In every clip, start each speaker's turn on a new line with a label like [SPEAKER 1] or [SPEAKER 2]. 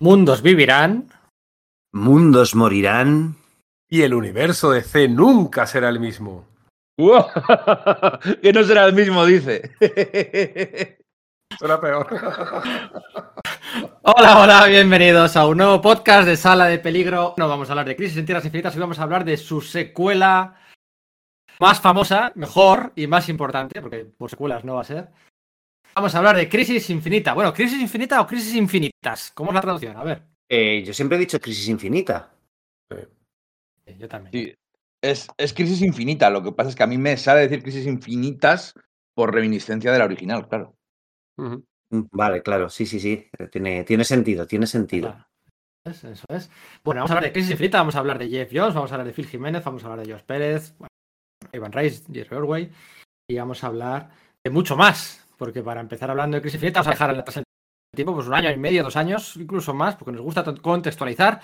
[SPEAKER 1] Mundos vivirán.
[SPEAKER 2] Mundos morirán.
[SPEAKER 3] Y el universo de C nunca será el mismo.
[SPEAKER 4] que no será el mismo, dice.
[SPEAKER 3] Será peor.
[SPEAKER 1] Hola, hola, bienvenidos a un nuevo podcast de Sala de Peligro. No vamos a hablar de Crisis en Tierras Infinitas, hoy vamos a hablar de su secuela más famosa, mejor y más importante, porque por secuelas no va a ser. Vamos a hablar de Crisis Infinita. Bueno, Crisis Infinita o Crisis Infinitas. ¿Cómo es la traducción? A ver.
[SPEAKER 2] Eh, yo siempre he dicho crisis infinita.
[SPEAKER 1] Yo también.
[SPEAKER 4] Sí, es, es crisis infinita. Lo que pasa es que a mí me sale decir crisis infinitas por reminiscencia de la original, claro.
[SPEAKER 2] Mm, Vale, claro, sí, sí, sí. Tiene, tiene sentido, tiene sentido.
[SPEAKER 1] Claro. Eso es. Bueno, vamos a hablar de Crisis Infinita, vamos a hablar de Jeff Jones, vamos a hablar de Phil Jiménez, vamos a hablar de Josh Pérez, bueno, Ivan Rice, Jerry Orway, y vamos a hablar de mucho más, porque para empezar hablando de Crisis Infinita vamos a dejar atrás el tiempo, pues un año y medio, dos años, incluso más, porque nos gusta contextualizar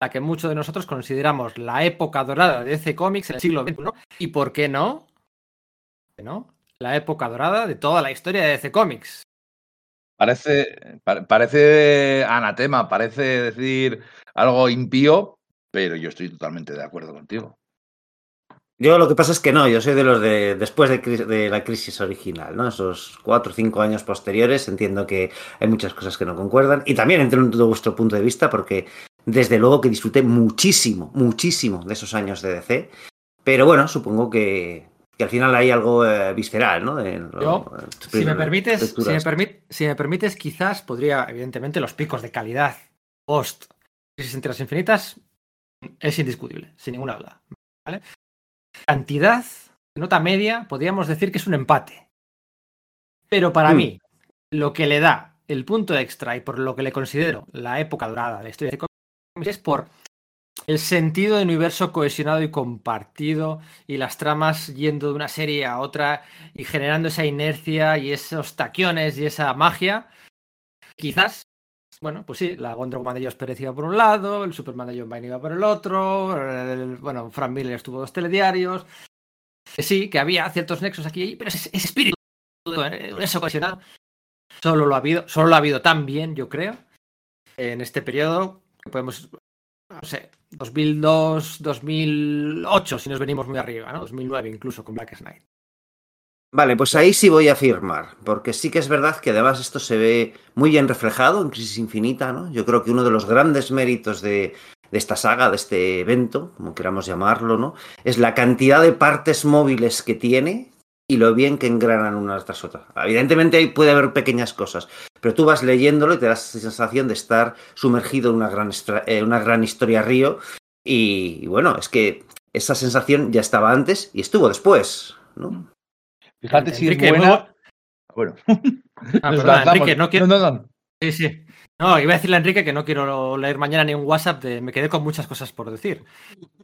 [SPEAKER 1] la que muchos de nosotros consideramos la época dorada de DC Comics en el siglo XXI, y por qué no, ¿Por qué no? La época dorada de toda la historia de DC Comics.
[SPEAKER 4] Parece, pa- parece anatema, parece decir algo impío, pero yo estoy totalmente de acuerdo contigo.
[SPEAKER 2] Yo lo que pasa es que no, yo soy de los de después de, la crisis original, ¿no? Esos cuatro o cinco años posteriores, entiendo que hay muchas cosas que no concuerdan. Y también entiendo vuestro punto de vista, porque desde luego que disfruté muchísimo, muchísimo de esos años de DC. Pero bueno, supongo que, que al final hay algo eh, visceral, ¿no?
[SPEAKER 1] Yo, Si me permites, si me, si me permites, quizás podría, evidentemente, los picos de calidad post Crisis en Tierras Infinitas es indiscutible, sin ninguna duda. ¿vale? Cantidad, nota media, podríamos decir que es un empate. Pero para
[SPEAKER 2] Mm.
[SPEAKER 1] mí, lo que le da el punto extra y por lo que le considero la época dorada de la historia de cómics es por el sentido de universo cohesionado y compartido y las tramas yendo de una serie a otra y generando esa inercia y esos taquiones y esa magia. Quizás, bueno, pues sí, la Wonder Woman de Pérez iba por un lado, el Superman de John Byrne iba por el otro, bueno, Frank Miller estuvo dos telediarios. Que sí, que había ciertos nexos aquí y allí, pero ese, ese espíritu, eh, eso cohesionado, solo lo ha habido, solo lo ha habido tan bien, yo creo, en este periodo, que podemos, no sé, 2002, 2008, si nos venimos muy arriba, ¿no? 2009 incluso con Black Knight.
[SPEAKER 2] Vale, pues ahí sí voy a afirmar, porque sí que es verdad que además esto se ve muy bien reflejado en Crisis Infinita, ¿no? Yo creo que uno de los grandes méritos de, de esta saga, de este evento, como queramos llamarlo, ¿no? Es la cantidad de partes móviles que tiene y lo bien que engranan una tras otra. Evidentemente ahí puede haber pequeñas cosas, pero tú vas leyéndolo y te das la sensación de estar sumergido en una gran, eh, una gran historia río y, y bueno, es que esa sensación ya estaba antes y estuvo después, ¿no?
[SPEAKER 4] Fíjate si es
[SPEAKER 1] Enrique, muy
[SPEAKER 4] buena.
[SPEAKER 1] bu-
[SPEAKER 4] Bueno,
[SPEAKER 1] Ah, perdona. Enrique, no quiero.
[SPEAKER 4] no, no, no.
[SPEAKER 1] Sí, sí. No, iba a decirle a Enrique que no quiero leer mañana ni un WhatsApp de me quedé con muchas cosas por decir.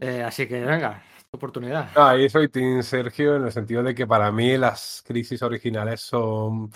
[SPEAKER 1] Eh, así que venga, oportunidad.
[SPEAKER 3] Ah, Ahí soy Team Sergio en el sentido de que para mí las crisis originales son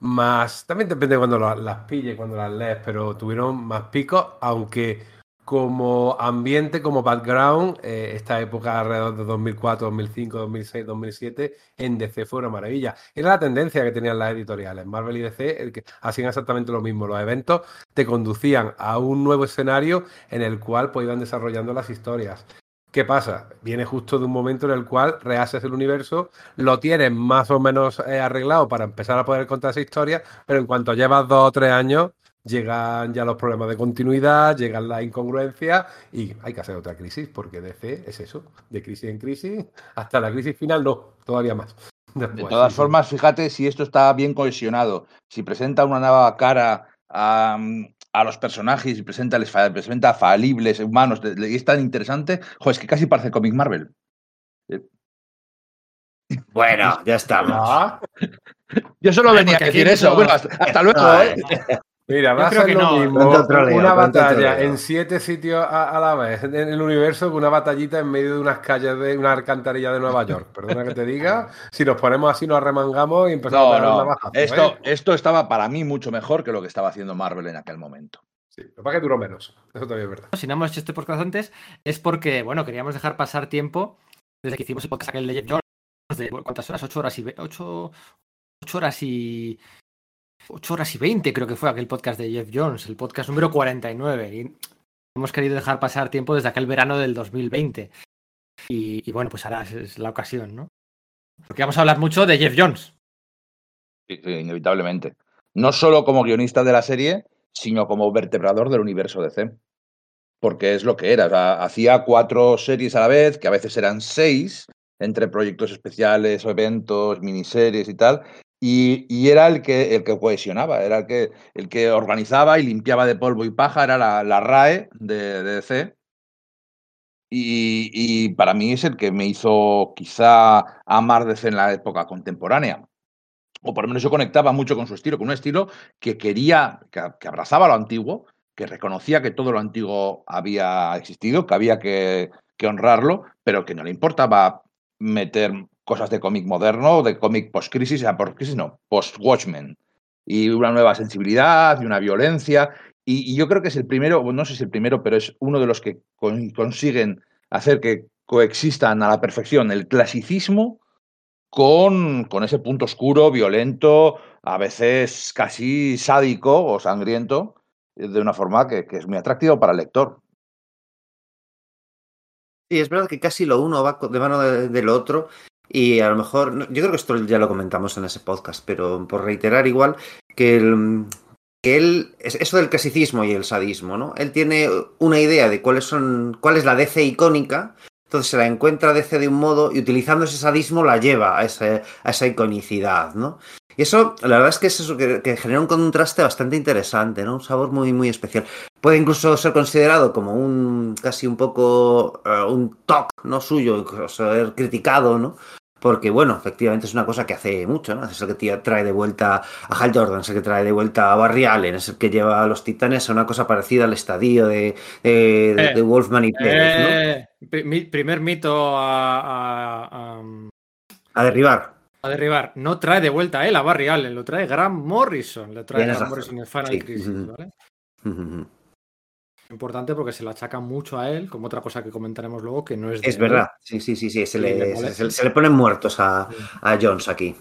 [SPEAKER 3] más. También depende de cuando la- las pille, cuando las lees, pero tuvieron más picos, aunque como ambiente, como background, eh, esta época alrededor de 2004, 2005, 2006, 2007, en DC fue una maravilla. Era la tendencia que tenían las editoriales, Marvel y DC, el que hacían exactamente lo mismo. Los eventos te conducían a un nuevo escenario en el cual pues, iban desarrollando las historias. ¿Qué pasa? Viene justo de un momento en el cual rehaces el universo, lo tienes más o menos eh, arreglado para empezar a poder contar esa historia, pero en cuanto llevas dos o tres años, llegan ya los problemas de continuidad, llegan las incongruencias y hay que hacer otra crisis, porque DC es eso, de crisis en crisis, hasta la crisis final no, todavía más.
[SPEAKER 4] De todas
[SPEAKER 3] sí, sí.
[SPEAKER 4] formas, fíjate si esto está bien cohesionado, si presenta una nueva cara a, a los personajes y presenta, les presenta falibles, humanos, y es tan interesante, joder, es que casi parece cómic Marvel.
[SPEAKER 2] Bueno, ya estamos.
[SPEAKER 4] Yo solo venía a decir eso. Bueno, hasta, hasta luego, ¿eh?
[SPEAKER 3] Mira, va a ser
[SPEAKER 1] que
[SPEAKER 3] lo
[SPEAKER 1] no.
[SPEAKER 3] mismo
[SPEAKER 2] troleo,
[SPEAKER 3] una batalla
[SPEAKER 2] troleo.
[SPEAKER 3] en siete sitios a, a la vez en el universo que una batallita en medio de unas calles de una alcantarilla de Nueva York. Perdona que te diga, si nos ponemos así nos arremangamos y empezamos
[SPEAKER 4] No,
[SPEAKER 3] a dar
[SPEAKER 4] no. Esto,
[SPEAKER 3] ¿eh?
[SPEAKER 4] esto estaba para mí mucho mejor que lo que estaba haciendo Marvel en aquel momento.
[SPEAKER 3] Sí, lo que que duró menos. Eso también es verdad.
[SPEAKER 1] Si no hemos hecho este podcast antes, es porque, bueno, queríamos dejar pasar tiempo desde que hicimos el podcast aquel de Jeff Jones, de ¿cuántas horas? Ocho horas y ve- ocho, ocho horas y 8 horas y 20 creo que fue aquel podcast de Jeff Jones, el podcast número 49. Y hemos querido dejar pasar tiempo desde aquel verano del 2020. Y, y bueno, pues ahora es, la ocasión, ¿no? Porque vamos a hablar mucho de Jeff Jones.
[SPEAKER 4] Sí, sí, inevitablemente. No solo como guionista de la serie, sino como vertebrador del universo DC. Porque es lo que era. Hacía cuatro series a la vez, que a veces eran seis, entre proyectos especiales, eventos, miniseries y tal. Y, era el que, el que cohesionaba, era el que, el que organizaba y limpiaba de polvo y paja, era la, la RAE de, DC. Y, y, para mí es el que me hizo quizá amar DC en la época contemporánea. O por lo menos yo conectaba mucho con su estilo, con un estilo que quería, que, abrazaba lo antiguo, que reconocía que todo lo antiguo había existido, que había que honrarlo, pero que no le importaba meter cosas de cómic moderno, de cómic post-crisis, post-crisis no, post-Watchmen. Y una nueva sensibilidad y una violencia. Y, yo creo que es el primero, no sé si el primero, pero es uno de los que con, consiguen hacer que coexistan a la perfección el clasicismo con, con ese punto oscuro, violento, a veces casi sádico o sangriento, de una forma que, es muy atractiva para el lector.
[SPEAKER 2] Sí, es verdad que casi lo uno va de mano de, de, lo otro y a lo mejor, yo creo que esto ya lo comentamos en ese podcast, pero por reiterar igual, que, el, que él, eso del clasicismo y el sadismo, ¿no? Él tiene una idea de cuáles son, cuál es la DC icónica, entonces se la encuentra DC de un modo y utilizando ese sadismo la lleva a, ese, a esa iconicidad, ¿no? Y eso, la verdad es que es eso que, que, genera un contraste bastante interesante, ¿no? Un sabor muy, muy especial. Puede incluso ser considerado como un casi un poco uh, un toque, ¿no? Suyo, ser criticado, ¿no? Porque, bueno, efectivamente es una cosa que hace mucho, ¿no? Es el que trae de vuelta a Hal Jordan, es el que trae de vuelta a Barry Allen, es el que lleva a los Titanes a una cosa parecida al estadio de, de, de, eh, de Wolfman y Pérez,
[SPEAKER 1] eh, ¿no? Primer mito a, a, a,
[SPEAKER 2] a derribar
[SPEAKER 1] a derribar. No trae de vuelta a él a Barry Allen, lo trae Grant Morrison. Lo trae Grant Morrison en Final sí. Crisis, ¿vale? Importante porque se le achaca mucho a él, como otra cosa que comentaremos luego, que no es de
[SPEAKER 2] Es verdad, sí, sí, sí, sí. Se, le, le se, se, le, ponen muertos a, a Jones aquí.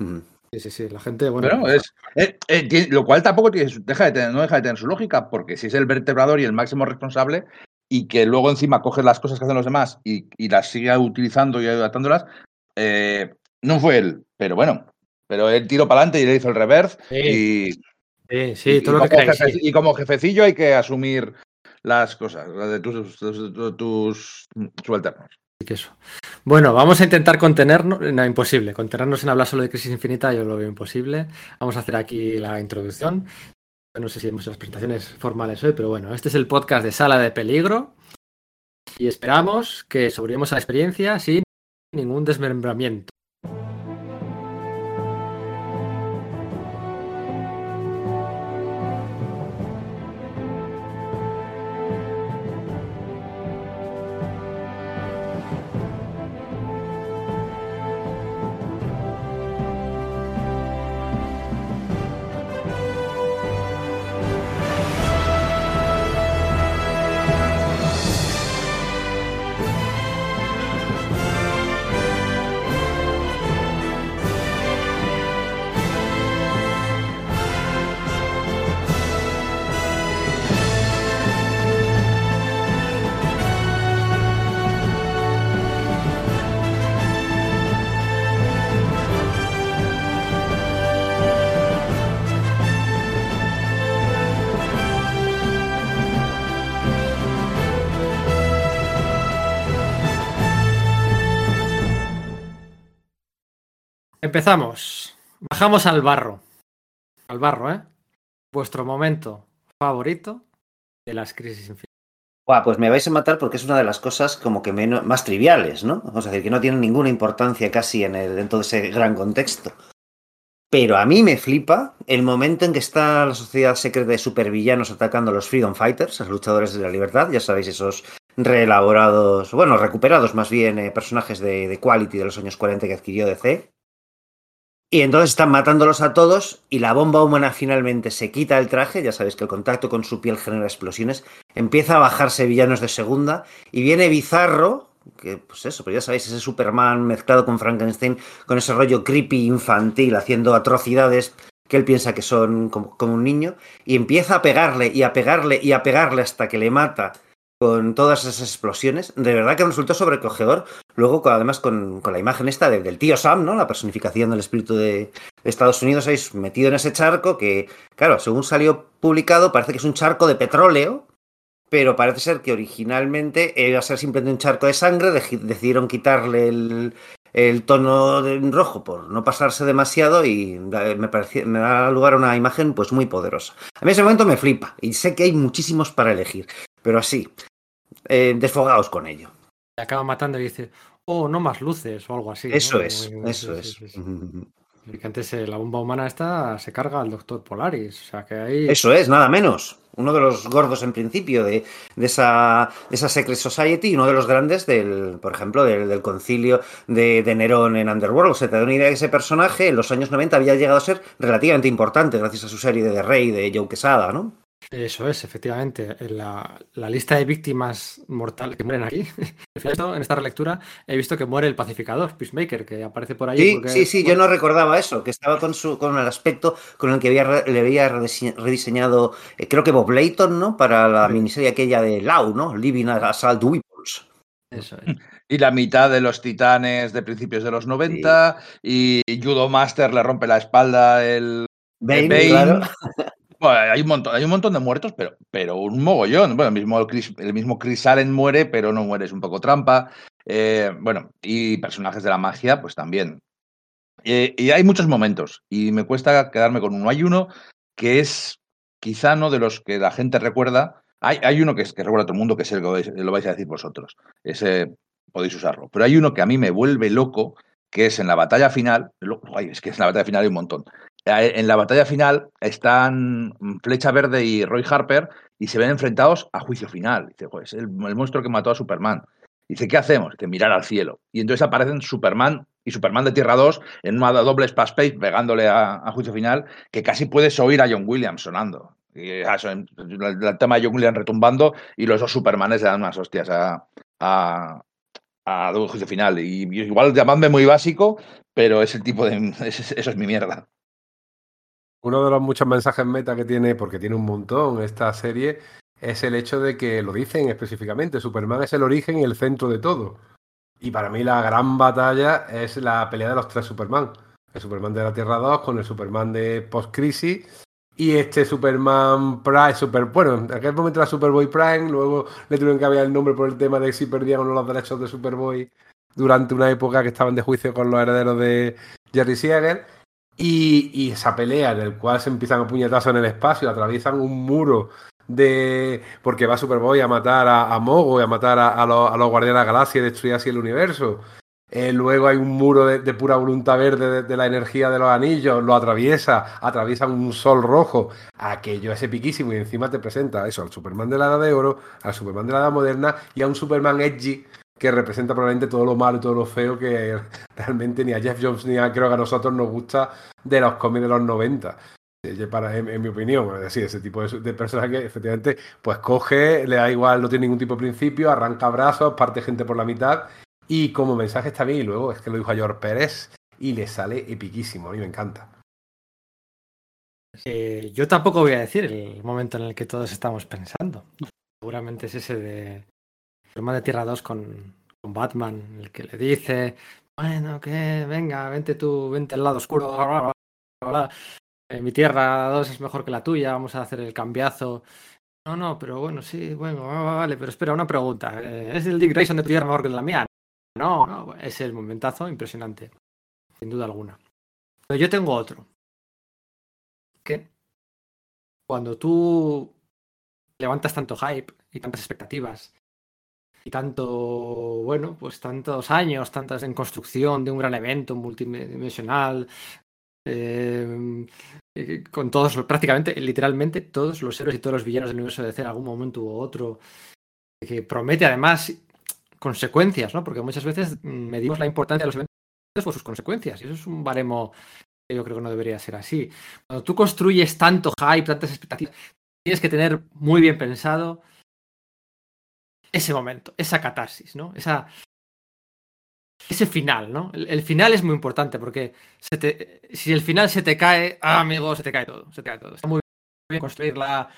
[SPEAKER 1] Sí, sí, sí. La gente, bueno.
[SPEAKER 4] bueno es, eh, eh, lo cual tampoco tiene, deja de tener, no deja de tener su lógica, porque si es el vertebrador y el máximo responsable, y que luego encima coge las cosas que hacen los demás y, y las sigue utilizando y adaptándolas, eh, no fue él, pero bueno. Pero él tiró para adelante y le hizo el reverse.
[SPEAKER 1] Sí,
[SPEAKER 4] y,
[SPEAKER 1] sí, sí, todo
[SPEAKER 4] y
[SPEAKER 1] lo que creéis,
[SPEAKER 4] jefe,
[SPEAKER 1] sí.
[SPEAKER 4] y como jefecillo hay que asumir las cosas, las de tus, tus, subalternos.
[SPEAKER 1] Eso. Bueno, vamos a intentar contenernos, no, imposible, contenernos en hablar solo de crisis infinita, yo lo veo imposible. Vamos a hacer aquí la introducción. No sé si hecho las presentaciones formales hoy, pero bueno, este es el podcast de Sala de Peligro y esperamos que sobrevivamos a la experiencia sin ningún desmembramiento. Empezamos. Bajamos al barro. Al barro, ¿eh? Vuestro momento favorito de las crisis infinitas.
[SPEAKER 2] Buah, pues me vais a matar porque es una de las cosas como que menos, más triviales, ¿no? Vamos a decir, que no tienen ninguna importancia casi en, el, en todo ese gran contexto. Pero a mí me flipa el momento en que está la sociedad secreta de supervillanos atacando a los Freedom Fighters, a los luchadores de la libertad, ya sabéis, esos reelaborados, bueno, recuperados más bien eh, personajes de, de Quality de los años 40 que adquirió DC. Y entonces están matándolos a todos y la bomba humana finalmente se quita el traje, ya sabéis que el contacto con su piel genera explosiones, empieza a bajarse villanos de segunda y viene Bizarro, que pues eso, pero ya sabéis, ese Superman mezclado con Frankenstein, con ese rollo creepy infantil, haciendo atrocidades, que él piensa que son como, como un niño, y empieza a pegarle y a pegarle y a pegarle hasta que le mata con todas esas explosiones, de verdad que resultó sobrecogedor. Luego, con- además, con, la imagen esta de- del tío Sam, ¿no? La personificación del espíritu de Estados Unidos, ahí metido en ese charco que, claro, según salió publicado, parece que es un charco de petróleo, pero parece ser que originalmente iba a ser simplemente un charco de sangre, decidieron quitarle el, tono de rojo por no pasarse demasiado y da- me, parecía- me da lugar a una imagen pues muy poderosa. A mí ese momento me flipa y sé que hay muchísimos para elegir, pero así, eh, desfogaos con ello.
[SPEAKER 1] Acaba matando y dice, oh, no más luces o algo así. ¿no?
[SPEAKER 2] Eso es, eso
[SPEAKER 1] sí,
[SPEAKER 2] es.
[SPEAKER 1] sí, sí, que antes eh, la bomba humana esta se carga al doctor Polaris. O sea que ahí.
[SPEAKER 2] Eso es, nada menos. Uno de los gordos en principio de, de esa, de esa Secret Society y uno de los grandes del, por ejemplo, del, del concilio de, de Nerón en Underworld. Se te da una idea que ese personaje en los años 90 había llegado a ser relativamente importante gracias a su serie de The Rey de Joe Quesada, ¿no?
[SPEAKER 1] Eso es, efectivamente. En la, la lista de víctimas mortales que mueren aquí, en esta relectura, he visto que muere el pacificador, Peacemaker, que aparece por ahí.
[SPEAKER 2] Sí,
[SPEAKER 1] porque-
[SPEAKER 2] sí, sí, yo no recordaba eso, que estaba con su con el aspecto con el que había, le había redise- rediseñado, eh, creo que Bob Layton, ¿no? Para la
[SPEAKER 3] Sí.
[SPEAKER 2] miniserie aquella de Lau, ¿no? Living Assault Weapons.
[SPEAKER 1] Eso es.
[SPEAKER 4] Y la mitad de los titanes de principios de los 90. Y Judo Master le rompe la espalda el.
[SPEAKER 2] Bane,
[SPEAKER 4] Bane.
[SPEAKER 2] claro.
[SPEAKER 4] Bueno, hay un montón, hay un montón de muertos, pero, pero un mogollón. Bueno, el mismo Chris, el mismo Chris Allen muere, pero no muere, es un poco trampa. Eh, bueno, y personajes de la magia, pues también. Eh, y hay muchos momentos, y me cuesta quedarme con uno. Hay uno que es quizá no de los que la gente recuerda. Hay, hay uno que, es, que recuerda a todo el mundo, que es el que lo vais a decir vosotros. Ese podéis usarlo. Pero hay uno que a mí me vuelve loco, que es en la batalla final. lo- ay, es que en la batalla final hay un montón. En la batalla final están Flecha Verde y Roy Harper y se ven enfrentados a juicio final. Dice, "Joder, es el, monstruo que mató a Superman. Dice, ¿qué hacemos? Dice, mirar al cielo. Y entonces aparecen Superman y Superman de Tierra 2 en una doble splash page pegándole a, juicio final, que casi puedes oír a John Williams sonando. Y eso, el, tema de John Williams retumbando y los dos Supermanes le dan unas hostias a, a, a juicio final. Y, igual llamadme muy básico, pero es el tipo de. es- eso es mi mierda.
[SPEAKER 3] Uno de los muchos mensajes meta que tiene, porque tiene un montón esta serie, es el hecho de que lo dicen específicamente, Superman es el origen y el centro de todo. Y para mí la gran batalla es la pelea de los tres Superman. El Superman de la Tierra 2 con el Superman de post-crisis y este Superman Prime, Super, bueno, en aquel momento era Superboy Prime, luego le tuvieron que cambiar el nombre por el tema de si perdían los derechos de Superboy durante una época que estaban de juicio con los herederos de Jerry Siegel. Y, esa pelea en el cual se empiezan a puñetazos en el espacio, atraviesan un muro de. porque va Superboy a matar a, Mogo y a matar a, los, a Guardianes Galaxia y destruir así el universo. Eh, luego hay un muro de, pura voluntad verde de, de la energía de los anillos, lo atraviesa, atraviesan un sol rojo, aquello es epiquísimo y encima te presenta eso, al Superman de la Edad de Oro, al Superman de la Edad Moderna y a un Superman edgy que representa probablemente todo lo malo y todo lo feo que realmente ni a Jeff Jones ni a creo que a nosotros nos gusta de los cómics de los 90. Eh, Para, en, en mi opinión, ese tipo de, de personaje que efectivamente pues coge, le da igual, no tiene ningún tipo de principio, arranca brazos, parte gente por la mitad y como mensaje está bien y luego es que lo dijo a George Pérez y le sale epiquísimo, a mí me encanta.
[SPEAKER 1] Eh, yo tampoco voy a decir el momento en el que todos estamos pensando. Seguramente es ese de Superman de Tierra 2 con, con Batman, el que le dice, bueno, que venga, vente tú, vente al lado oscuro. bla. Eh, mi Tierra 2 es mejor que la tuya, vamos a hacer el cambiazo. No, no, pero bueno, sí, bueno, va- va- vale, pero espera, una pregunta. eh, ¿Es el Dick Grayson de tu Tierra mejor que la mía? No, no, es el momentazo impresionante, sin duda alguna. Pero yo tengo otro. Que cuando tú levantas tanto hype y tantas expectativas y tanto, bueno, pues tantos años, tantas en construcción de un gran evento multidimensional, eh, eh, con todos, prácticamente, literalmente, todos los héroes y todos los villanos del universo de DC en algún momento u otro, que promete además consecuencias, ¿no? Porque muchas veces mm, medimos la importancia de los eventos por sus consecuencias, y eso es un baremo que yo creo que no debería ser así. Cuando tú construyes tanto hype, tantas expectativas, tienes que tener muy bien pensado ese momento, esa catarsis, ¿no? Esa, ese final, ¿no? El, final es muy importante porque si el final se te cae, ah, amigo, se te cae todo, se te cae todo. Está muy bien construir la,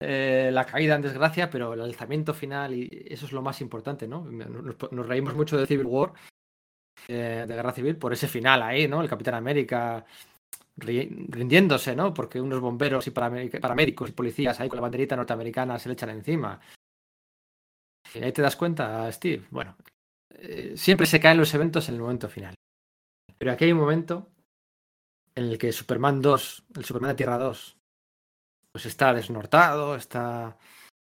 [SPEAKER 1] eh, la caída en desgracia, pero el alzamiento final y eso es lo más importante, ¿no? Nos, reímos mucho de Civil War, eh, de Guerra Civil, por ese final ahí, ¿no? El Capitán América ri- rindiéndose, ¿no? Porque unos bomberos y paramédicos y policías ahí con la banderita norteamericana se le echan encima. Y ahí te das cuenta, Steve. Bueno, eh, siempre se caen los eventos en el momento final. Pero aquí hay un momento en el que Superman 2, el Superman de Tierra 2, pues está desnortado, está...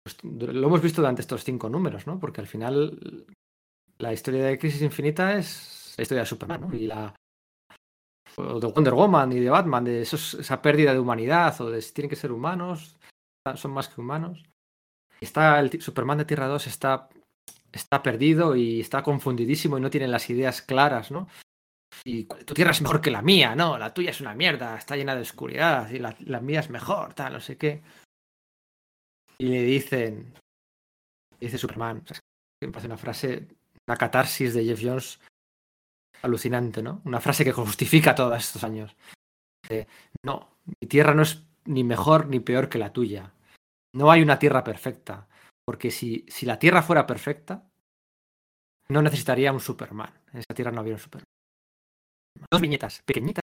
[SPEAKER 1] pues, lo hemos visto durante estos cinco números, ¿no? Porque al final la historia de Crisis Infinita es la historia de Superman, ¿no? Y la... o de Wonder Woman y de Batman, de esos- esa pérdida de humanidad, o de si tienen que ser humanos, son más que humanos. Está el Superman de Tierra 2 está, está perdido y está confundidísimo y no tiene las ideas claras, ¿no? Y tu tierra es mejor que la mía, ¿no? La tuya es una mierda, está llena de oscuridad y la, la mía es mejor, tal, no sé qué. Y le dicen, dice Superman, me parece una frase, una catarsis de Jeff Jones alucinante, ¿no? Una frase que justifica todos estos años. Dice, no, mi tierra no es ni mejor ni peor que la tuya. No hay una tierra perfecta, porque si, si la tierra fuera perfecta, no necesitaría un Superman. En esa tierra no habría un Superman. Dos viñetas, pequeñitas,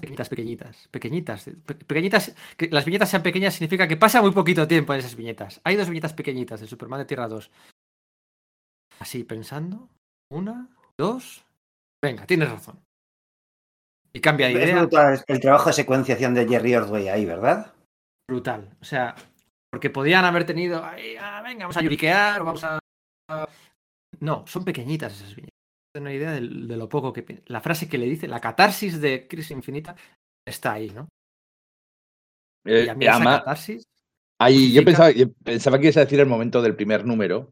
[SPEAKER 1] pequeñitas, pequeñitas, pequeñitas, pe- pequeñitas. Que las viñetas sean pequeñas significa que pasa muy poquito tiempo en esas viñetas. Hay dos viñetas pequeñitas de Superman de Tierra 2. Así pensando. Una, dos. Venga, tienes razón. Y cambia de
[SPEAKER 2] Es
[SPEAKER 1] idea.
[SPEAKER 2] brutal el trabajo de secuenciación de Jerry Ordway ahí, ¿verdad?
[SPEAKER 1] brutal. O sea, porque podían haber tenido, "Ay, ah, venga, vamos a lloriquear, vamos a... No, son pequeñitas esas viñetas. No una idea del- de, lo poco que... La frase que le dice, la catarsis de Crisis Infinita, está ahí, ¿no?
[SPEAKER 4] Eh,
[SPEAKER 1] Y a mí esa catarsis...
[SPEAKER 4] ahí yo pensaba, yo pensaba que ibas a decir el momento del primer número,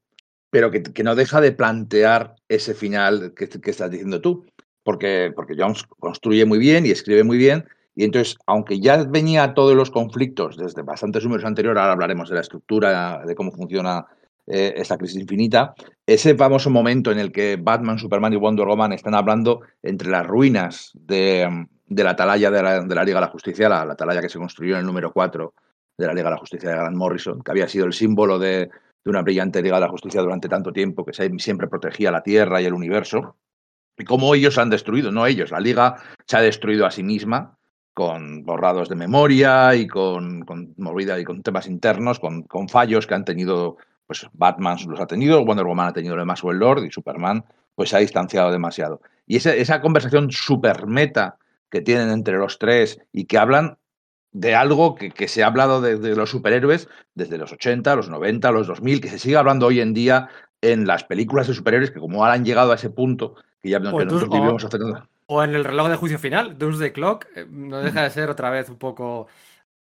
[SPEAKER 4] pero que, que no deja de plantear ese final que, que estás diciendo tú. Porque, porque Jones construye muy bien y escribe muy bien. Y entonces, aunque ya venía todos los conflictos desde bastantes números anteriores, ahora hablaremos de la estructura, de cómo funciona eh, esta crisis infinita, ese famoso momento en el que Batman, Superman y Wonder Woman están hablando entre las ruinas de, la atalaya de la, de la Liga de la Justicia, la, la atalaya que se construyó en el número 4 de la Liga de la Justicia de Grant Morrison, que había sido el símbolo de, una brillante Liga de la Justicia durante tanto tiempo, que siempre protegía la Tierra y el universo, y cómo ellos han destruido, no ellos, la Liga se ha destruido a sí misma con borrados de memoria y con, con movida y con temas internos, con, con fallos que han tenido, pues Batman los ha tenido, Wonder Woman ha tenido el más o el Lord y Superman pues se ha distanciado demasiado. Y esa, esa conversación super meta que tienen entre los tres y que hablan de algo que, que se ha hablado de, de los superhéroes desde los 80, los 90, los 2000, que se sigue hablando hoy en día en las películas de superhéroes, que como ahora han llegado a ese punto, que ya que
[SPEAKER 1] O
[SPEAKER 4] nosotros vivimos haciendo...
[SPEAKER 1] O en el reloj de juicio final, Doomsday Clock, eh, no deja de ser otra vez un poco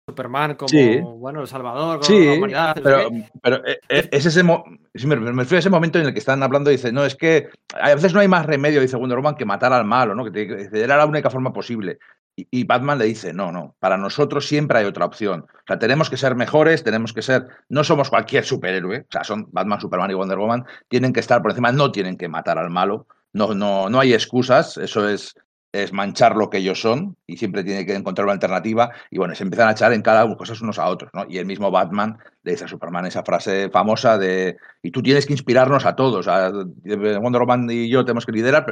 [SPEAKER 1] Superman como,
[SPEAKER 4] Sí.
[SPEAKER 1] bueno, el Salvador,
[SPEAKER 4] Sí,
[SPEAKER 1] la humanidad,
[SPEAKER 4] pero, pero eh, eh, es ese mo- me, refiero a ese momento en el que están hablando y dice, no, es que a veces no hay más remedio, dice Wonder Woman, que matar al malo, ¿no? Que dice, era la única forma posible. Y, y Batman le dice, no, no, para nosotros siempre hay otra opción. O sea, tenemos que ser mejores, tenemos que ser, no somos cualquier superhéroe, o sea, son Batman, Superman y Wonder Woman, tienen que estar por encima, no tienen que matar al malo, no, no, no hay excusas, eso es, es manchar lo que ellos son y siempre tiene que encontrar una alternativa y bueno, se empiezan a echar en cada uno cosas unos a otros, ¿no? Y el mismo Batman le dice a Superman esa frase famosa de y tú tienes que inspirarnos a todos, a Wonder Woman y yo tenemos que liderar,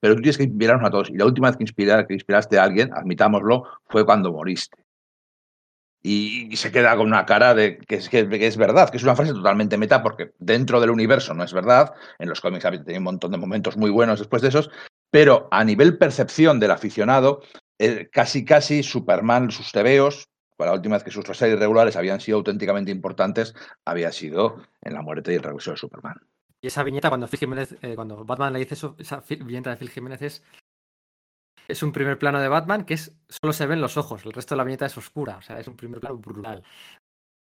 [SPEAKER 4] pero, tú tienes que inspirarnos a todos. Y la última vez que, inspira, que inspiraste a alguien, admitámoslo, fue cuando moriste. Y, se queda con una cara de que es, que, es verdad, que es una frase totalmente meta, porque dentro del universo no es verdad. En los cómics ha tenido un montón de momentos muy buenos después de esos, pero a nivel percepción del aficionado, eh, casi casi Superman, sus tebeos, la última vez que sus series regulares habían sido auténticamente importantes, había sido en la muerte y el regreso de Superman.
[SPEAKER 1] Y esa viñeta, cuando Phil Jiménez, eh, cuando Batman le dice eso, esa viñeta de Phil Jiménez es, es un primer plano de Batman que es solo se ven los ojos, el resto de la viñeta es oscura, o sea, es un primer plano brutal.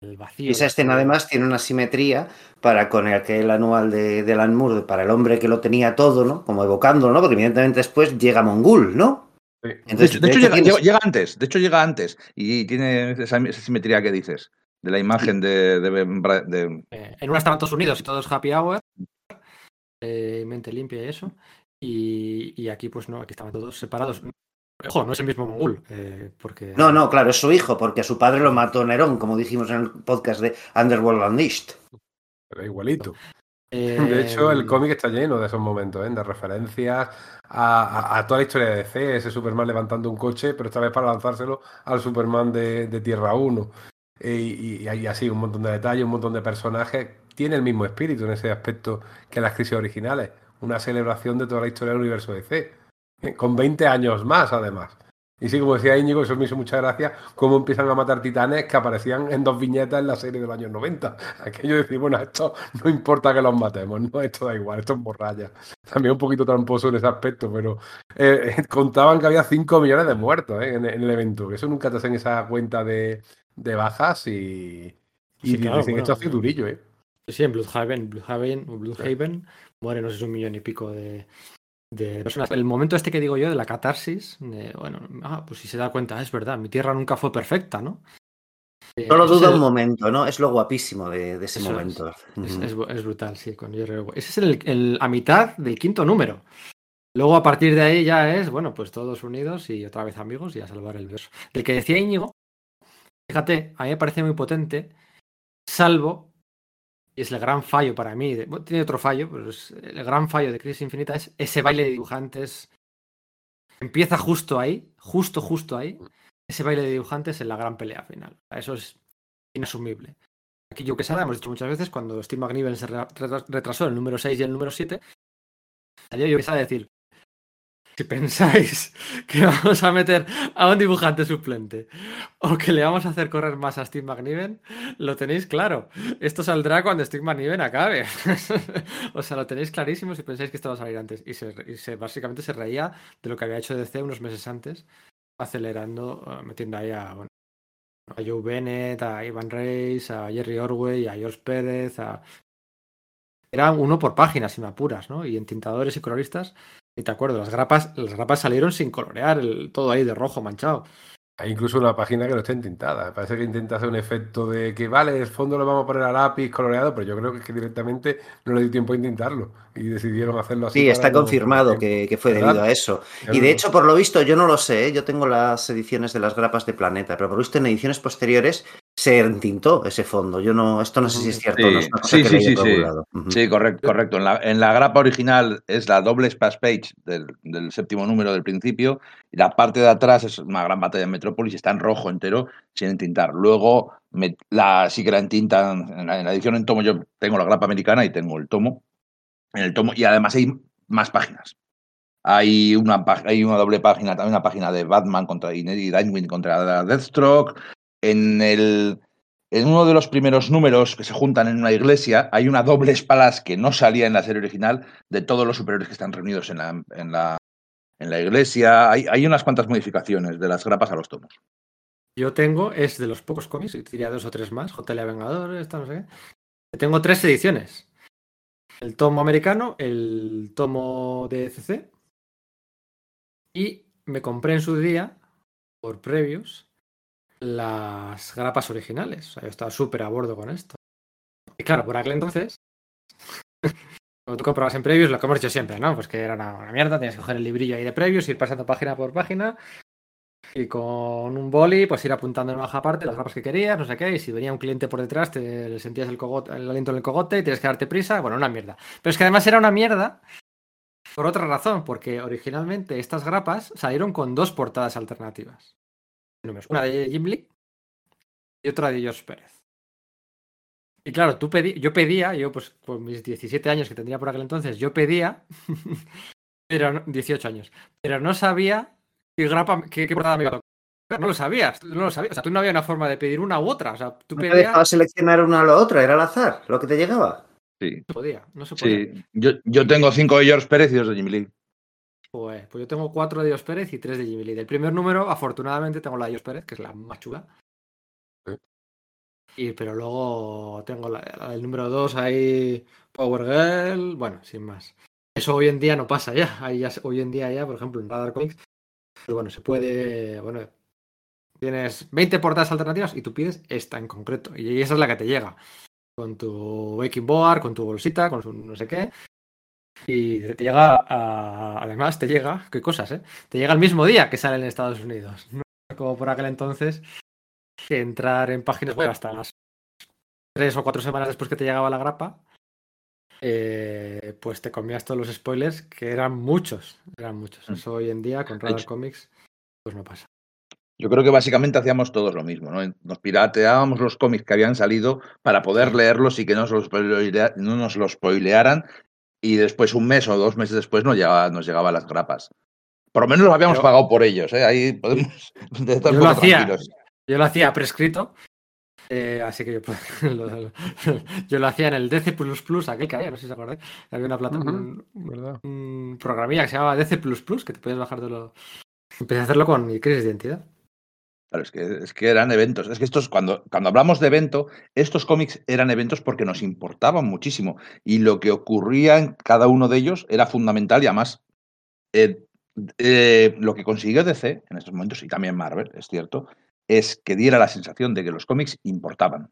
[SPEAKER 1] El vacío.
[SPEAKER 2] Y esa escena además tiene una simetría para con el que el anual de, de Alan Moore, para el hombre que lo tenía todo, ¿no? Como evocándolo, ¿no? Porque evidentemente después llega Mongul, ¿no?
[SPEAKER 3] Sí.
[SPEAKER 4] De
[SPEAKER 2] Entonces,
[SPEAKER 4] hecho, de hecho, llega,
[SPEAKER 2] tienes-
[SPEAKER 4] llega- antes, de hecho llega antes y tiene esa, esa simetría que dices, de la imagen de, de- de-
[SPEAKER 1] Eh, en una estaban Estados Unidos y todo es happy hour, eh, mente limpia y eso. Y, y aquí, pues no, aquí estaban todos separados. Ojo, no es el mismo Mongul, eh, porque...
[SPEAKER 2] No, no, claro, es su hijo, porque a su padre lo mató Nerón, como dijimos en el podcast de Underworld Unleashed.
[SPEAKER 3] Pero igualito.
[SPEAKER 1] eh,
[SPEAKER 3] De hecho, el cómic está lleno de esos momentos, ¿eh? de referencias a, a- a toda la historia de DC, ese Superman levantando un coche, pero esta vez para lanzárselo al Superman de, de Tierra 1. E- Y, y hay así un montón de detalles, un montón de personajes. Tiene el mismo espíritu en ese aspecto que las crisis originales. Una celebración de toda la historia del universo DC. ¿eh? Con 20 años más, además. Y sí, como decía Íñigo, eso me hizo mucha gracia, cómo empiezan a matar titanes que aparecían en dos viñetas en la serie de los años 90. Aquello de decir, bueno, esto no importa que los matemos, no, esto da igual, esto es borralla. También un poquito tramposo en ese aspecto, pero eh, eh, contaban que había 5 millones de muertos eh, en, en el evento, que eso nunca te hacen esa cuenta de, de bajas y, y
[SPEAKER 1] Sí, claro,
[SPEAKER 3] dicen que esto
[SPEAKER 1] bueno,
[SPEAKER 3] ha sido durillo, ¿eh?
[SPEAKER 1] Sí, en Bloodhaven, Bloodhaven, Bloodhaven mueren, no sé, un millón y pico de, de personas. El momento este que digo yo de la catarsis, de, bueno, ah, pues si se da cuenta, es verdad, mi tierra nunca fue perfecta, ¿no? Eh, es
[SPEAKER 2] duda
[SPEAKER 1] el-
[SPEAKER 2] un momento, ¿no? Es lo guapísimo de, de ese
[SPEAKER 1] Eso
[SPEAKER 2] momento.
[SPEAKER 1] Es, brutal, sí, con. Ese es el, el- a mitad del quinto número. Luego, a partir de ahí, ya es, bueno, pues todos unidos y otra vez amigos y a salvar el verso. Del que decía Íñigo, fíjate, a mí me parece muy potente, salvo, y es el gran fallo para mí, de- bueno, tiene otro fallo, pero es el gran fallo de Crisis Infinita es ese baile de dibujantes. Empieza justo ahí, justo, justo ahí, ese baile de dibujantes en la gran pelea final. Eso es inasumible. Aquí yo que Quesada, hemos dicho muchas veces, cuando Steve McNiven se re- retra- retrasó el número 6 y el número 7, salió yo Quesada a decir, si pensáis que vamos a meter a un dibujante suplente o que le vamos a hacer correr más a Steve McNiven, lo tenéis claro. Esto saldrá cuando Steve McNiven acabe. o sea, lo tenéis clarísimo si pensáis que esto va a salir antes. Y, se, básicamente se reía de lo que había hecho DC unos meses antes, acelerando, eh, metiendo ahí a, Joe Bennett, a Ivan Reis, a Jerry Orwell, a George Pérez, a... Era uno por página, si me apuras, ¿no? Y en tintadores y coloristas, y te acuerdo, las grapas, las grapas salieron sin colorear, el- todo ahí de rojo manchado.
[SPEAKER 3] Hay incluso una página que no está entintada. Parece que intenta hacer un efecto de que, vale, el fondo lo vamos a poner a lápiz coloreado, pero yo creo que, es que directamente no le dio tiempo a intentarlo y decidieron hacerlo así.
[SPEAKER 2] Sí, está confirmado que, que fue
[SPEAKER 3] ¿Verdad?
[SPEAKER 2] debido a eso. Y de hecho, por lo visto, yo no lo sé, ¿eh? yo tengo las ediciones de las grapas de Planeta, pero por lo visto en ediciones posteriores se entintó ese fondo. Yo no, esto no sé si es cierto o no, es una cosa
[SPEAKER 4] Sí, sí, sí, sí.
[SPEAKER 2] Ujú.
[SPEAKER 4] Sí, correcto, correcto. En la, en la grapa original es la doble splash page del, del séptimo número del principio y la parte de atrás es una gran batalla en Metrópolis está en rojo entero sin entintar. Luego me- la, sí que la entintan en la, en la edición en tomo. Yo tengo la grapa americana y tengo el tomo. En el tomo y además hay más páginas. Hay una, hay una doble página, también una página de Batman contra y Nightwing contra Deathstroke. En el, en uno de los primeros números que se juntan en una iglesia, hay una doble espalas que no salía en la serie original de todos los superiores que están reunidos en la, en la, en la iglesia. Hay, hay unas cuantas modificaciones de las grapas a los tomos.
[SPEAKER 1] Yo tengo, es de los pocos cómics, diría dos o tres más, JLA Vengadores, no sé qué. Tengo tres ediciones. El tomo americano, el tomo de CC. Y me compré en su día, por previos, las grapas originales. O sea, yo estaba súper a bordo con esto. Y claro, por aquel entonces, cuando tú comprabas en previos, lo que hemos dicho siempre, ¿no? Pues que era una, mierda, tenías que coger el librillo ahí de previos, ir pasando página por página, y con un boli, pues ir apuntando en una hoja aparte las grapas que querías, no sé qué, y si venía un cliente por detrás, te le sentías el, el aliento en el cogote y tienes que darte prisa, bueno, una mierda. Pero es que además era una mierda por otra razón, porque originalmente estas grapas salieron con dos portadas alternativas. Una de Jim Lee y otra de George Pérez. Y claro, tú pedí, yo pedía, yo pues con mis 17 años que tendría por aquel entonces, yo pedía, pero no- 18 años, pero no sabía qué grapa, qué, qué portada me iba a tocar. No lo sabías, no lo sabías. O sea, tú no había una forma de pedir una u otra. O sea, tú
[SPEAKER 2] No te
[SPEAKER 1] pedías,
[SPEAKER 2] dejaba seleccionar una o la otra, era al azar, lo que te llegaba.
[SPEAKER 4] Sí,
[SPEAKER 1] no se podía, no se podía.
[SPEAKER 4] sí. Yo, yo tengo cinco de George Pérez y dos de Jimmy Lee.
[SPEAKER 1] Pues, pues yo tengo cuatro de Dios Pérez y tres de Jimmy Lee. Del primer número, afortunadamente, tengo la de Dios Pérez, que es la más chula.
[SPEAKER 3] Sí.
[SPEAKER 1] Y, pero luego tengo la, la del número dos ahí, Power Girl, bueno, sin más. Eso hoy en día no pasa ya. Ahí ya hoy en día ya, por ejemplo, en Radar Comics, pues bueno, se puede, bueno, tienes 20 portadas alternativas y tú pides esta en concreto. Y esa es la que te llega. Con tu baking board, con tu bolsita, con su no sé qué. Y te llega, a- además te llega, qué cosas, ¿eh? Te llega el mismo día que sale en Estados Unidos. No como por aquel entonces, que entrar en páginas web hasta las tres o cuatro semanas después que te llegaba la grapa, eh, pues te comías todos los spoilers, que eran muchos, eran muchos.
[SPEAKER 4] Mm.
[SPEAKER 1] Eso hoy en día con Radar Comics, pues no pasa.
[SPEAKER 4] Yo creo que básicamente hacíamos todos lo mismo, ¿no? Nos pirateábamos los cómics que habían salido para poder leerlos y que no nos los spoilearan y después un mes o dos meses después nos llegaba, nos llegaban las grapas. Por lo menos lo habíamos
[SPEAKER 1] Yo-
[SPEAKER 4] pagado por ellos, ¿eh? Ahí podemos estar
[SPEAKER 1] Yo lo hacía.
[SPEAKER 4] tranquilos.
[SPEAKER 1] Yo lo hacía prescrito, eh, así que yo, pues, lo, lo- yo lo hacía en el DC aquel que había, no sé si os acordáis. Había una plata,
[SPEAKER 3] Ujú.
[SPEAKER 1] un,
[SPEAKER 3] ¿Verdad?
[SPEAKER 1] un programilla que se llamaba DC que te podías bajar de lo. Empecé a hacerlo con mi crisis de identidad.
[SPEAKER 4] Claro, es que, es que eran eventos. Es que estos, cuando, cuando hablamos de evento, estos cómics eran eventos porque nos importaban muchísimo. Y lo que ocurría en cada uno de ellos era fundamental y además eh, eh, lo que consiguió DC en estos momentos, y también Marvel, es cierto, es que diera la sensación de que los cómics importaban.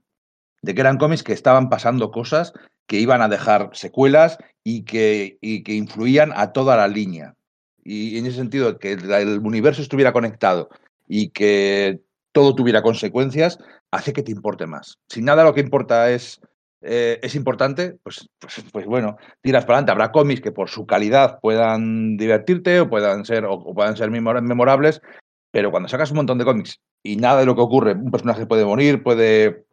[SPEAKER 4] De que eran cómics que estaban pasando cosas que iban a dejar secuelas y que, y que influían a toda la línea. Y en ese sentido, que el el universo estuviera conectado y que todo tuviera consecuencias, hace que te importe más. Si nada lo que importa es, eh, es importante, pues, pues, pues bueno, tiras para adelante. Habrá cómics que por su calidad puedan divertirte o puedan ser, o, puedan ser memora- memorables, pero cuando sacas un montón de cómics y nada de lo que ocurre, un personaje puede morir, puede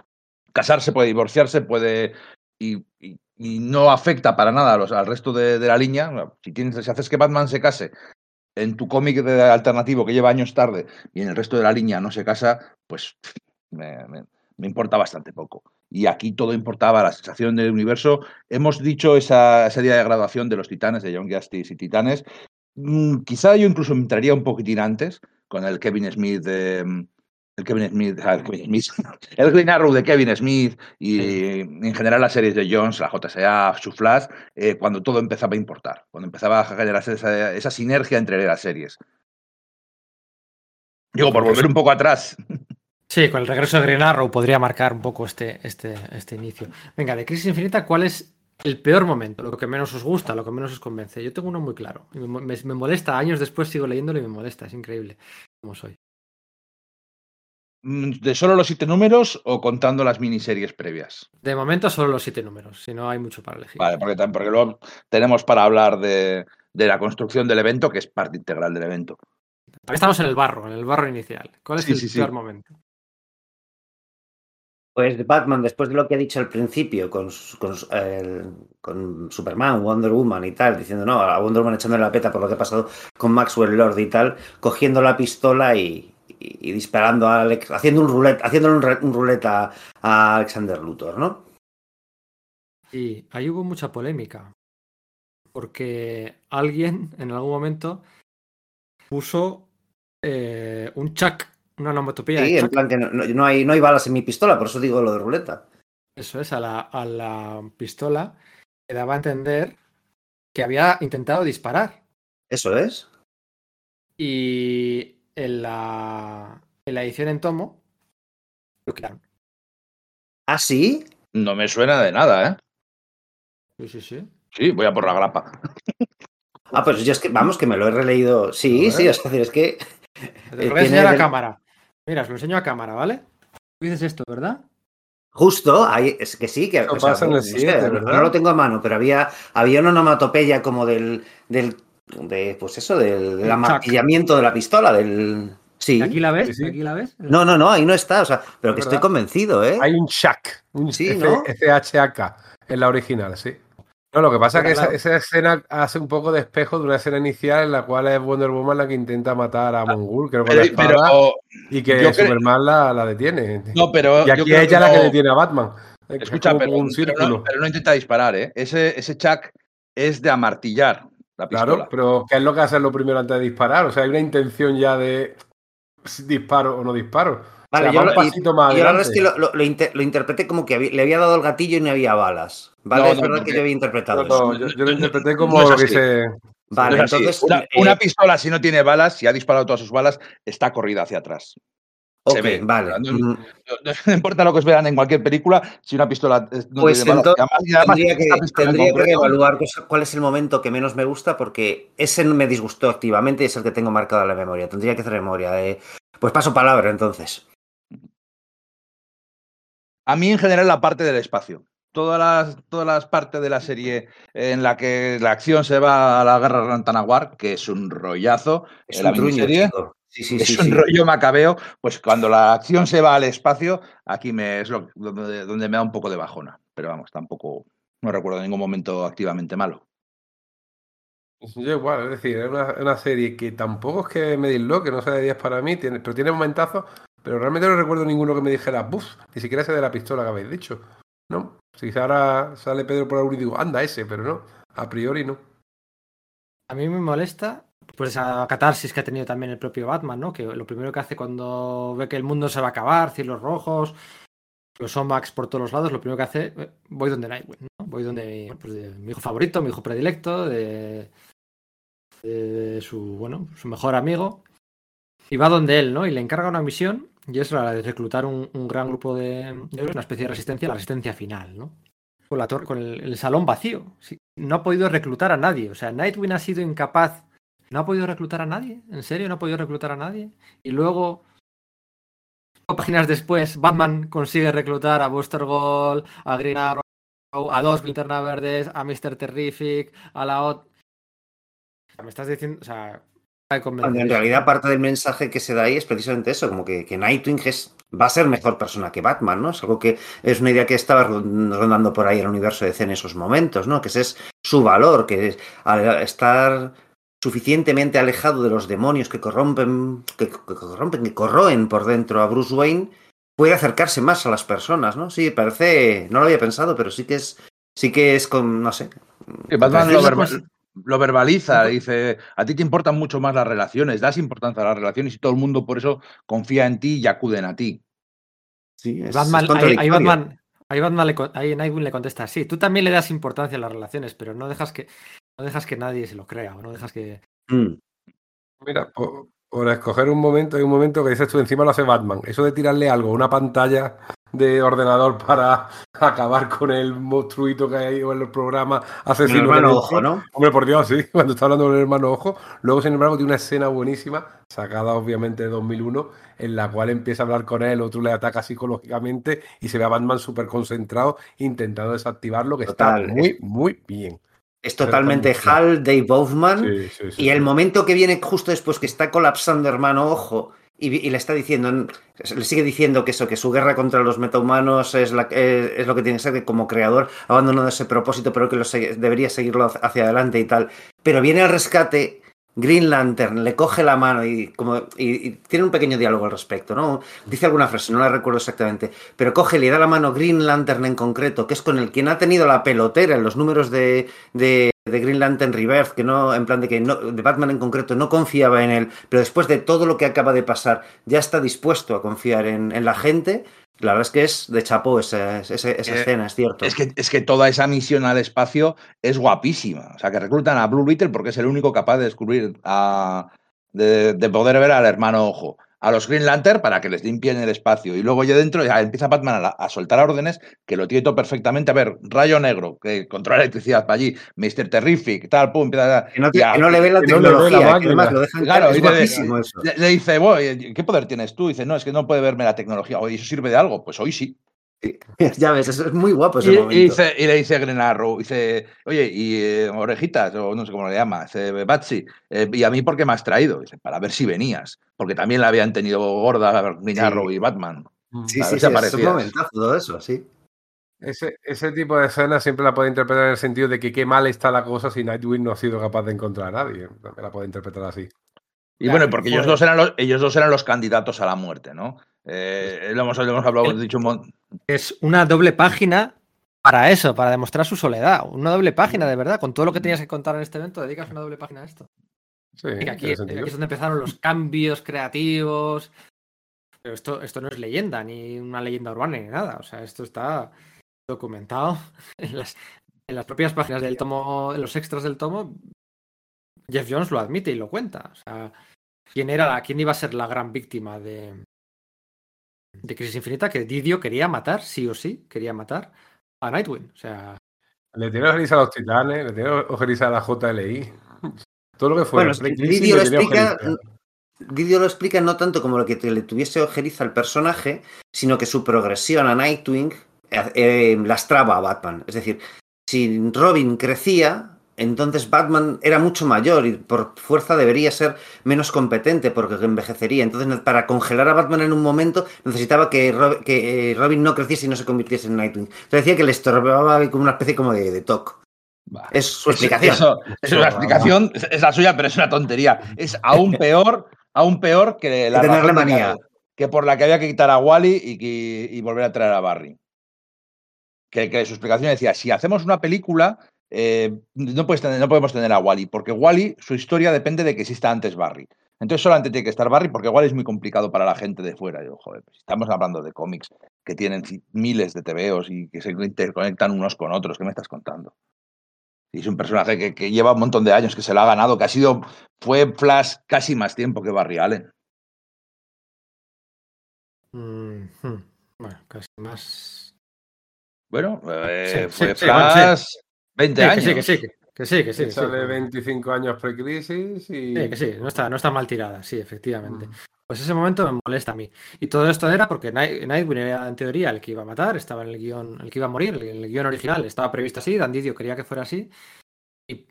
[SPEAKER 4] casarse, puede divorciarse, puede. Y no afecta para nada a los- al resto de, de la línea. Si, tienes, si haces que Batman se case en tu cómic de alternativo que lleva años tarde y en el resto de la línea no se casa, pues me, importa bastante poco. Y aquí todo importaba, la sensación del universo. Hemos dicho esa, ese día de graduación de los titanes, de Young Justice y Titanes. Mm, quizá yo incluso entraría un poquitín antes con el Kevin Smith de. El Kevin Smith, ah, el Kevin Smith, el Green Arrow de Kevin Smith y en general las series de Jones, la JSA, su Flash, eh, cuando todo empezaba a importar, cuando empezaba a generarse esa, esa sinergia entre las series. Digo, por volver un poco atrás,
[SPEAKER 1] Sí, con el regreso de Green Arrow podría marcar un poco este, este, este inicio. Venga, de Crisis Infinita, ¿cuál es el peor momento? Lo que menos os gusta, lo que menos os convence. Yo tengo uno muy claro. me- me molesta, años después sigo leyéndolo y me molesta, es increíble como soy.
[SPEAKER 4] Mm, ¿de solo los siete números o contando las miniseries previas?
[SPEAKER 1] De momento solo los siete números, si no hay mucho para elegir.
[SPEAKER 4] Vale, porque, porque luego tenemos para hablar de, de la construcción del evento, que es parte integral del evento.
[SPEAKER 1] Ahora Estamos en el barro, en el barro inicial. ¿Cuál es
[SPEAKER 4] Sí,
[SPEAKER 1] el
[SPEAKER 4] sí,
[SPEAKER 1] momento?
[SPEAKER 2] Pues Batman, después de lo que ha dicho al principio con, con, con Superman, Wonder Woman y tal, diciendo no, a Wonder Woman echándole la peta por lo que ha pasado con Maxwell Lord y tal, cogiendo la pistola y, y- y disparando a Alex, haciendo un roulette, haciéndole un, re- un roulette a, a Alexander Luthor, ¿no?
[SPEAKER 1] Y ahí hubo mucha polémica. Porque alguien en algún momento puso eh, un chuck, una onomatopeya
[SPEAKER 2] Sí, en plan que no, no- no hay, no hay balas en mi pistola, por eso digo lo de ruleta.
[SPEAKER 1] eso es, a la, a la pistola, que daba a entender que había intentado disparar.
[SPEAKER 2] Eso es.
[SPEAKER 1] Y en la, en la edición en tomo, lo quitaron.
[SPEAKER 2] ¿Ah, sí?
[SPEAKER 4] No me suena de nada, ¿eh?
[SPEAKER 1] Sí, sí, sí.
[SPEAKER 4] Sí, voy a por la grapa.
[SPEAKER 2] Ah, pues yo es que, vamos, que me lo he releído. Sí,
[SPEAKER 1] A
[SPEAKER 2] sí, es decir, es que
[SPEAKER 1] Te
[SPEAKER 2] Eh,
[SPEAKER 1] lo voy a
[SPEAKER 2] tiene
[SPEAKER 1] enseñar a cámara. Mira, os lo enseño a cámara, ¿vale? Tú dices esto, ¿verdad?
[SPEAKER 2] Justo, ahí, es que sí, que o sea,
[SPEAKER 3] pasa en el
[SPEAKER 2] no sé,
[SPEAKER 3] siete,
[SPEAKER 2] no-
[SPEAKER 3] ¿verdad?
[SPEAKER 2] no lo tengo a mano, pero había, había una onomatopeya como del, del de, pues eso, del, del
[SPEAKER 1] El
[SPEAKER 2] amartillamiento de la pistola, del. Sí.
[SPEAKER 1] ¿Aquí la ves?
[SPEAKER 3] Sí, sí.
[SPEAKER 1] ¿Aquí la ves?
[SPEAKER 2] No, no, no, ahí no está, o sea, pero que
[SPEAKER 3] Es
[SPEAKER 2] estoy convencido, ¿eh?
[SPEAKER 3] Hay un Shack, un
[SPEAKER 2] Sí,
[SPEAKER 3] F-
[SPEAKER 2] ¿no?
[SPEAKER 3] FHAK en la original, sí. No, lo que pasa es que
[SPEAKER 1] Claro.
[SPEAKER 3] esa, esa escena hace un poco de espejo de una escena inicial en la cual es Wonder Woman la que intenta matar a Mongul, creo con la
[SPEAKER 4] Pero,
[SPEAKER 3] espada,
[SPEAKER 4] pero-
[SPEAKER 3] y que
[SPEAKER 4] creo-
[SPEAKER 3] Superman la, la detiene.
[SPEAKER 4] no, pero
[SPEAKER 3] y aquí es ella la
[SPEAKER 4] no-
[SPEAKER 3] que detiene a Batman. Es
[SPEAKER 4] Escucha, pero,
[SPEAKER 3] un
[SPEAKER 4] pero no, pero no intenta disparar, ¿eh? Ese, ese chuck es de amartillar la pistola.
[SPEAKER 3] Claro, pero ¿qué es lo que hace lo primero antes de disparar? O sea, hay una intención ya de si disparo o no disparo.
[SPEAKER 2] Vale,
[SPEAKER 3] o sea,
[SPEAKER 2] yo lo-
[SPEAKER 3] un pasito más
[SPEAKER 2] Y la verdad
[SPEAKER 3] adelante.
[SPEAKER 2] es que lo, lo- lo inter- lo interpreté como que había- le había dado el gatillo y no había balas. Vale,
[SPEAKER 4] No,
[SPEAKER 2] es
[SPEAKER 4] no,
[SPEAKER 2] verdad
[SPEAKER 4] porque-
[SPEAKER 2] que yo había interpretado
[SPEAKER 3] No, no,
[SPEAKER 2] eso.
[SPEAKER 3] yo, yo lo interpreté como
[SPEAKER 4] No es
[SPEAKER 3] lo que se.
[SPEAKER 2] Vale, entonces.
[SPEAKER 4] una,
[SPEAKER 2] eh,
[SPEAKER 4] una pistola, si no tiene balas, si ha disparado todas sus balas, está corrida hacia atrás.
[SPEAKER 2] Ok,
[SPEAKER 4] Se ve.
[SPEAKER 2] vale.
[SPEAKER 4] No,
[SPEAKER 2] Mm,
[SPEAKER 4] no- no importa lo que os vean en cualquier película, si una pistola no
[SPEAKER 2] Pues entonces
[SPEAKER 4] además-
[SPEAKER 2] tendría que,
[SPEAKER 4] pistola
[SPEAKER 2] tendría que evaluar cuál es el momento que menos me gusta porque ese me disgustó activamente y es el que tengo marcado en la memoria. Tendría que hacer memoria. eh. Pues paso palabra entonces.
[SPEAKER 4] A mí en general la parte del espacio. Todas las, todas las partes de la serie en la que la acción se va a la guerra de Rantanaguar, que es un rollazo,
[SPEAKER 2] Es
[SPEAKER 4] la
[SPEAKER 2] un truño, chico. Sí, sí,
[SPEAKER 4] es
[SPEAKER 2] sí,
[SPEAKER 4] un
[SPEAKER 2] sí.
[SPEAKER 4] rollo macabeo, pues cuando la acción se va al espacio, aquí me, es lo, donde, donde me da un poco de bajona. Pero vamos, tampoco, no recuerdo ningún momento activamente malo.
[SPEAKER 3] Yo igual, es decir, es una, una serie que tampoco es que me dislo, que no sea de 10 para mí, tiene, pero tiene momentazos, pero realmente no recuerdo ninguno que me dijera, buf, ni siquiera ese de la pistola que habéis dicho. No, si ahora sale Pedro por algún y digo, anda ese, pero no, a priori no.
[SPEAKER 1] A mí me molesta pues esa catarsis que ha tenido también el propio Batman, ¿no? Que lo primero que hace cuando ve que el mundo se va a acabar, cielos rojos, los Somax por todos los lados, lo primero que hace, eh, voy donde Nightwing, ¿no? Voy donde pues, mi hijo favorito, mi hijo predilecto, de, de su, bueno, su mejor amigo, y va donde él, ¿no? Y le encarga una misión, y es la de reclutar un, gran grupo de, de una especie de resistencia, la resistencia final, ¿no? Con, la torre, con el, salón vacío. No ha podido reclutar a nadie. O sea, Nightwing ha sido incapaz no ha podido reclutar a nadie, ¿en serio? ¿No ha podido reclutar a nadie? Y luego, páginas después, Batman consigue reclutar a Buster Gold, a Green Arrow, a dos Linterna Verdes, a Mr. Terrific, a la OT. Me estás diciendo, o sea,
[SPEAKER 2] en realidad parte del mensaje que se da ahí es precisamente eso, como que, que Nightwing es, va a ser mejor persona que Batman, ¿no? Es algo que es una idea que estaba rondando por ahí el universo de DC en esos momentos, ¿no? Que ese es su valor, que al estar suficientemente alejado de los demonios que corrompen, que, que corrompen, que corroen por dentro a Bruce Wayne, puede acercarse más a las personas, ¿no? Sí, parece, no lo había pensado, pero sí que es, sí que es con, no sé.
[SPEAKER 4] Batman
[SPEAKER 1] Parece
[SPEAKER 4] lo,
[SPEAKER 1] una
[SPEAKER 4] verba-
[SPEAKER 1] cosa-
[SPEAKER 4] lo verbaliza, dice, a ti te importan mucho más las relaciones, das importancia a las relaciones y todo el mundo por eso confía en ti y acuden a ti.
[SPEAKER 2] Sí, es,
[SPEAKER 1] Batman,
[SPEAKER 2] es
[SPEAKER 1] ahí, ahí
[SPEAKER 2] contradictorio.
[SPEAKER 1] Batman, ahí Batman le, ahí Nightwing le contesta, sí, tú también le das importancia a las relaciones, pero no dejas que, no dejas que nadie se lo crea, o no dejas que...
[SPEAKER 2] Mm.
[SPEAKER 3] Mira, por, por escoger un momento, hay un momento que dices tú, encima lo hace Batman. Eso de tirarle algo, una pantalla de ordenador para acabar con el monstruito que hay en el programa
[SPEAKER 2] El
[SPEAKER 3] asesino. que
[SPEAKER 2] hermano ojo. ¿no?
[SPEAKER 3] Hombre, por Dios, sí, cuando está hablando del hermano Ojo. Luego, sin embargo, tiene una escena buenísima, sacada obviamente de 2001, en la cual empieza a hablar con él, otro le ataca psicológicamente y se ve a Batman súper concentrado intentando desactivarlo, que
[SPEAKER 2] Total,
[SPEAKER 3] está muy, muy bien.
[SPEAKER 2] Es totalmente Hal, Dave Bowman.
[SPEAKER 3] Sí, sí, sí,
[SPEAKER 2] Y el momento que viene justo después que está colapsando hermano ojo y, le está diciendo, le sigue diciendo que eso, que su guerra contra los metahumanos es, la, es, es lo que tiene que ser, que como creador ha abandonado ese propósito, pero que lo debería seguirlo hacia adelante y tal. Pero viene al rescate Green Lantern, le coge la mano y, como, y, tiene un pequeño diálogo al respecto, ¿no? Dice alguna frase, no la recuerdo exactamente, pero coge le da la mano Green Lantern en concreto, que es con el quien ha tenido la pelotera en los números de, de, Green Lantern Rebirth, que no, en plan de que no, de Batman en concreto no confiaba en él, pero después de todo lo que acaba de pasar, ya está dispuesto a confiar en la gente. La verdad es que es de chapó esa, esa, esa
[SPEAKER 4] Eh,
[SPEAKER 2] escena, es cierto.
[SPEAKER 4] Es que, es que toda esa misión al espacio es guapísima. O sea, que reclutan a Blue Beetle porque es el único capaz de descubrir, a, de, de poder ver al hermano Ojo. A los Green Lantern para que les limpien el espacio. Y luego ya dentro ya empieza Batman a, la- a soltar órdenes que lo tiene todo perfectamente. A ver, Rayo Negro, que controla electricidad para allí. Mr. Terrific, tal, pum, empieza a-
[SPEAKER 2] que, no te-
[SPEAKER 4] y a-
[SPEAKER 2] que no le ve la tecnología, que
[SPEAKER 3] máquina.
[SPEAKER 2] además lo dejan
[SPEAKER 4] Claro, le- dice, "Oye, ¿qué poder tienes tú? Dice, no, es que no puede verme la tecnología. Oye, ¿eso sirve de algo? Pues hoy sí.
[SPEAKER 2] ya ves, eso es muy guapo ese
[SPEAKER 4] Y,
[SPEAKER 2] momento.
[SPEAKER 4] y dice, y le dice Green Arrow, dice, oye, y eh, orejitas, o no sé cómo le llama, dice, Batsy, eh, ¿y a mí por qué me has traído? Dice, para ver si venías, porque también la habían tenido gorda Green
[SPEAKER 2] Sí.
[SPEAKER 4] Arrow y Batman.
[SPEAKER 2] Sí,
[SPEAKER 4] a
[SPEAKER 2] sí,
[SPEAKER 4] si
[SPEAKER 2] sí, es un momentazo todo eso, sí.
[SPEAKER 3] Ese, ese tipo de escena siempre la puede interpretar en el sentido de que qué mal está la cosa si Nightwing no ha sido capaz de encontrar a nadie. También la puede interpretar así.
[SPEAKER 4] Y
[SPEAKER 1] Claro,
[SPEAKER 4] bueno, porque ellos dos, eran los, ellos dos eran los candidatos a la muerte, ¿no? Eh, lo, hemos, lo hemos hablado, hemos dicho un mon-
[SPEAKER 1] Es una doble página para eso, para demostrar su soledad. Una doble página, de verdad. Con todo lo que tenías que contar en este evento, dedicas una doble página a esto.
[SPEAKER 3] Sí,
[SPEAKER 1] Y aquí, aquí es donde empezaron los cambios creativos. Pero esto, esto no es leyenda, ni una leyenda urbana, ni nada. O sea, esto está documentado en las, en las propias páginas del tomo, en los extras del tomo. Jeff Jones lo admite y lo cuenta. O sea, quién era la, quién iba a ser la gran víctima de, de Crisis Infinita que Didio quería matar, sí o sí, quería matar a Nightwing. O sea,
[SPEAKER 3] Le tiene ojeriza a los titanes, le tiene ojeriza a la JLI. Todo lo que fuera.
[SPEAKER 2] Bueno, Didio lo explica-. Didio lo explica no tanto como lo que te- le tuviese ojeriza al personaje, sino que su progresión a Nightwing eh, eh, lastraba a Batman. Es decir, si Robin crecía, entonces Batman era mucho mayor y por fuerza debería ser menos competente porque envejecería. Entonces, para congelar a Batman en un momento, necesitaba que, eh, Robin no creciese y no se convirtiese en Nightwing. Entonces decía que le estorbaba como una especie como de, de.
[SPEAKER 4] Bah.
[SPEAKER 2] Es su explicación.
[SPEAKER 4] Eso, es una explicación, es- la suya, pero es una tontería. Es aún peor, aún peor que la
[SPEAKER 2] Que tenerle manía.
[SPEAKER 4] que, que por la que había que quitar a Wally y, que- y volver a traer a Barry. Que, que su explicación decía, si hacemos una película, eh, no, puedes tener- no podemos tener a Wally, porque Wally, su historia depende de que exista antes Barry. Entonces solamente tiene que estar Barry porque Wally es muy complicado para la gente de fuera. Yo, joder, pues, estamos hablando de cómics que tienen miles de TVOs y que se interconectan unos con otros. ¿Qué me estás contando? Y es un personaje que, que lleva un montón de años, que se lo ha ganado, que ha sido, fue Flash casi más tiempo que Barry Allen.
[SPEAKER 1] mm, hmm, bueno, casi más.
[SPEAKER 4] Bueno, eh,
[SPEAKER 1] Sí,
[SPEAKER 4] fue
[SPEAKER 1] sí, sí, bueno, sí.
[SPEAKER 4] Flash 20
[SPEAKER 1] Sí, que
[SPEAKER 4] años.
[SPEAKER 1] sí, que sí, que, que sí, que sí. sí.
[SPEAKER 3] Sale 25 años pre-crisis y.
[SPEAKER 1] Sí, que sí, no está, no está mal tirada, sí, efectivamente.
[SPEAKER 3] Mm.
[SPEAKER 1] Pues ese momento me molesta a mí. Y todo esto era porque Night- Nightwing era en teoría el que iba a matar, estaba en el guion, el que iba a morir, en el guion original estaba previsto así, Dan Didio quería que fuera así. Y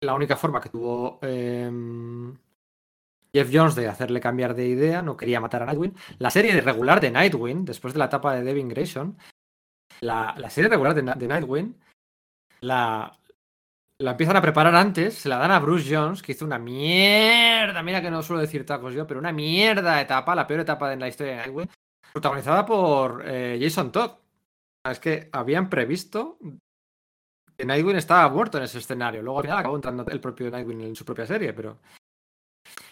[SPEAKER 1] la única forma que tuvo em, Jeff Jones de hacerle cambiar de idea, no quería matar a Nightwing. La serie regular de Nightwing, después de la etapa de Devin Grayson, la, la serie regular de, de Nightwing, la, la empiezan a preparar antes, se la dan a Bruce Jones, que hizo una mierda, mira que no suelo decir tacos yo, pero una mierda etapa, la peor etapa de la historia de Nightwing, protagonizada por eh, Jason Todd. Es que habían previsto que Nightwing estaba muerto en ese escenario. Luego al final acabó entrando el propio Nightwing en su propia serie, pero.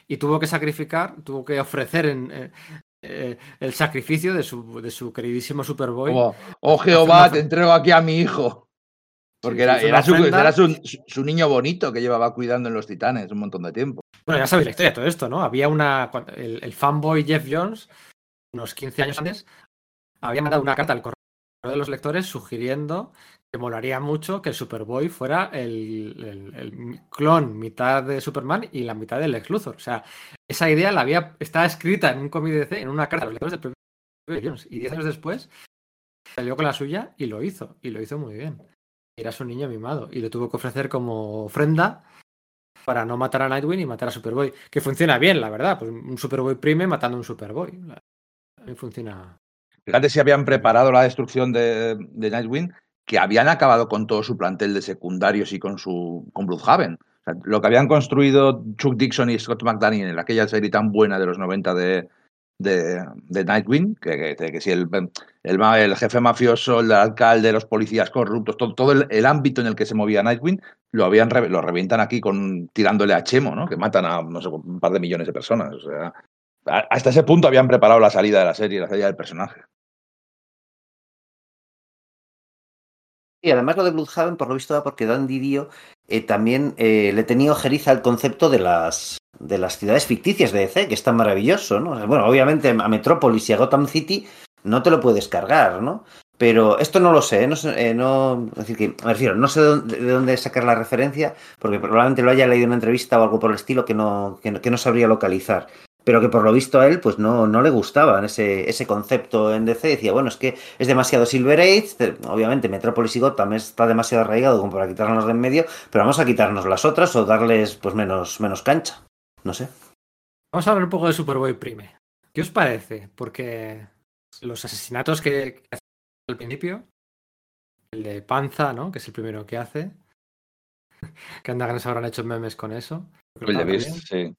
[SPEAKER 1] Y tuvo que sacrificar, tuvo que ofrecer en, eh, eh, el sacrificio de su, de su queridísimo Superboy.
[SPEAKER 4] Como, oh Jehová, te entrego aquí a mi hijo. Porque era, era, su, era su, su- niño bonito que llevaba cuidando en los titanes un montón de tiempo.
[SPEAKER 1] Bueno, ya sabéis la historia de todo esto, ¿no? Había una. El, el fanboy Jeff Jones, unos 15 años antes, había mandado una carta al correo de los lectores sugiriendo que molaría mucho que el Superboy fuera el, el- el clon mitad de Superman y la mitad del Lex Luthor. O sea, esa idea la había, está escrita en un cómic de DC, en una carta a los lectores del propio Jones. Y 10 años después salió con la suya y lo hizo. Y lo hizo muy bien. Era su niño mimado. Y le tuvo que ofrecer como ofrenda para no matar a Nightwing y matar a Superboy. Que funciona bien, la verdad. Pues un Superboy prime matando a un Superboy. Funciona.
[SPEAKER 4] Fíjate si habían preparado la destrucción de, de Nightwing, que habían acabado con todo su plantel de secundarios y con su con Bloodhaven. O sea, lo que habían construido Chuck Dixon y Scott McDaniel en aquella serie tan buena de los 90 de, de, Nightwing, que, que, si el, el, jefe mafioso, el alcalde, los policías corruptos, todo, todo el, ámbito en el que se movía Nightwing, lo habían lo revientan aquí con tirándole a Chemo, ¿no? Que matan a no sé, un par de millones de personas. O sea, hasta ese punto habían preparado la salida de la serie, la salida del personaje.
[SPEAKER 2] Y además lo de Bloodhaven, por lo visto, porque Dan Didio eh, también eh, le tenía ojeriza al concepto de las, de las ciudades ficticias de DC, que es tan maravilloso, ¿no? Bueno, obviamente a Metrópolis y a Gotham City no te lo puedes cargar, ¿no? Pero esto no lo sé, ¿eh? no sé, eh, no, decir, que, me refiero, no sé de dónde, de dónde sacar la referencia, porque probablemente lo haya leído en una entrevista o algo por el estilo que no, que que no sabría localizar. Pero que por lo visto a él, pues no, no le gustaba ese, ese concepto en DC. Decía, bueno, es que es demasiado Silver Age, te- obviamente Metrópolis y Gotham está demasiado arraigado como para quitarnos de en medio, pero vamos a quitarnos las otras o darles pues menos, menos cancha. No sé.
[SPEAKER 1] Vamos a hablar un poco de Superboy Prime. ¿Qué os parece? Porque los asesinatos que, hace al principio, el de Panza, ¿no? Que es el primero que hace. Que anda que nos habrán hecho memes con eso.
[SPEAKER 4] Beast,
[SPEAKER 1] bien.
[SPEAKER 4] sí.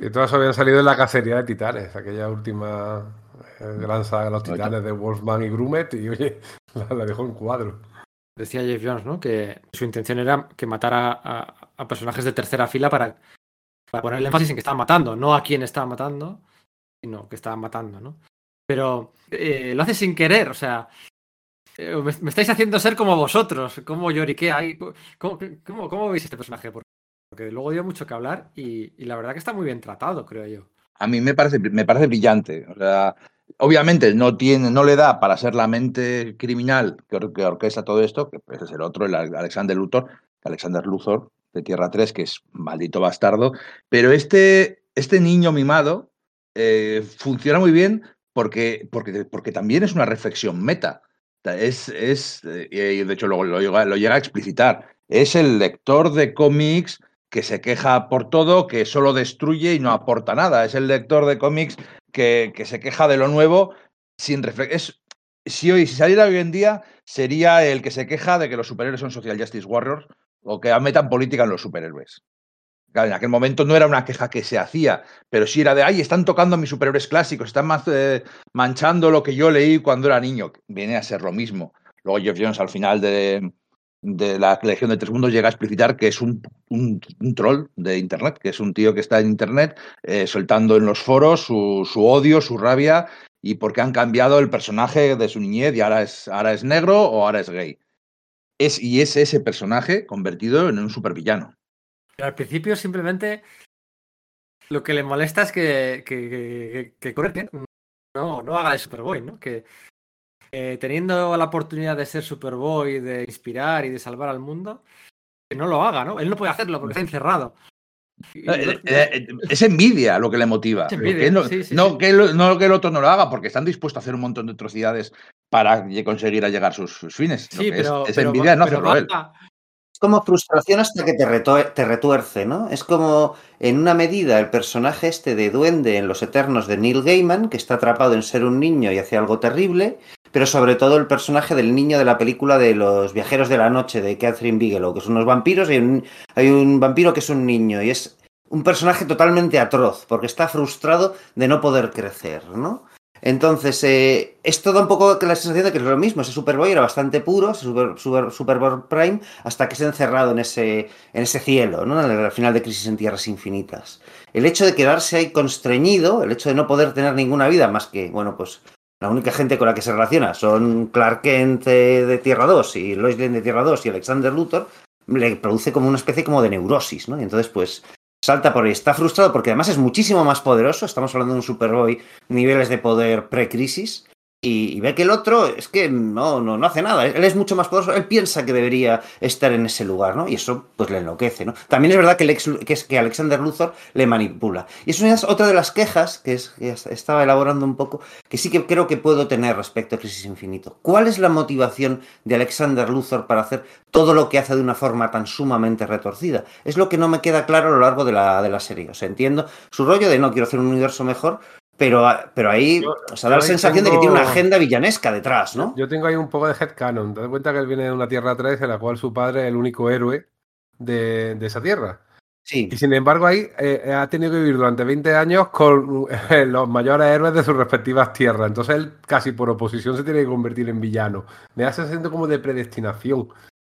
[SPEAKER 3] Y todas habían salido en la cacería de titanes, aquella última eh, gran saga de los titanes de Wolfman y Grumet, y oye, la, la dejó en cuadro.
[SPEAKER 1] Decía Jeff Jones, ¿no? Que su intención era que matara a, a personajes de tercera fila para, para poner el énfasis en que estaban matando, no a quién estaban matando, sino que estaban matando, ¿no? Pero eh, lo hace sin querer, o sea, eh, me, me estáis haciendo ser como vosotros, como lloriquea ahí. ¿Cómo, cómo, cómo veis este personaje? Porque luego dio mucho que hablar y, y la verdad que está muy bien tratado, creo yo.
[SPEAKER 4] A mí me parece, me parece brillante. O sea, Obviamente no tiene, no le da para ser la mente criminal que, or- que orquesta todo esto, que es el otro, el Alexander Luthor, Alexander Luthor Tierra 3, que es maldito bastardo. Pero este, este niño mimado eh, funciona muy bien porque, porque, porque también es una reflexión meta. Es, es eh, de hecho luego lo, llega- a explicitar. Es el lector de cómics que se queja por todo, que solo destruye y no aporta nada. Es el lector de cómics que, que se queja de lo nuevo sin reflexión. Si hoy si saliera hoy en día, sería el que se queja de que los superhéroes son social justice warriors o que metan política en los superhéroes. Claro, en aquel momento no era una queja que se hacía, pero sí era de, ay, están tocando a mis superhéroes clásicos, están más, eh, manchando lo que yo leí cuando era niño. Viene a ser lo mismo. Luego Jeff Jones al final de, de la Legión de Tres Mundos llega a explicitar que es un, un- troll de Internet, que es un tío que está en Internet eh, soltando en los foros su, su odio, su rabia y porque han cambiado el personaje de su niñez y ahora es, ahora es negro o ahora es gay. Es, y es ese personaje convertido en un supervillano.
[SPEAKER 1] Pero al principio simplemente lo que le molesta es que, que, que, que no, no haga de Superboy, ¿no? Que eh, teniendo la oportunidad de ser Superboy, de inspirar y de salvar al mundo, que no lo haga, ¿no? Él no puede hacerlo porque está encerrado. Y-
[SPEAKER 4] Eh, eh, Es envidia lo que le motiva.
[SPEAKER 1] Envidia,
[SPEAKER 4] Que no,
[SPEAKER 1] sí, sí,
[SPEAKER 4] no
[SPEAKER 1] sí.
[SPEAKER 4] Que el, no que el otro no lo haga, porque están dispuestos a hacer un montón de atrocidades para conseguir a llegar sus, sus fines.
[SPEAKER 1] Sí,
[SPEAKER 4] es-
[SPEAKER 1] pero,
[SPEAKER 4] es,
[SPEAKER 1] pero
[SPEAKER 4] envidia no hacerlo él.
[SPEAKER 2] Como frustración hasta que te, retuerce, ¿no? Es como, en una medida, el personaje este de Duende en Los Eternos de Neil Gaiman, que está atrapado en ser un niño y hace algo terrible, pero sobre todo el personaje del niño de la película de Los Viajeros de la Noche de Catherine Bigelow, que son unos vampiros y un, hay un vampiro que es un niño y es un personaje totalmente atroz, porque está frustrado de no poder crecer, ¿no? Entonces, eh, esto da un poco la sensación de que es lo mismo. Ese Superboy era bastante puro, Super, Super- Superboy Prime, hasta que se ha encerrado en ese, en ese cielo, ¿no? Al final de Crisis en Tierras Infinitas. El hecho de quedarse ahí constreñido, el hecho de no poder tener ninguna vida más que, bueno, pues la única gente con la que se relaciona son Clark Kent eh, de Tierra 2 y Lois Lane de Tierra 2 y Alexander Luthor, le produce como una especie como de neurosis, ¿no? Y entonces, pues, salta por ahí. Está frustrado porque además es muchísimo más poderoso. Estamos hablando de un Superboy, niveles de poder pre-crisis. Y, ve que el otro es que no, no, no hace nada. Él es mucho más poderoso. Él piensa que debería estar en ese lugar, ¿no? Y eso pues le enloquece, ¿no? También es verdad que, que, es, que Alexander Luthor le manipula. Y eso es otra de las quejas que, es, que estaba elaborando un poco, que sí que creo que puedo tener respecto a Crisis Infinito. ¿Cuál es la motivación de Alexander Luthor para hacer todo lo que hace de una forma tan sumamente retorcida? Es lo que no me queda claro a lo largo de la, de la serie. O sea, entiendo su rollo de no quiero hacer un universo mejor, pero, pero ahí
[SPEAKER 3] Yo-
[SPEAKER 2] o sea, da la sensación de que tiene una agenda villanesca detrás, ¿no?
[SPEAKER 3] Yo tengo ahí un poco de headcanon. Te das cuenta que él viene de una Tierra 3 en la cual su padre es el único héroe de, de esa Tierra.
[SPEAKER 2] Sí.
[SPEAKER 3] Y sin embargo, ahí eh, ha tenido que vivir durante 20 años con eh, los mayores héroes de sus respectivas tierras. Entonces él casi por oposición se tiene que convertir en villano. Me hace sentir como de predestinación.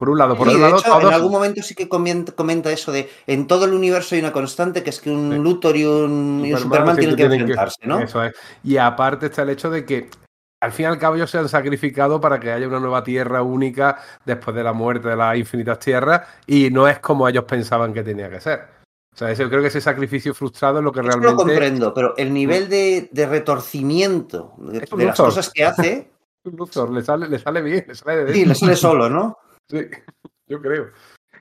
[SPEAKER 3] Por un lado, por
[SPEAKER 2] Sí,
[SPEAKER 3] otro lado,
[SPEAKER 2] hecho, en algún momento sí que comenta, comenta eso de en todo el universo hay una constante que es que un
[SPEAKER 3] Sí.
[SPEAKER 2] Luthor y un, y un
[SPEAKER 3] Superman
[SPEAKER 2] tienen que enfrentarse, ¿no?
[SPEAKER 3] Eso es. Y aparte está el hecho de que al fin y al cabo ellos se han sacrificado para que haya una nueva tierra única después de la muerte de las infinitas tierras y no es como ellos pensaban que tenía que ser. O sea, yo creo que ese sacrificio frustrado es lo que
[SPEAKER 2] Eso lo
[SPEAKER 3] realmente...
[SPEAKER 2] comprendo, pero el nivel de, de retorcimiento de, las cosas que hace,
[SPEAKER 3] Luthor le sale, le sale bien, le sale de
[SPEAKER 2] sí, le sale solo, ¿no?
[SPEAKER 3] Sí, yo creo.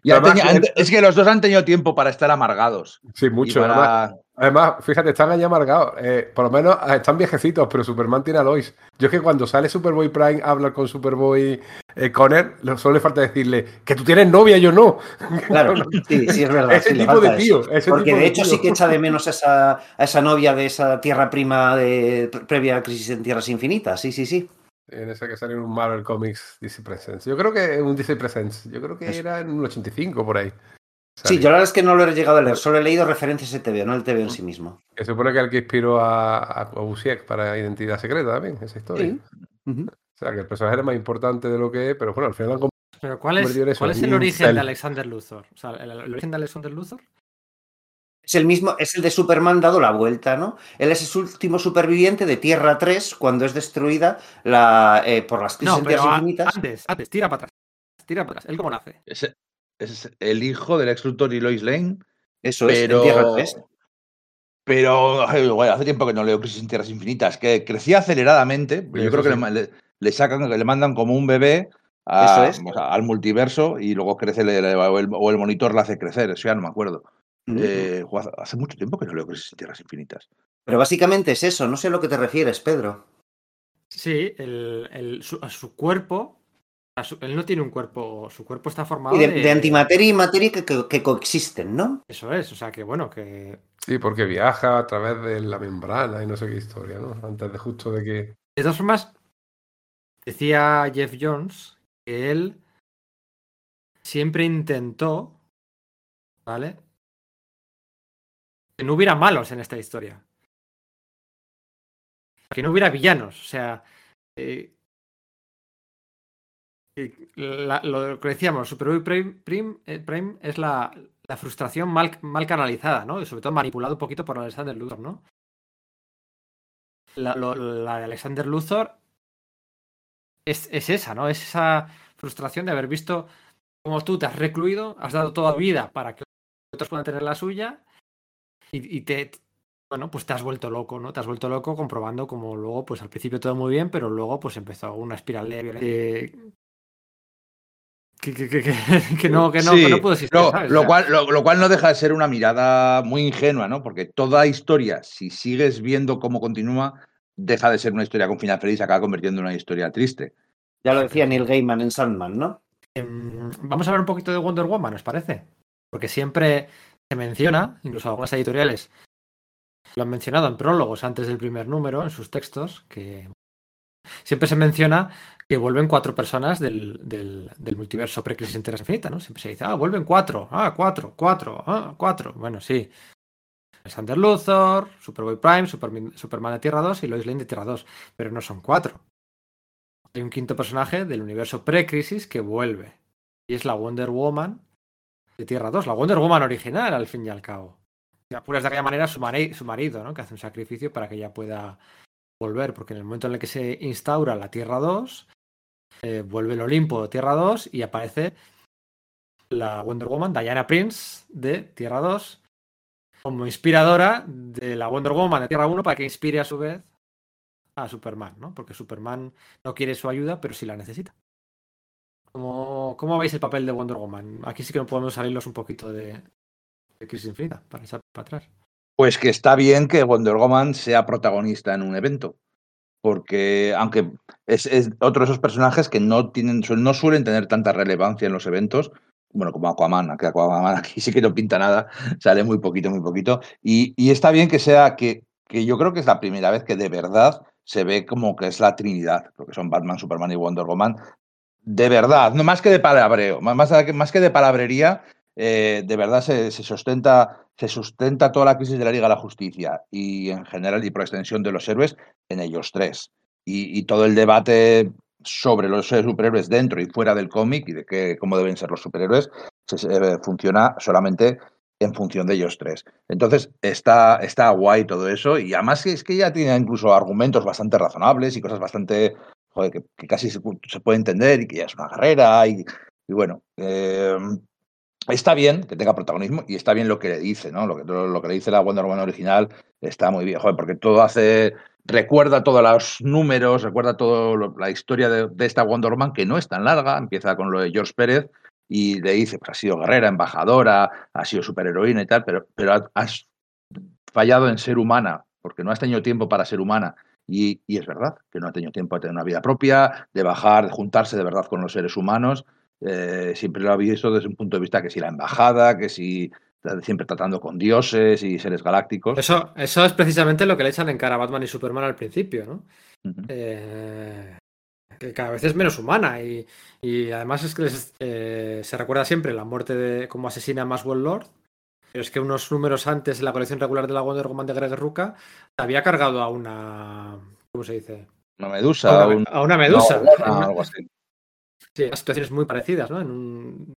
[SPEAKER 4] Y
[SPEAKER 3] Además,
[SPEAKER 4] es que los dos han tenido tiempo para estar amargados.
[SPEAKER 3] Sí, mucho.
[SPEAKER 4] para-
[SPEAKER 3] Además, además, fíjate, están ahí amargados. Eh, por lo menos ah, están viejecitos, pero Superman tiene a Lois. Yo es que cuando sale Superboy Prime a hablar con Superboy eh, Connor, lo- solo le falta decirle que tú tienes novia y yo no.
[SPEAKER 2] Claro, sí, sí, es verdad.
[SPEAKER 3] Ese
[SPEAKER 2] sí, le
[SPEAKER 3] tipo de tío, ese
[SPEAKER 2] Porque
[SPEAKER 3] tipo
[SPEAKER 2] de
[SPEAKER 3] de
[SPEAKER 2] hecho
[SPEAKER 3] tío.
[SPEAKER 2] sí que echa de menos a esa, a esa novia de esa tierra prima de, previa a Crisis en Tierras Infinitas. Sí, sí, sí.
[SPEAKER 3] En ese que sale en un Marvel Comics DC Presents. Yo creo que un DC Presents. Yo creo que
[SPEAKER 2] Eso.
[SPEAKER 3] era en un 85 por ahí.
[SPEAKER 2] Sí,
[SPEAKER 3] Salió.
[SPEAKER 2] yo la verdad es que no lo he llegado a leer, solo he leído referencias a TVO, no el TVO en sí mismo.
[SPEAKER 3] Que se supone que es el que inspiró a, a Busiek para Identidad Secreta también, esa historia. O sea, que el personaje era más importante de lo que es, pero bueno, al final lo han
[SPEAKER 1] Pero ¿cuál es, ¿cuál es el origen
[SPEAKER 3] incel.
[SPEAKER 1] de Alexander Luthor? O sea, ¿el, el origen de Alexander Luthor?
[SPEAKER 2] Es el mismo, es el de Superman dado la vuelta, ¿no? Él es el último superviviente de Tierra 3 cuando es destruida la, eh, por las crisis
[SPEAKER 1] No,
[SPEAKER 2] en
[SPEAKER 1] pero
[SPEAKER 2] Infinitas.
[SPEAKER 1] antes, antes, tira para atrás. Tira para atrás. ¿Él cómo nace?
[SPEAKER 4] Es, es el hijo del ex Luthor y Lois Lane,
[SPEAKER 2] Eso es,
[SPEAKER 4] pero,
[SPEAKER 2] en Tierra 3.
[SPEAKER 4] Pero ay, bueno, hace tiempo que no leo Crisis en Tierras Infinitas, que crecía aceleradamente. pero yo creo que
[SPEAKER 3] sí.
[SPEAKER 4] le, ma- le- le sacan, le mandan como un bebé a-
[SPEAKER 2] Eso es.
[SPEAKER 4] o sea, al multiverso y luego crece o, el, o el monitor le hace crecer. Eso ya no me acuerdo.
[SPEAKER 2] Mm.
[SPEAKER 4] Eh, hace- hace mucho tiempo que no leo Crisis en Tierras Infinitas.
[SPEAKER 2] Pero básicamente es eso, no sé a lo que te refieres, Pedro.
[SPEAKER 1] Sí, el, el- su, a su cuerpo. a su- él no tiene un cuerpo. Su cuerpo está formado
[SPEAKER 2] Y de,
[SPEAKER 1] de,
[SPEAKER 2] de antimateria y materia que, que- que coexisten, ¿no?
[SPEAKER 1] Eso es, o sea que bueno, que.
[SPEAKER 3] Sí, porque viaja a través de la membrana y no sé qué historia, ¿no? Antes de justo de que.
[SPEAKER 1] De todas formas, decía Jeff Jones que él siempre intentó, ¿vale? Que no hubiera malos en esta historia. Que no hubiera villanos. O sea, eh, eh, lo que decíamos, Superboy Prime, Prime, eh, Prime es la, frustración mal, canalizada, ¿no? Y sobre todo manipulado un poquito por Alexander Luthor, ¿no? La, de Alexander Luthor es, es esa, ¿no? Es esa frustración de haber visto cómo tú te has recluido, has dado toda vida para que otros puedan tener la suya y, y te, bueno, pues te has vuelto loco, ¿no? Te has vuelto loco comprobando como luego, pues al principio todo muy bien, pero luego pues empezó una espiral de violencia eh, que, que, que, que- que no, que no,
[SPEAKER 4] Sí,
[SPEAKER 1] que no puedo existir,
[SPEAKER 4] lo, cual, lo, lo cual no deja de ser una mirada muy ingenua, ¿no? Porque toda historia, si sigues viendo cómo continúa, deja de ser una historia con final feliz, se acaba convirtiendo en una historia triste.
[SPEAKER 2] Ya lo decía Neil Gaiman en Sandman, ¿no?
[SPEAKER 1] Em, Vamos a hablar un poquito de Wonder Woman, ¿os parece? Porque siempre se menciona, incluso algunas editoriales lo han mencionado en prólogos antes del primer número, en sus textos, que siempre se menciona que vuelven cuatro personas del, del, multiverso precrisis en Tierras Infinitas, ¿no? Siempre se dice, ah, vuelven cuatro, ah, cuatro, cuatro, ah, cuatro. Bueno, sí. Alexander Luthor, Superboy Prime, Superman, Superman de Tierra 2 y Lois Lane de Tierra 2, pero no son cuatro. Hay un quinto personaje del universo precrisis que vuelve. Y es la Wonder Woman de Tierra 2, la Wonder Woman original, al fin y al cabo. Y apuras de aquella manera su, mari- su marido, ¿no? Que hace un sacrificio para que ella pueda volver, porque en el momento en el que se instaura la Tierra 2, eh, vuelve el Olimpo de Tierra 2 y aparece la Wonder Woman, Diana Prince, de Tierra 2, como inspiradora de la Wonder Woman de Tierra 1 para que inspire a su vez a Superman, ¿no? Porque Superman no quiere su ayuda, pero sí la necesita. ¿Cómo, cómo veis el papel de Wonder Woman? Aquí sí que no podemos salirnos un poquito de, de Crisis Infinita para echar para atrás.
[SPEAKER 4] Pues que está bien que Wonder Woman sea protagonista en un evento. Porque, aunque es, otro de esos personajes que no, tienen, no suelen tener tanta relevancia en los eventos, bueno, como Aquaman, que Aquaman aquí sí que no pinta nada, sale muy poquito, muy poquito. Y, y está bien que sea, que, que yo creo que es la primera vez que de verdad se ve como que es la Trinidad, porque son Batman, Superman y Wonder Woman, de verdad, no más que de palabreo, más, más, que de palabrería, eh, de verdad se, se sustenta se sustenta toda la crisis de la Liga de la Justicia y en general y por extensión de los héroes en ellos tres. Y, todo el debate sobre los superhéroes dentro y fuera del cómic y de qué, cómo deben ser los superhéroes eh, funciona solamente en función de ellos tres. Entonces está, está guay todo eso y además es que ya tiene incluso argumentos bastante razonables y cosas bastante joder, que, casi se, puede entender y que ya es una carrera y, bueno. Eh, está bien que tenga protagonismo y está bien lo que le dice, ¿no? Lo que, lo que le dice la Wonder Woman original está muy bien, joder, porque todo hace. Recuerda todos los números, recuerda toda la historia de, de, esta Wonder Woman, que no es tan larga, empieza con lo de George Pérez y le dice, pues ha sido guerrera, embajadora, ha sido superheroína y tal, pero, pero has fallado en ser humana, porque no has tenido tiempo para ser humana. Y, y, es verdad que no ha tenido tiempo de tener una vida propia, de bajar, de juntarse de verdad con los seres humanos. Eh, siempre lo ha visto desde un punto de vista que si la embajada, que si siempre tratando con dioses y seres galácticos.
[SPEAKER 1] Eso, eso es precisamente lo que le echan en cara a Batman y Superman al principio, ¿no? Uh -huh. eh, que cada vez es menos humana y, y además es que les, eh, se recuerda siempre la muerte de cómo asesina a Maswell Lord. Pero es que unos números antes en la colección regular de la Wonder Woman de Greg Ruca había cargado a una. ¿Cómo se dice?
[SPEAKER 4] Una medusa.
[SPEAKER 1] A una,
[SPEAKER 4] un...
[SPEAKER 1] a una medusa.
[SPEAKER 4] No, algo así.
[SPEAKER 1] Sí, situaciones muy parecidas, ¿no? En un...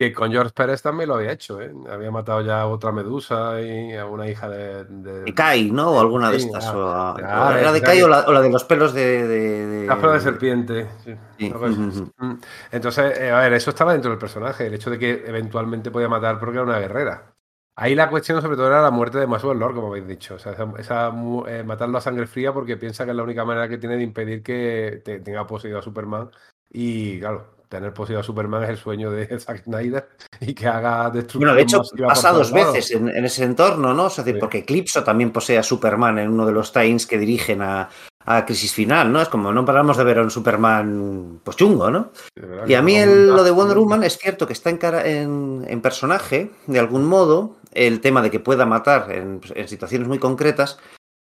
[SPEAKER 3] Que con George Pérez también lo había hecho, ¿eh? Había matado ya a otra medusa y a una hija de. De,
[SPEAKER 2] de Kai, ¿no? O alguna de
[SPEAKER 3] Sí,
[SPEAKER 2] estas.
[SPEAKER 3] ah,
[SPEAKER 2] o a-
[SPEAKER 3] ah,
[SPEAKER 2] o era de Kai o la, o la de los pelos de. de, de-
[SPEAKER 3] La flor de serpiente. sí. Mm. Entonces, eh, a ver, eso estaba dentro del personaje, el hecho de que eventualmente podía matar porque era una guerrera. Ahí la cuestión sobre todo era la muerte de Maxwell Lord, como habéis dicho. O sea, esa, esa, eh, matarlo a sangre fría porque piensa que es la única manera que tiene de impedir que te, tenga poseído a Superman. Y claro, tener poseído a Superman es el sueño de Zack Snyder y que haga destrucción.
[SPEAKER 2] Bueno, de hecho, pasa dos veces en, en, ese entorno, ¿no? O sea, sí. porque Eclipso también posee a Superman en uno de los times que dirigen a, a Crisis Final, ¿no? Es como no paramos de ver a un Superman pues chungo, ¿no? Y a mí el, lo de Wonder Woman es cierto que está en, cara, en, en personaje, de algún modo, el tema de que pueda matar en, en, situaciones muy concretas,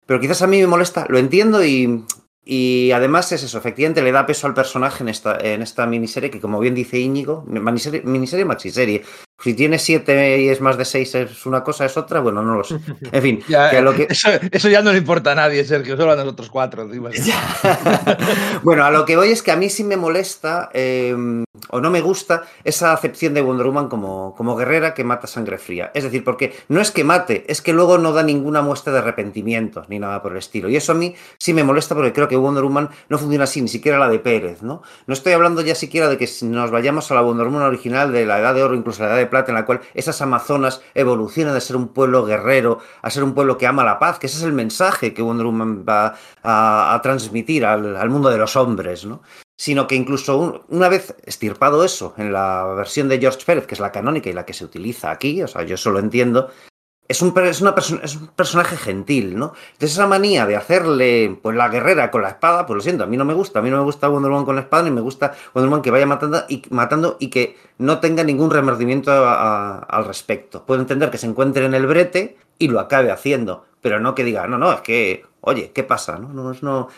[SPEAKER 2] pero quizás a mí me molesta, lo entiendo y, y además es eso, efectivamente le da peso al personaje en esta, en esta miniserie que como bien dice Íñigo, miniserie, miniserie maxiserie, si tiene siete y es más de seis es una cosa, es otra, bueno, no lo sé. En fin,
[SPEAKER 4] ya,
[SPEAKER 2] que lo que...
[SPEAKER 4] Eso, eso, ya no le importa a nadie, Sergio, solo a nosotros cuatro.
[SPEAKER 2] bueno, a lo que voy es que a mí sí me molesta eh, o no me gusta esa acepción de Wonder Woman como, como guerrera que mata sangre fría. Es decir, porque no es que mate, es que luego no da ninguna muestra de arrepentimiento ni nada por el estilo. Y eso a mí sí me molesta porque creo que Wonder Woman no funciona así, ni siquiera la de Pérez, ¿no? No estoy hablando ya siquiera de que nos vayamos a la Wonder Woman original de la Edad de Oro, incluso la Edad de Plata, en la cual esas amazonas evolucionan de ser un pueblo guerrero a ser un pueblo que ama la paz, que ese es el mensaje que Wonder Woman va a, transmitir al, mundo de los hombres, ¿no? Sino que incluso un, una vez estirpado eso en la versión de George Pérez, que es la canónica y la que se utiliza aquí, o sea, yo eso lo entiendo, es un, es, una es un personaje gentil, ¿no? Entonces esa manía de hacerle pues la guerrera con la espada, pues lo siento, a mí no me gusta, a mí no me gusta Wonder Woman con la espada, ni me gusta Wonder Woman que vaya matando y, matando y que no tenga ningún remordimiento al respecto. Puedo entender que se encuentre en el brete y lo acabe haciendo, pero no que diga, no, no, es que, oye, ¿qué pasa? No, no, no,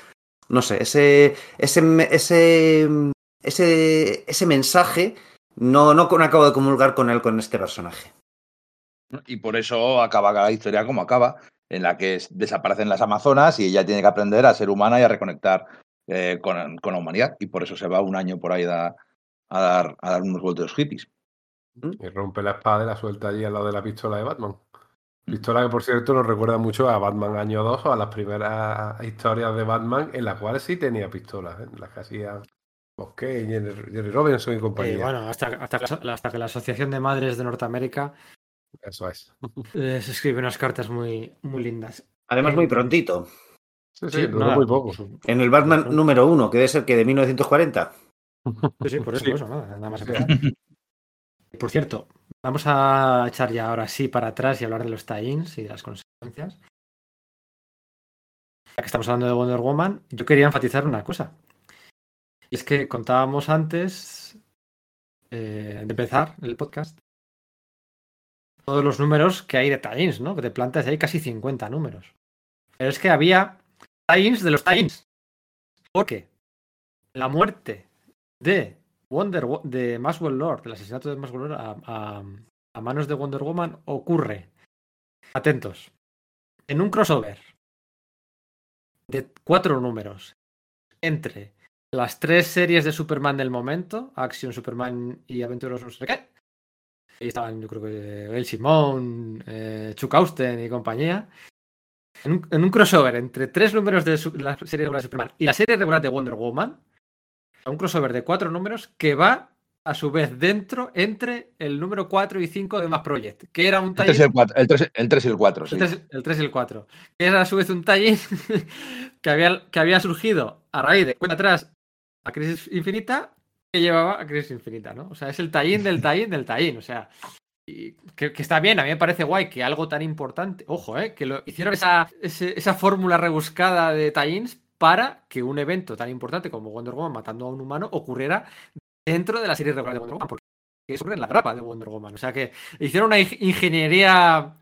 [SPEAKER 2] no sé, ese, ese, ese, ese, ese mensaje no, no, no acabo de comulgar con él, con este personaje.
[SPEAKER 4] Y por eso acaba la historia como acaba, en la que desaparecen las Amazonas y ella tiene que aprender a ser humana y a reconectar eh, con, con, la humanidad. Y por eso se va un año por ahí a, a dar, a dar unos vueltos hippies.
[SPEAKER 3] Y rompe la espada y la suelta allí al lado de la pistola de Batman. Pistola que, por cierto, nos recuerda mucho a Batman Año 2 o a las primeras historias de Batman en las cuales sí tenía pistolas, ¿eh? las que hacía Bosque, Jerry, Jerry Robinson y compañía.
[SPEAKER 1] Eh, bueno, hasta, hasta, hasta, que la Asociación de Madres de Norteamérica
[SPEAKER 3] eso es.
[SPEAKER 1] Eh, se escribe unas cartas muy, muy lindas.
[SPEAKER 2] Además, muy prontito.
[SPEAKER 3] Sí, sí, sí nada, muy poco.
[SPEAKER 2] En el Batman sí. número uno, que debe ser que de 1940.
[SPEAKER 1] Sí, sí, por eso, por eso, nada, nada más. Por cierto, vamos a echar ya ahora sí para atrás y hablar de los tie-ins y de las consecuencias. Ya que estamos hablando de Wonder Woman, yo quería enfatizar una cosa. Y es que contábamos antes eh, de empezar el podcast todos los números que hay de tie-ins, ¿no? Que te plantas hay casi 50 números. Pero es que había tie-ins de los tie-ins. Porque la muerte de Wonder de Maxwell Lord, el asesinato de Maxwell Lord a, manos de Wonder Woman ocurre, atentos, en un crossover de cuatro números entre las tres series de Superman del momento, Action, Superman y sé qué, estaban, yo creo que El Simón, eh, Chuck Austen y compañía. En un, en un, crossover entre tres números de su, la serie regular de Superman y la serie regular de Wonder Woman. Un crossover de cuatro números que va a su vez dentro entre el número 4 y 5 de Mass Project, que era un
[SPEAKER 4] taller. El 3 y el 4, el 3, el 3 y el 4, sí.
[SPEAKER 1] El 3, el 3 y el 4. Que era a su vez un taller que había, que había surgido a raíz de cuenta atrás a Crisis Infinita que llevaba a Crisis Infinita, ¿no? O sea, es el tallín del tallín del tallín, o sea, y que, está bien, a mí me parece guay que algo tan importante, ojo, ¿eh? que lo, hicieron esa, esa fórmula rebuscada de tallins para que un evento tan importante como Wonder Woman matando a un humano ocurriera dentro de la serie regular de Wonder Woman, porque ocurre en la grapa de Wonder Woman, o sea que hicieron una ingeniería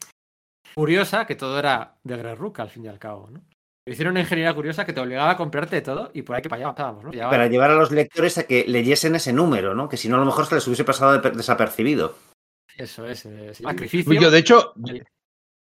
[SPEAKER 1] curiosa que todo era de Greg Rook al fin y al cabo, ¿no? Hicieron una ingeniería curiosa que te obligaba a comprarte todo y por ahí que para allá estábamos, ¿no?
[SPEAKER 2] Para llevar a los lectores a que leyesen ese número, ¿no? Que si no, a lo mejor se les hubiese pasado desapercibido.
[SPEAKER 1] Eso es, eh, sacrificio.
[SPEAKER 4] Yo, de hecho,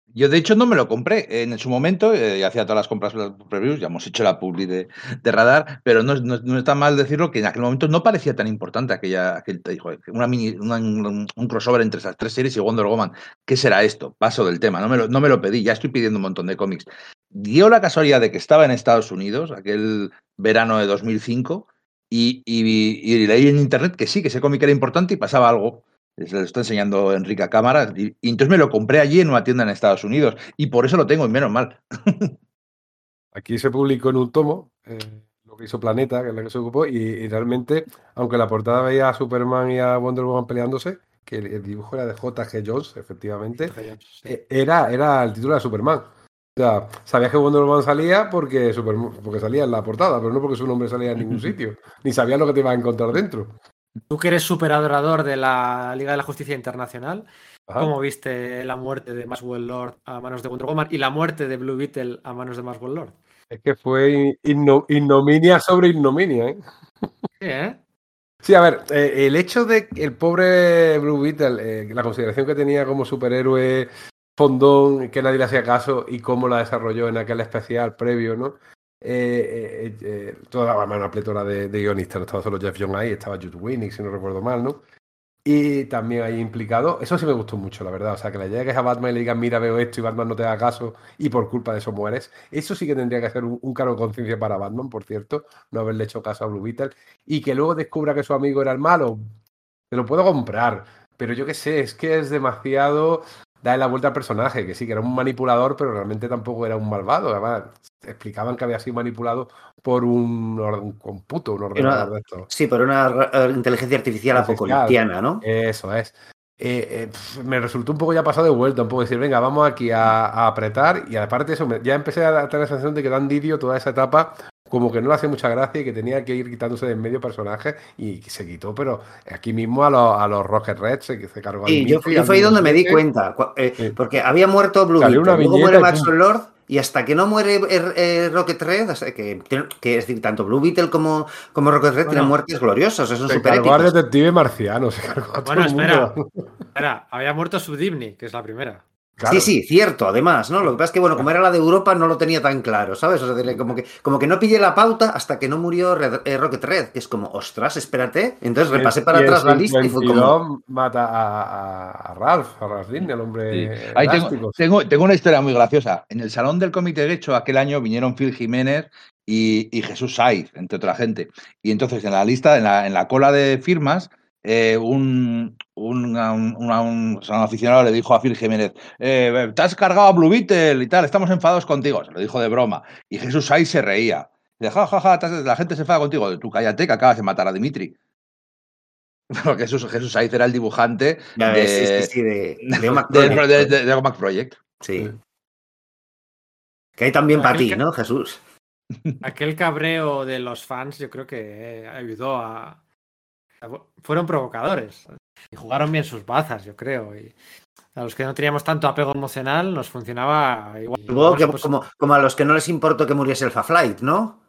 [SPEAKER 4] yo de hecho no me lo compré en su momento, eh, hacía todas las compras previews, ya hemos hecho la publi de, de radar, pero no, no, no, está mal decirlo que en aquel momento no parecía tan importante aquella, aquel, una mini, una, un, un, crossover entre esas tres series y Wonder Woman. ¿Qué será esto? Paso del tema, no me, lo, no me lo pedí, ya estoy pidiendo un montón de cómics dio la casualidad de que estaba en Estados Unidos, aquel verano de 2005, y, y, y, leí en internet que sí, que ese cómic era importante y pasaba algo. Se lo está enseñando Enrique a cámara. Y, y entonces me lo compré allí en una tienda en Estados Unidos. Y por eso lo tengo, y menos mal.
[SPEAKER 3] Aquí se publicó en un tomo, eh, lo que hizo Planeta, que es la que se ocupó, y, y realmente, aunque la portada veía a Superman y a Wonder Woman peleándose, que el, el dibujo era de J.G. Jones, efectivamente,
[SPEAKER 1] Sí.
[SPEAKER 3] eh, era, era el título de Superman. Sea, sabías que Wonder Woman salía porque, Superman, porque salía en la portada, pero no porque su nombre salía en ningún sitio. Ni sabías lo que te ibas a encontrar dentro.
[SPEAKER 1] Tú que eres super adorador de la Liga de la Justicia Internacional,
[SPEAKER 3] Ajá.
[SPEAKER 1] ¿cómo viste la muerte de Maxwell Lord a manos de Wonder Woman y la muerte de Blue Beetle a manos de Maxwell Lord?
[SPEAKER 3] Es que fue inno- ignominia sobre ignominia, ¿eh?
[SPEAKER 1] Sí, ¿eh?
[SPEAKER 3] Sí, a ver, eh, el hecho de que el pobre Blue Beetle, eh, la consideración que tenía como superhéroe fondón, que nadie le hacía caso y cómo la desarrolló en aquel especial previo, ¿no? Eh, eh, eh, toda bueno, una pletora de, de guionistas, no estaba solo Jeff John ahí, estaba Jude Winnick, si no recuerdo mal, ¿no? Y también ahí implicado, eso sí me gustó mucho, la verdad, o sea, que le llegues a Batman y le digas, mira, veo esto y Batman no te haga caso y por culpa de eso mueres, eso sí que tendría que ser un, un cargo de conciencia para Batman, por cierto, no haberle hecho caso a Blue Beetle y que luego descubra que su amigo era el malo, te lo puedo comprar, pero yo qué sé, es que es demasiado darle la vuelta al personaje, que sí, que era un manipulador, pero realmente tampoco era un malvado. Además, explicaban que había sido manipulado por un, un computo, un ordenador de estos.
[SPEAKER 2] Sí, por una ra- inteligencia artificial
[SPEAKER 3] Artificial.
[SPEAKER 2] apocaliptiana, ¿no?
[SPEAKER 3] Eso es. Eh, eh, pf, me resultó un poco ya pasado de vuelta, un poco decir, venga, vamos aquí a, a apretar. Y aparte de eso, me- ya empecé a tener la sensación de que Dan Didio toda esa etapa como que no le hace mucha gracia y que tenía que ir quitándose de en medio personajes y se quitó, pero aquí mismo a los, a los Rocket Reds se, se cargó al
[SPEAKER 2] Y yo, yo
[SPEAKER 3] al
[SPEAKER 2] fue ahí donde me di cuenta, eh,
[SPEAKER 3] Sí.
[SPEAKER 2] porque había muerto Blue
[SPEAKER 3] Salió
[SPEAKER 2] Beetle,
[SPEAKER 3] una
[SPEAKER 2] luego
[SPEAKER 3] viñeta
[SPEAKER 2] muere
[SPEAKER 3] y
[SPEAKER 2] Maxwell Lord, y hasta que no muere eh, eh, Rocket Red, o sea, que, que es decir, tanto Blue Beetle como, como Rocket Red
[SPEAKER 1] Bueno.
[SPEAKER 2] tienen muertes gloriosas, son
[SPEAKER 3] Se
[SPEAKER 2] súper
[SPEAKER 3] cargó al detective marciano, se cargó a todo
[SPEAKER 1] Bueno,
[SPEAKER 3] el mundo.
[SPEAKER 1] espera. Espera, había muerto Subdivni, que es la primera.
[SPEAKER 3] Claro.
[SPEAKER 2] Sí, sí, cierto, además, ¿no? Lo que pasa es que, bueno, como era la de Europa, no lo tenía tan claro, ¿sabes? O sea, como que, como que no pillé la pauta hasta que no murió Red- eh, Rocket Red, que es como, ostras, espérate. Entonces repasé para atrás la lista y fue como.
[SPEAKER 3] 52 mata a, a- a Ralph, a Ralph Disney, el hombre
[SPEAKER 4] Sí. Ahí tengo,
[SPEAKER 3] elástico.
[SPEAKER 4] tengo, tengo una historia muy graciosa. En el salón del Comité de Hecho aquel año vinieron Phil Jiménez y, y Jesús Saiz, entre otra gente. Y entonces en la lista, en la, en la cola de firmas, eh, un, un, un- aficionado le dijo a Phil Jiménez, eh, te has cargado a Blue Beetle y tal, estamos enfadados contigo. Se lo dijo de broma. Y Jesús Saiz se reía. Dice, ja, ja, ja, la gente se enfada contigo. Tú cállate que acabas de matar a Dimitri. Porque Jesús, Jesús Saiz era el dibujante de,
[SPEAKER 2] sí, sí, sí, de, de Omac
[SPEAKER 4] de-
[SPEAKER 2] Project,
[SPEAKER 4] de-.
[SPEAKER 2] Sí. Que hay también para ti, ¿no, Jesús?
[SPEAKER 1] Aquel cabreo de los fans yo creo que eh, ayudó a... Fueron provocadores. Y jugaron bien sus bazas, yo creo. Y a los que no teníamos tanto apego emocional nos funcionaba igual.
[SPEAKER 2] Que
[SPEAKER 1] pues,
[SPEAKER 2] como, como a los que no les importó que muriese el Flight, ¿no?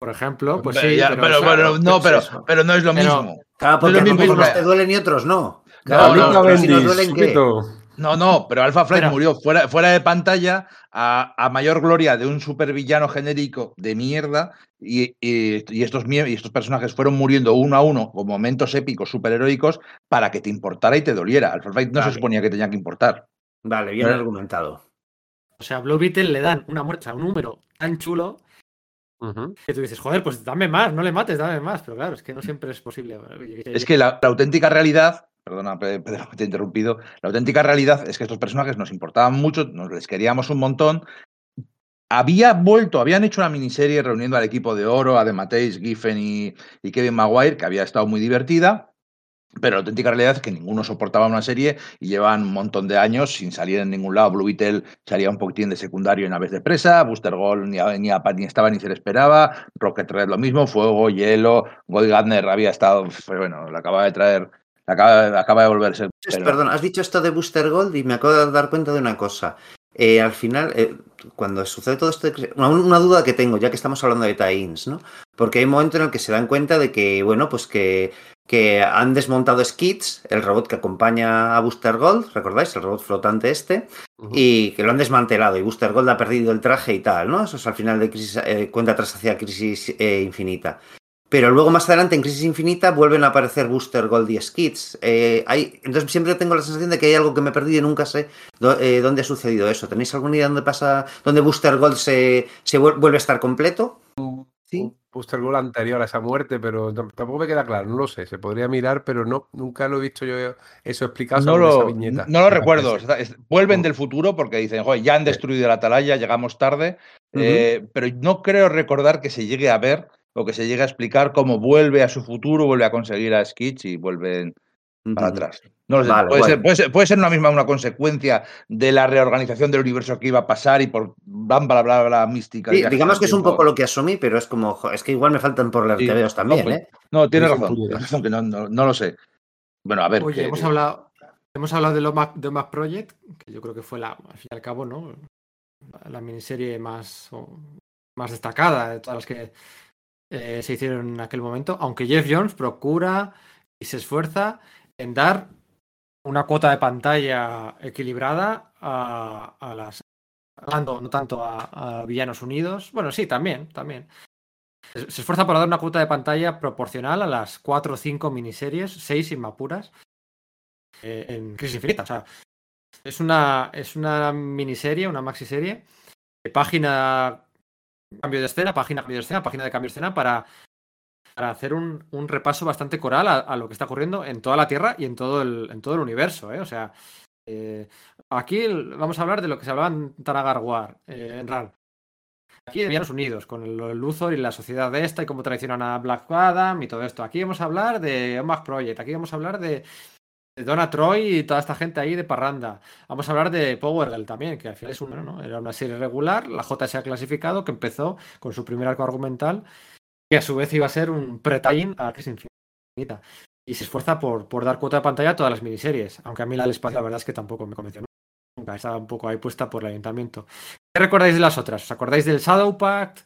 [SPEAKER 1] Por ejemplo, pues
[SPEAKER 4] Pero
[SPEAKER 1] sí.
[SPEAKER 4] ya,
[SPEAKER 1] pero,
[SPEAKER 4] pero,
[SPEAKER 1] o sea,
[SPEAKER 4] pero no,
[SPEAKER 2] pues
[SPEAKER 4] pero,
[SPEAKER 2] eso.
[SPEAKER 4] pero no es lo
[SPEAKER 1] Pero-
[SPEAKER 4] mismo.
[SPEAKER 2] Claro, porque
[SPEAKER 4] No es lo mismo,
[SPEAKER 2] unos te duelen y otros no.
[SPEAKER 4] No,
[SPEAKER 2] Claro,
[SPEAKER 4] no,
[SPEAKER 2] pero
[SPEAKER 3] Luca
[SPEAKER 2] si nos
[SPEAKER 3] Bendis,
[SPEAKER 2] duelen, ¿qué?
[SPEAKER 4] No, no, pero Alpha Flight
[SPEAKER 1] Pero-
[SPEAKER 4] murió fuera, fuera de pantalla a, a mayor gloria de un supervillano genérico de mierda y, y- y estos, y estos personajes fueron muriendo uno a uno con momentos épicos, superheroicos, para que te importara y te doliera. Alpha Flight no
[SPEAKER 2] Vale.
[SPEAKER 4] se suponía que tenía que importar.
[SPEAKER 2] Vale, bien
[SPEAKER 4] Pero-
[SPEAKER 2] argumentado.
[SPEAKER 1] O sea, a Blue Beetle le dan una muerte, un número tan chulo que tú dices, joder, pues dame más, no le mates, dame más. Pero claro, es que no siempre es posible.
[SPEAKER 4] Es que la, la auténtica realidad, perdona Pe- Pedro te he interrumpido, la auténtica realidad es que estos personajes nos importaban mucho, nos les queríamos un montón. Había vuelto, habían hecho una miniserie reuniendo al equipo de oro, a The Mateis, Giffen y, Kevin Maguire, que había estado muy divertida. Pero la auténtica realidad es que ninguno soportaba una serie y llevan un montón de años sin salir en ningún lado. Blue Beetle salía un poquitín de secundario en Aves de Presa, Booster Gold ni, ni, ni estaba ni se le esperaba, Rocket Red lo mismo, Fuego, Hielo, Gold Gardner había estado, bueno, le acaba de traer, acaba, acaba de volverse. Pero-
[SPEAKER 2] Perdón, has dicho esto de Booster Gold y me acabo de dar cuenta de una cosa. Eh, al final, eh, cuando sucede todo esto, de- una, una duda que tengo, ya que estamos hablando de tie-ins, ¿no? Porque hay un momento en el que se dan cuenta de que, bueno, pues que, que han desmontado Skids, el robot que acompaña a Booster Gold, ¿recordáis? El robot flotante este, y que lo han desmantelado y Booster Gold ha perdido el traje y tal, ¿no? Eso es al final de crisis, eh, cuenta atrás hacia Crisis eh, Infinita. Pero luego más adelante en Crisis Infinita vuelven a aparecer Booster Gold y Skids. Eh, hay, entonces siempre tengo la sensación de que hay algo que me he perdido y nunca sé eh, dónde ha sucedido eso. ¿Tenéis alguna idea dónde pasa, dónde Booster Gold se, se vuel- vuelve a estar completo? Sí.
[SPEAKER 3] Booster Gold anterior a esa muerte, pero tam- tampoco me queda claro, no lo sé, se podría mirar, pero no, nunca lo he visto yo eso explicado
[SPEAKER 4] No
[SPEAKER 3] en esa
[SPEAKER 4] lo,
[SPEAKER 3] viñeta.
[SPEAKER 4] no lo recuerdo.
[SPEAKER 3] parece.
[SPEAKER 4] está- es- vuelven
[SPEAKER 3] Mm.
[SPEAKER 4] del futuro porque dicen, joder, ya han
[SPEAKER 3] Sí.
[SPEAKER 4] destruido el Atalaya, llegamos tarde. Eh, pero no creo recordar que se llegue a ver o que se llegue a explicar cómo vuelve a su futuro, vuelve a conseguir a Skitch y vuelven para atrás. No lo sé,
[SPEAKER 2] Vale,
[SPEAKER 4] puede, ser, puede, ser, puede ser una misma una consecuencia de la reorganización del universo que iba a pasar y por bla bla bla bla mística.
[SPEAKER 2] Sí, digamos que es un poco lo que asumí, pero es como, es que igual me faltan por leer
[SPEAKER 4] Sí.
[SPEAKER 2] TVOs también,
[SPEAKER 4] No, pues,
[SPEAKER 2] ¿eh?
[SPEAKER 4] No, tienes razón.
[SPEAKER 3] puñetas.
[SPEAKER 4] Tienes razón, que no, no, no lo sé. Bueno, a ver.
[SPEAKER 1] Oye,
[SPEAKER 4] que-
[SPEAKER 1] hemos hablado, hemos hablado de Mac, de Project, que yo creo que fue la, al fin y al cabo, ¿no? La miniserie más, más destacada de todas las que eh, se hicieron en aquel momento, aunque Jeff Jones procura y se esfuerza en dar una cuota de pantalla equilibrada a, a las hablando no tanto a, Villanos Unidos, bueno, sí, también, también. Se esfuerza por dar una cuota de pantalla proporcional a las cuatro o cinco miniseries, seis inmapuras, eh, en Crisis Infinita. O sea, es una, es una miniserie, una maxiserie, de página cambio de escena, página cambio de escena, página de cambio de escena, para, para hacer un, un repaso bastante coral a, lo que está ocurriendo en toda la Tierra y en todo el, en todo el universo. ¿eh? O sea, eh, aquí vamos a hablar de lo que se hablaba en Tanagar War, eh, en RAL. Aquí en Villanos Unidos, con el, el Luthor y la sociedad de esta y cómo traicionan a Black Adam y todo esto. Aquí vamos a hablar de Mac Project, aquí vamos a hablar de Donna Troy y toda esta gente ahí de Parranda. Vamos a hablar de Power Girl también, que al final es una, ¿no? Era una serie regular, la J se ha clasificado, que empezó con su primer arco argumental, que a su vez iba a ser un pre-tie-in a Crisis Infinita. Y se esfuerza por, por dar cuota de pantalla a todas las miniseries, aunque a mí la del espacio la verdad es que tampoco me convenció nunca, estaba un poco ahí puesta por el ayuntamiento. ¿Qué recordáis de las otras? ¿Os acordáis del Shadow Pact?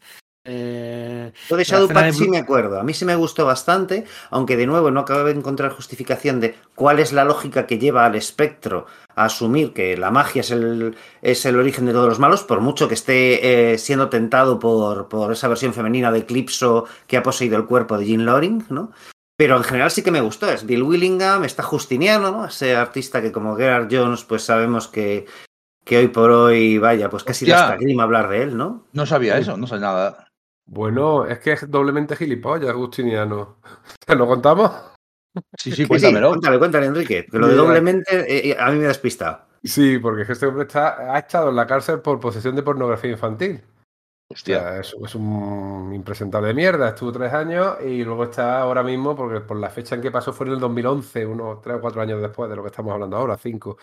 [SPEAKER 1] Eh,
[SPEAKER 2] Lo de
[SPEAKER 1] la
[SPEAKER 2] Shadow
[SPEAKER 1] escena de
[SPEAKER 2] sí me acuerdo. A mí sí me gustó bastante, aunque de nuevo no acabo de encontrar justificación de cuál es la lógica que lleva al espectro a asumir que la magia es el, es el origen de todos los malos, por mucho que esté eh, siendo tentado por, por esa versión femenina de Eclipso que ha poseído el cuerpo de Jean Loring, ¿no? Pero en general sí que me gustó. Es Bill Willingham, está Justiniano, ¿no? Ese artista que como Gerard Jones, pues sabemos que, que hoy por hoy, vaya, pues casi da hasta grima hablar de él, ¿no?
[SPEAKER 4] No sabía
[SPEAKER 3] Sí.
[SPEAKER 4] eso, no sabía nada.
[SPEAKER 3] Bueno, es que es doblemente gilipollas, Agustiniano. ¿Te lo contamos?
[SPEAKER 4] Sí, sí,
[SPEAKER 2] Sí, sí,
[SPEAKER 4] cuéntamelo.
[SPEAKER 2] cuéntale, cuéntale, Enrique. Que lo de doblemente eh, eh, a mí me despista.
[SPEAKER 3] Sí, porque es que este hombre está, ha estado en la cárcel por posesión de pornografía infantil. O
[SPEAKER 4] Hostia.
[SPEAKER 3] sea, es, es un impresentable de mierda. Estuvo tres años y luego está ahora mismo, porque por la fecha en que pasó fue en el 2011, unos tres o cuatro años después de lo que estamos hablando ahora, cinco.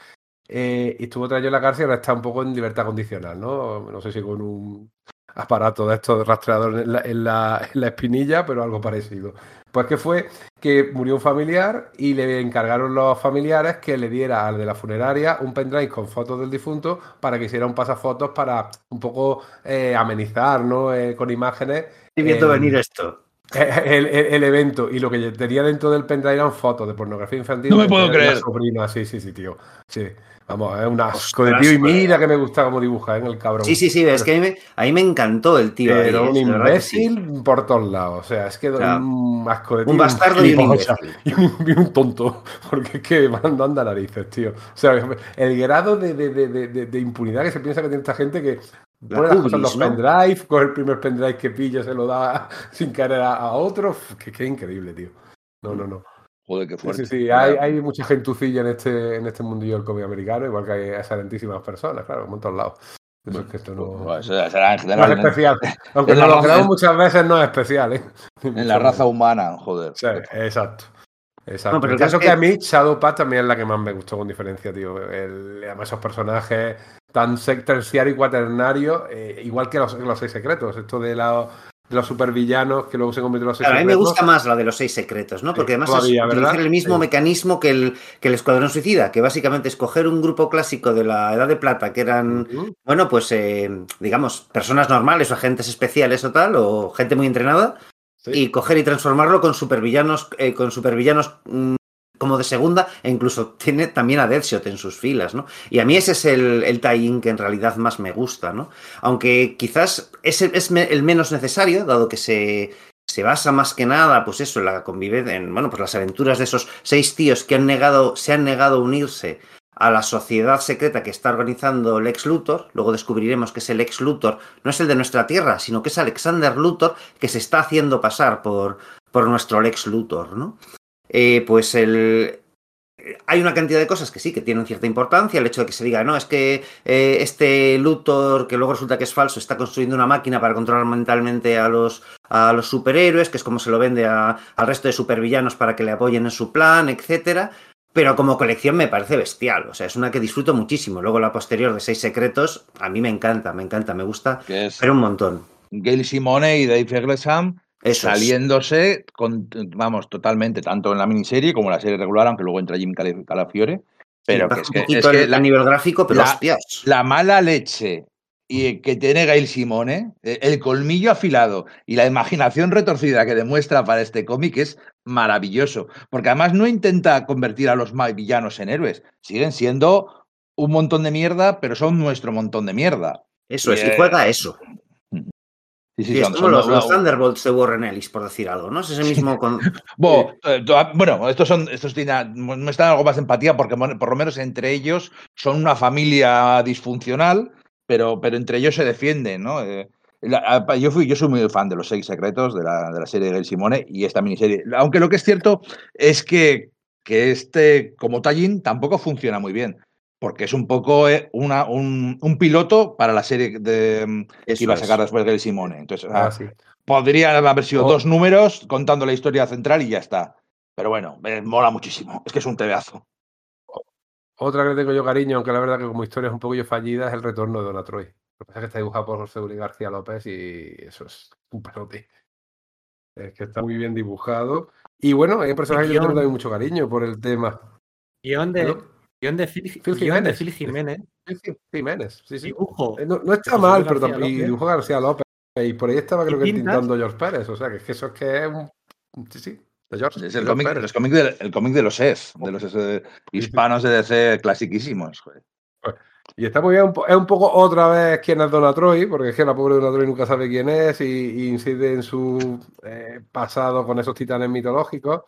[SPEAKER 3] Eh, y estuvo tres años en la cárcel y ahora está un poco en libertad condicional, ¿no? No sé si con un aparato de estos rastreadores en la, en la- en la espinilla, pero algo parecido. Pues que fue que murió un familiar y le encargaron los familiares que le diera al de la funeraria un pendrive con fotos del difunto para que hiciera un pasafotos para un poco eh, amenizar, ¿no? Eh, con imágenes
[SPEAKER 2] Estoy viendo venir esto.
[SPEAKER 3] el, el- el evento y lo que tenía dentro del pendrive eran fotos de pornografía infantil.
[SPEAKER 4] No me
[SPEAKER 3] de
[SPEAKER 4] puedo creer.
[SPEAKER 3] sobrina, sí, sí, sí, tío. Sí, vamos, es un asco de tío y
[SPEAKER 2] pues.
[SPEAKER 3] mira que me gusta cómo dibuja ¿eh? en el cabrón.
[SPEAKER 2] Sí, sí, sí, es que a mí me, a mí me encantó el tío. ahí,
[SPEAKER 3] Pero
[SPEAKER 2] ¿eh?
[SPEAKER 3] un
[SPEAKER 2] sí.
[SPEAKER 3] imbécil por todos lados. O sea, es que
[SPEAKER 2] sea,
[SPEAKER 3] un asco de tío.
[SPEAKER 2] Un bastardo y un imbécil.
[SPEAKER 3] y un, y un tonto. Porque es que van no anda narices, tío. O sea, el grado de, de- de- de- impunidad que se piensa que tiene esta gente que pone las cosas en los
[SPEAKER 2] ¿no?
[SPEAKER 3] pendrive, coge el primer pendrive que pilla, se lo da sin querer a, a otro. Que, que increíble, tío. No, no, no.
[SPEAKER 4] Joder, qué fuerte.
[SPEAKER 3] sí, sí. Hay, hay mucha gentucilla en este, en este mundillo del cómic americano, igual que hay excelentísimas personas, claro, en todos lados. Eso es que esto no,
[SPEAKER 4] Bueno, eso será en
[SPEAKER 3] no es especial. Aunque
[SPEAKER 4] en
[SPEAKER 3] nos lo creamos muchas veces, no es especial, ¿eh?
[SPEAKER 4] En la raza humana, joder.
[SPEAKER 3] Sí, exacto. Exacto.
[SPEAKER 2] No, pero
[SPEAKER 3] el caso que a mí, Shadowpath también es la que más me gustó con diferencia, tío. El, además, esos personajes tan terciario y cuaternario, eh, igual que los, los seis secretos. Esto de, la- de los supervillanos que luego se convierten en los seis
[SPEAKER 2] Claro, a mí me
[SPEAKER 3] secretos.
[SPEAKER 2] gusta más la de los seis secretos, ¿no? Porque además
[SPEAKER 3] todavía,
[SPEAKER 2] es
[SPEAKER 3] ¿verdad?
[SPEAKER 2] utilizar el mismo
[SPEAKER 3] Sí.
[SPEAKER 2] mecanismo que el, que el Escuadrón Suicida, que básicamente es coger un grupo clásico de la Edad de Plata, que eran, bueno, pues, eh, digamos, personas normales o agentes especiales o tal, o gente muy entrenada, Y coger y transformarlo con supervillanos, eh, con supervillanos mm, como de segunda, e incluso tiene también a Deadshot en sus filas, ¿no? Y a mí ese es el, el tie-in que en realidad más me gusta, ¿no? Aunque quizás es el, es el menos necesario, dado que se, se basa más que nada, pues eso, en la convivencia, en, bueno, pues las aventuras de esos seis tíos que han negado, se han negado a unirse a la sociedad secreta que está organizando Lex Luthor. Luego descubriremos que ese Lex Luthor no es el de nuestra Tierra, sino que es Alexander Luthor que se está haciendo pasar por, por nuestro Lex Luthor, ¿no? Eh, pues el, hay una cantidad de cosas que sí, que tienen cierta importancia. El hecho de que se diga, no, es que eh, este Luthor, que luego resulta que es falso, está construyendo una máquina para controlar mentalmente a los, a los superhéroes, que es como se lo vende al resto de supervillanos para que le apoyen en su plan, etcétera. Pero como colección me parece bestial. O sea, es una que disfruto muchísimo. Luego la posterior de Seis Secretos, a mí me encanta, me encanta, me gusta,
[SPEAKER 4] es
[SPEAKER 2] pero un montón.
[SPEAKER 4] Gail Simone y Dave Eglesham saliéndose, con, vamos, totalmente, tanto en la miniserie como en la serie regular, aunque luego entra Jim Cala- Calafiore. Pero
[SPEAKER 2] Sí,
[SPEAKER 4] que
[SPEAKER 2] baja
[SPEAKER 4] es
[SPEAKER 2] un
[SPEAKER 4] que,
[SPEAKER 2] poquito
[SPEAKER 4] es que
[SPEAKER 2] el-
[SPEAKER 4] la,
[SPEAKER 2] a nivel gráfico, pero
[SPEAKER 4] la-
[SPEAKER 2] hostias.
[SPEAKER 4] la mala leche y que tiene Gail Simone, eh, el colmillo afilado y la imaginación retorcida que demuestra para este cómic es maravilloso. Porque además no intenta convertir a los villanos en héroes. Siguen siendo un montón de mierda, pero son nuestro montón de mierda.
[SPEAKER 2] Eso es, y
[SPEAKER 4] Bien.
[SPEAKER 2] juega eso.
[SPEAKER 4] Sí, sí,
[SPEAKER 2] Sí, es como los, Thunderbolts de Warren Ellis, por decir algo, ¿no? Es ese mismo con...
[SPEAKER 4] Eh, to- bueno, estos son, estos tienen, no están algo más de empatía porque por lo menos entre ellos son una familia disfuncional, pero, pero entre ellos se defienden, ¿no? Eh, la- yo, fui, yo soy muy fan de los seis secretos de la, de la serie de Gail Simone y esta miniserie. Aunque lo que es cierto es que, que este, como Tallinn, tampoco funciona muy bien. Porque es un poco eh, una, un, un piloto para la serie de, mm, que iba a
[SPEAKER 2] es.
[SPEAKER 4] sacar después Gail Simone. Entonces, ah,
[SPEAKER 3] Ah, sí.
[SPEAKER 4] Podrían haber sido
[SPEAKER 3] Oh.
[SPEAKER 4] dos números contando la historia central y ya está. Pero bueno, mola muchísimo. Es que es un tebeazo.
[SPEAKER 3] Otra que le tengo yo cariño, aunque la verdad que como historia es un poquillo fallida, es el retorno de Dona Troy. Lo que pasa es que está dibujado por José Uri García López y eso es un pelote. Es que está muy bien dibujado. Y bueno, hay un personaje que yo tengo también mucho cariño por el tema.
[SPEAKER 1] Guión de, guion de Phil,
[SPEAKER 3] Phil Jiménez.
[SPEAKER 1] Phil Jiménez.
[SPEAKER 3] Sí, sí, Jiménez, sí, sí.
[SPEAKER 1] Dibujo.
[SPEAKER 3] Eh, No, no está
[SPEAKER 1] José
[SPEAKER 3] mal, pero
[SPEAKER 1] López.
[SPEAKER 3] dibujo García López. Y por ahí estaba,
[SPEAKER 1] ¿Y
[SPEAKER 3] creo que
[SPEAKER 1] pintas?
[SPEAKER 3] tintando George Pérez. O sea, que es que eso es que es un. Sí, sí. De George,
[SPEAKER 4] Es el cómic, los cómic de, el cómic de los EF, de los hispanos de DC clasiquísimos. joder.
[SPEAKER 3] Y está muy bien, un po- es un poco otra vez quién es Donna Troy, porque es que la pobre Donna Troy nunca sabe quién es y, y incide en su eh, pasado con esos titanes mitológicos,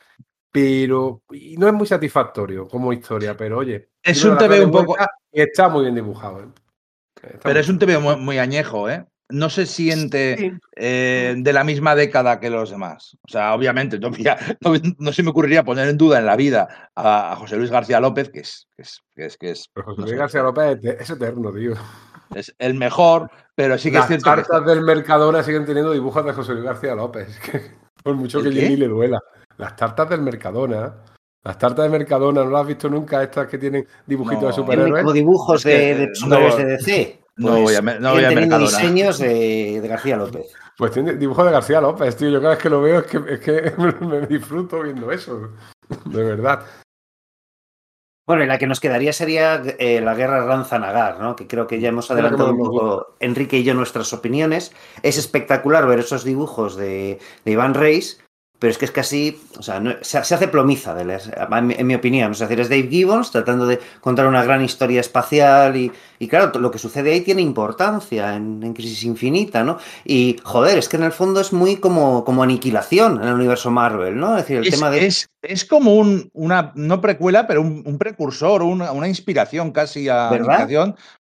[SPEAKER 3] pero y no es muy satisfactorio como historia, pero oye,
[SPEAKER 4] Es un TV un poco-
[SPEAKER 3] Y está muy bien dibujado. ¿eh? Está
[SPEAKER 4] Pero
[SPEAKER 3] muy
[SPEAKER 4] es un. TV muy, muy añejo, ¿eh? No se siente
[SPEAKER 3] Sí.
[SPEAKER 4] eh, de la misma década que los demás. O sea, obviamente, no, mira, no- no se me ocurriría poner en duda en la vida a, a José Luis García López, que es, que es, que es, que es,
[SPEAKER 3] Pero José
[SPEAKER 4] no
[SPEAKER 3] Luis
[SPEAKER 4] sé,
[SPEAKER 3] García López es, eterno, tío.
[SPEAKER 4] es el mejor, pero sí que
[SPEAKER 3] Las
[SPEAKER 4] es cierto que
[SPEAKER 3] cartas del Mercadona siguen teniendo dibujos de José Luis García López. por mucho
[SPEAKER 4] ¿El
[SPEAKER 3] que? Jenny le duela. Las tartas del Mercadona. Las tartas de Mercadona, ¿no las has visto nunca? Estas que tienen dibujitos
[SPEAKER 4] No.
[SPEAKER 3] de superhéroes.
[SPEAKER 2] como dibujos de,
[SPEAKER 4] eh,
[SPEAKER 2] de superhéroes
[SPEAKER 4] no-
[SPEAKER 2] de DC.
[SPEAKER 4] No
[SPEAKER 2] Pues
[SPEAKER 4] voy a me- no voy a Mercadona.
[SPEAKER 2] diseños de, de García López.
[SPEAKER 3] Pues tiene dibujos de García López, tío. Yo cada vez que lo veo es que, es que me disfruto viendo eso. De verdad.
[SPEAKER 2] Bueno, y la que nos quedaría sería eh, la guerra Ranzanagar, ¿no? Que creo que ya hemos adelantado un poco Enrique y yo nuestras opiniones. Es espectacular ver esos dibujos de, de Iván Reis, pero es que es casi, o sea, no- se, se hace plomiza, de las- en, mi, en mi opinión. Es decir, es Dave Gibbons tratando de contar una gran historia espacial y, y claro, lo que sucede ahí tiene importancia en, en Crisis Infinita, ¿no? Y joder, es que en el fondo es muy como, como aniquilación en el universo Marvel, ¿no? Es decir, el
[SPEAKER 4] es,
[SPEAKER 2] tema de...
[SPEAKER 4] es, es como un, una, no precuela, pero un, un precursor, una, una inspiración casi a
[SPEAKER 2] ¿Verdad?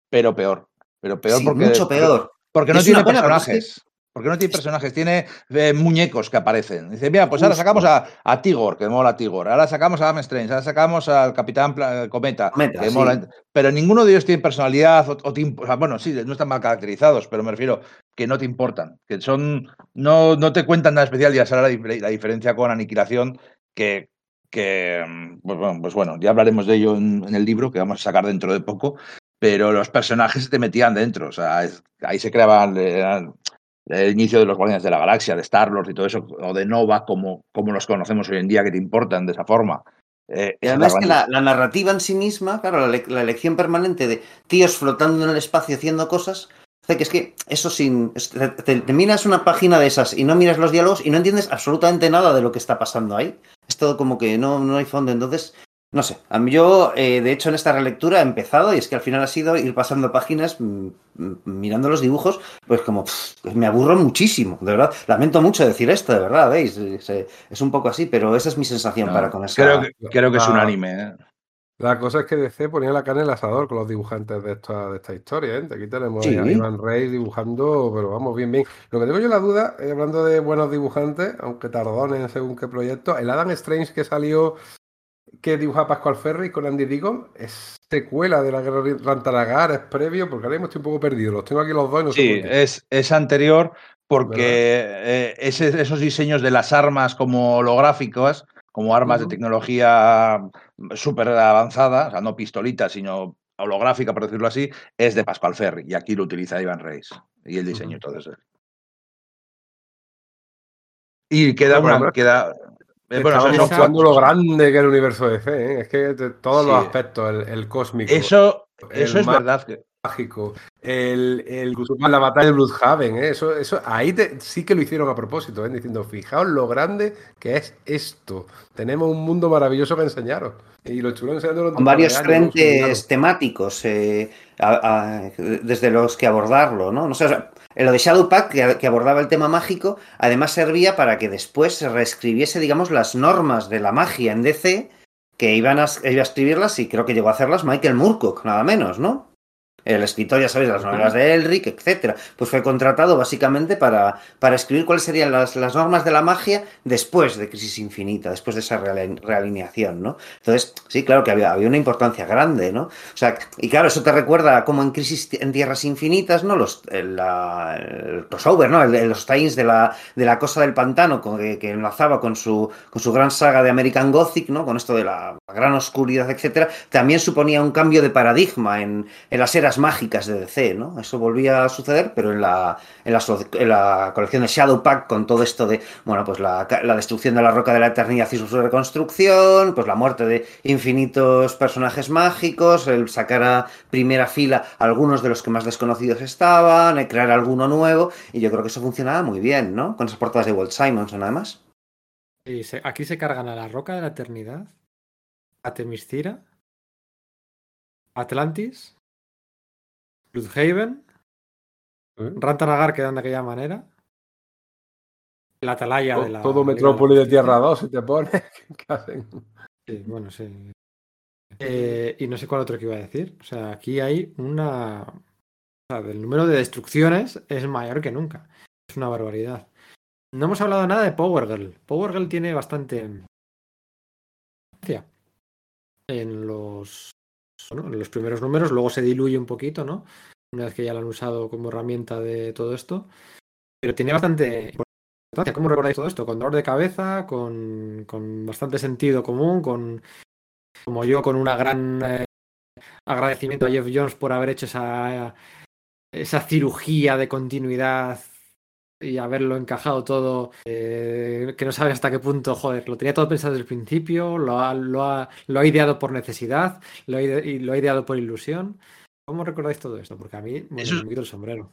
[SPEAKER 4] Pero peor. Pero peor
[SPEAKER 2] Sí,
[SPEAKER 4] porque.
[SPEAKER 2] mucho peor.
[SPEAKER 4] Porque no
[SPEAKER 2] Es
[SPEAKER 4] tiene personajes. Porque no tiene personajes, tiene eh, muñecos que aparecen. Dice, mira, pues ahora sacamos a, a Tigor, que mola Tigor. Ahora sacamos a Adam Strange, ahora sacamos al Capitán Pla- Cometa,
[SPEAKER 2] Cometa,
[SPEAKER 4] que
[SPEAKER 2] sí.
[SPEAKER 4] mola. Pero ninguno de ellos tiene personalidad o, o te imp- o sea, bueno, sí, no están mal caracterizados, pero me refiero que no te importan, que son, no, no te cuentan nada especial y esa era la, la diferencia con Aniquilación, que, que mm, pues, bueno, pues bueno, ya hablaremos de ello en, en el libro que vamos a sacar dentro de poco, pero los personajes te metían dentro, o sea, es- ahí se creaban eran el inicio de los Guardianes de la Galaxia, de Star-Lord y todo eso, o de Nova, como, como los conocemos hoy en día, que te importan de esa forma. Eh,
[SPEAKER 2] Y además
[SPEAKER 4] la
[SPEAKER 2] que la, la narrativa en sí misma, claro, la, la elección permanente de tíos flotando en el espacio haciendo cosas, hace que es que eso sin... es- Te, te- te miras una página de esas y no miras los diálogos y no entiendes absolutamente nada de lo que está pasando ahí. Es todo como que no, no hay fondo. Entonces, no sé. A mí yo, eh, de hecho, en esta relectura he empezado y es que al final ha sido ir pasando páginas mm, mm, mirando los dibujos, pues como pff, me aburro muchísimo, de verdad. Lamento mucho decir esto, de verdad, ¿veis? Es, eh, es un poco así, pero esa es mi sensación
[SPEAKER 4] no,
[SPEAKER 2] para con esa...
[SPEAKER 4] creo, que, creo que es
[SPEAKER 3] Ah.
[SPEAKER 4] unánime. ¿eh?
[SPEAKER 3] La cosa es que DC ponía la carne en el asador con los dibujantes de esta, de esta historia. ¿eh? Aquí tenemos
[SPEAKER 2] Sí.
[SPEAKER 3] a Iván Rey dibujando, pero vamos, bien, bien. Lo que tengo yo la duda, eh, hablando de buenos dibujantes, aunque tardones según qué proyecto, el Adam Strange que salió, que dibuja Pascual Ferry con Andy Deacon, es secuela de la Guerra de Rantaragar, es previo, porque ahora mismo estoy un poco perdido. Los tengo aquí los dos y no sé
[SPEAKER 4] Sí,
[SPEAKER 3] qué.
[SPEAKER 4] es, es anterior porque eh, ese- esos diseños de las armas como holográficas, como armas de tecnología súper avanzada, o sea, no pistolitas, sino holográfica, por decirlo así, es de Pascual Ferry. Y aquí lo utiliza Ivan Reis. Y el diseño
[SPEAKER 3] Ujú.
[SPEAKER 4] todo eso. Y queda
[SPEAKER 3] Bueno,
[SPEAKER 4] una. Queda, bueno,
[SPEAKER 3] Estamos
[SPEAKER 1] esa-
[SPEAKER 3] mostrando lo grande que es el universo de DC, ¿eh? es que de todos los aspectos, el, el cósmico,
[SPEAKER 4] eso,
[SPEAKER 3] el
[SPEAKER 4] eso es
[SPEAKER 3] mar-
[SPEAKER 4] verdad. que-
[SPEAKER 3] mágico, el, la batalla de Bloodhaven, ¿eh? eso, eso ahí te- sí que lo hicieron a propósito, ¿eh? diciendo, fijaos lo grande que es esto. Tenemos un mundo maravilloso que enseñaros. Y lo durante
[SPEAKER 2] Con varios
[SPEAKER 3] años,
[SPEAKER 2] frentes temáticos eh, a- a- desde los que abordarlo, ¿no? No sé, o sea, en lo de Shadowpack, que, que abordaba el tema mágico, además servía para que después se reescribiese, digamos, las normas de la magia en DC, que iban a, iba a escribirlas y creo que llegó a hacerlas Michael Moorcock, nada menos, ¿no? El escritor, ya sabéis, las novelas de Elric, etcétera. Pues fue contratado básicamente para, para escribir cuáles serían las, las normas de la magia después de Crisis Infinita, después de esa realineación, ¿no? Entonces, sí, claro que había, había una importancia grande, ¿no? O sea, y claro, eso te recuerda como en Crisis en Tierras Infinitas, ¿no? Los, el, la- el crossover, ¿no? El, los times de la, de la cosa del pantano con- que, que enlazaba con su, con su gran saga de American Gothic, ¿no? Con esto de la, gran oscuridad, etcétera, también suponía un cambio de paradigma en, en las eras mágicas de DC, ¿no? Eso volvía a suceder, pero en la, en la, colección de Shadowpack con todo esto de, bueno, pues la, destrucción de la roca de la eternidad y su reconstrucción, pues la muerte de infinitos personajes mágicos, el sacar a primera fila algunos de los que más desconocidos estaban, el crear alguno nuevo, y yo creo que eso funcionaba muy bien, ¿no? Con esas portadas de Walt Simonson, además.
[SPEAKER 1] Y aquí se cargan a la Roca de la Eternidad, a Atlantis, Bloodhaven,
[SPEAKER 3] ¿eh?
[SPEAKER 1] Rantanagar quedan de aquella manera, la Atalaya de la.
[SPEAKER 3] Todo Metrópoli de Tierra
[SPEAKER 1] Justicia.
[SPEAKER 3] 2 se te pone. ¿Qué hacen?
[SPEAKER 1] Sí, bueno, sí. Eh, y no sé cuál otro que iba a decir. O sea, aquí hay una. O sea, el número de destrucciones es mayor que nunca. Es una barbaridad. No hemos hablado nada de Power Girl. Power Girl tiene bastante. importancia En los. En los primeros números, luego se diluye un poquito, ¿no? Una vez que ya la han usado como herramienta de todo esto. Pero tiene bastante importancia. ¿Cómo recordáis todo esto? Con dolor de cabeza, con, con bastante sentido común, con como yo, con una gran eh, agradecimiento a Jeff Jones por haber hecho esa, esa cirugía de continuidad y haberlo encajado todo, eh, que no sabe hasta qué punto, joder, lo tenía todo pensado desde el principio, lo ha, lo ha, lo ha ideado por necesidad, lo ha, ide- lo ha ideado por ilusión. ¿Cómo recordáis todo esto? Porque a mí bueno,
[SPEAKER 4] Eso es-
[SPEAKER 1] me quito el sombrero.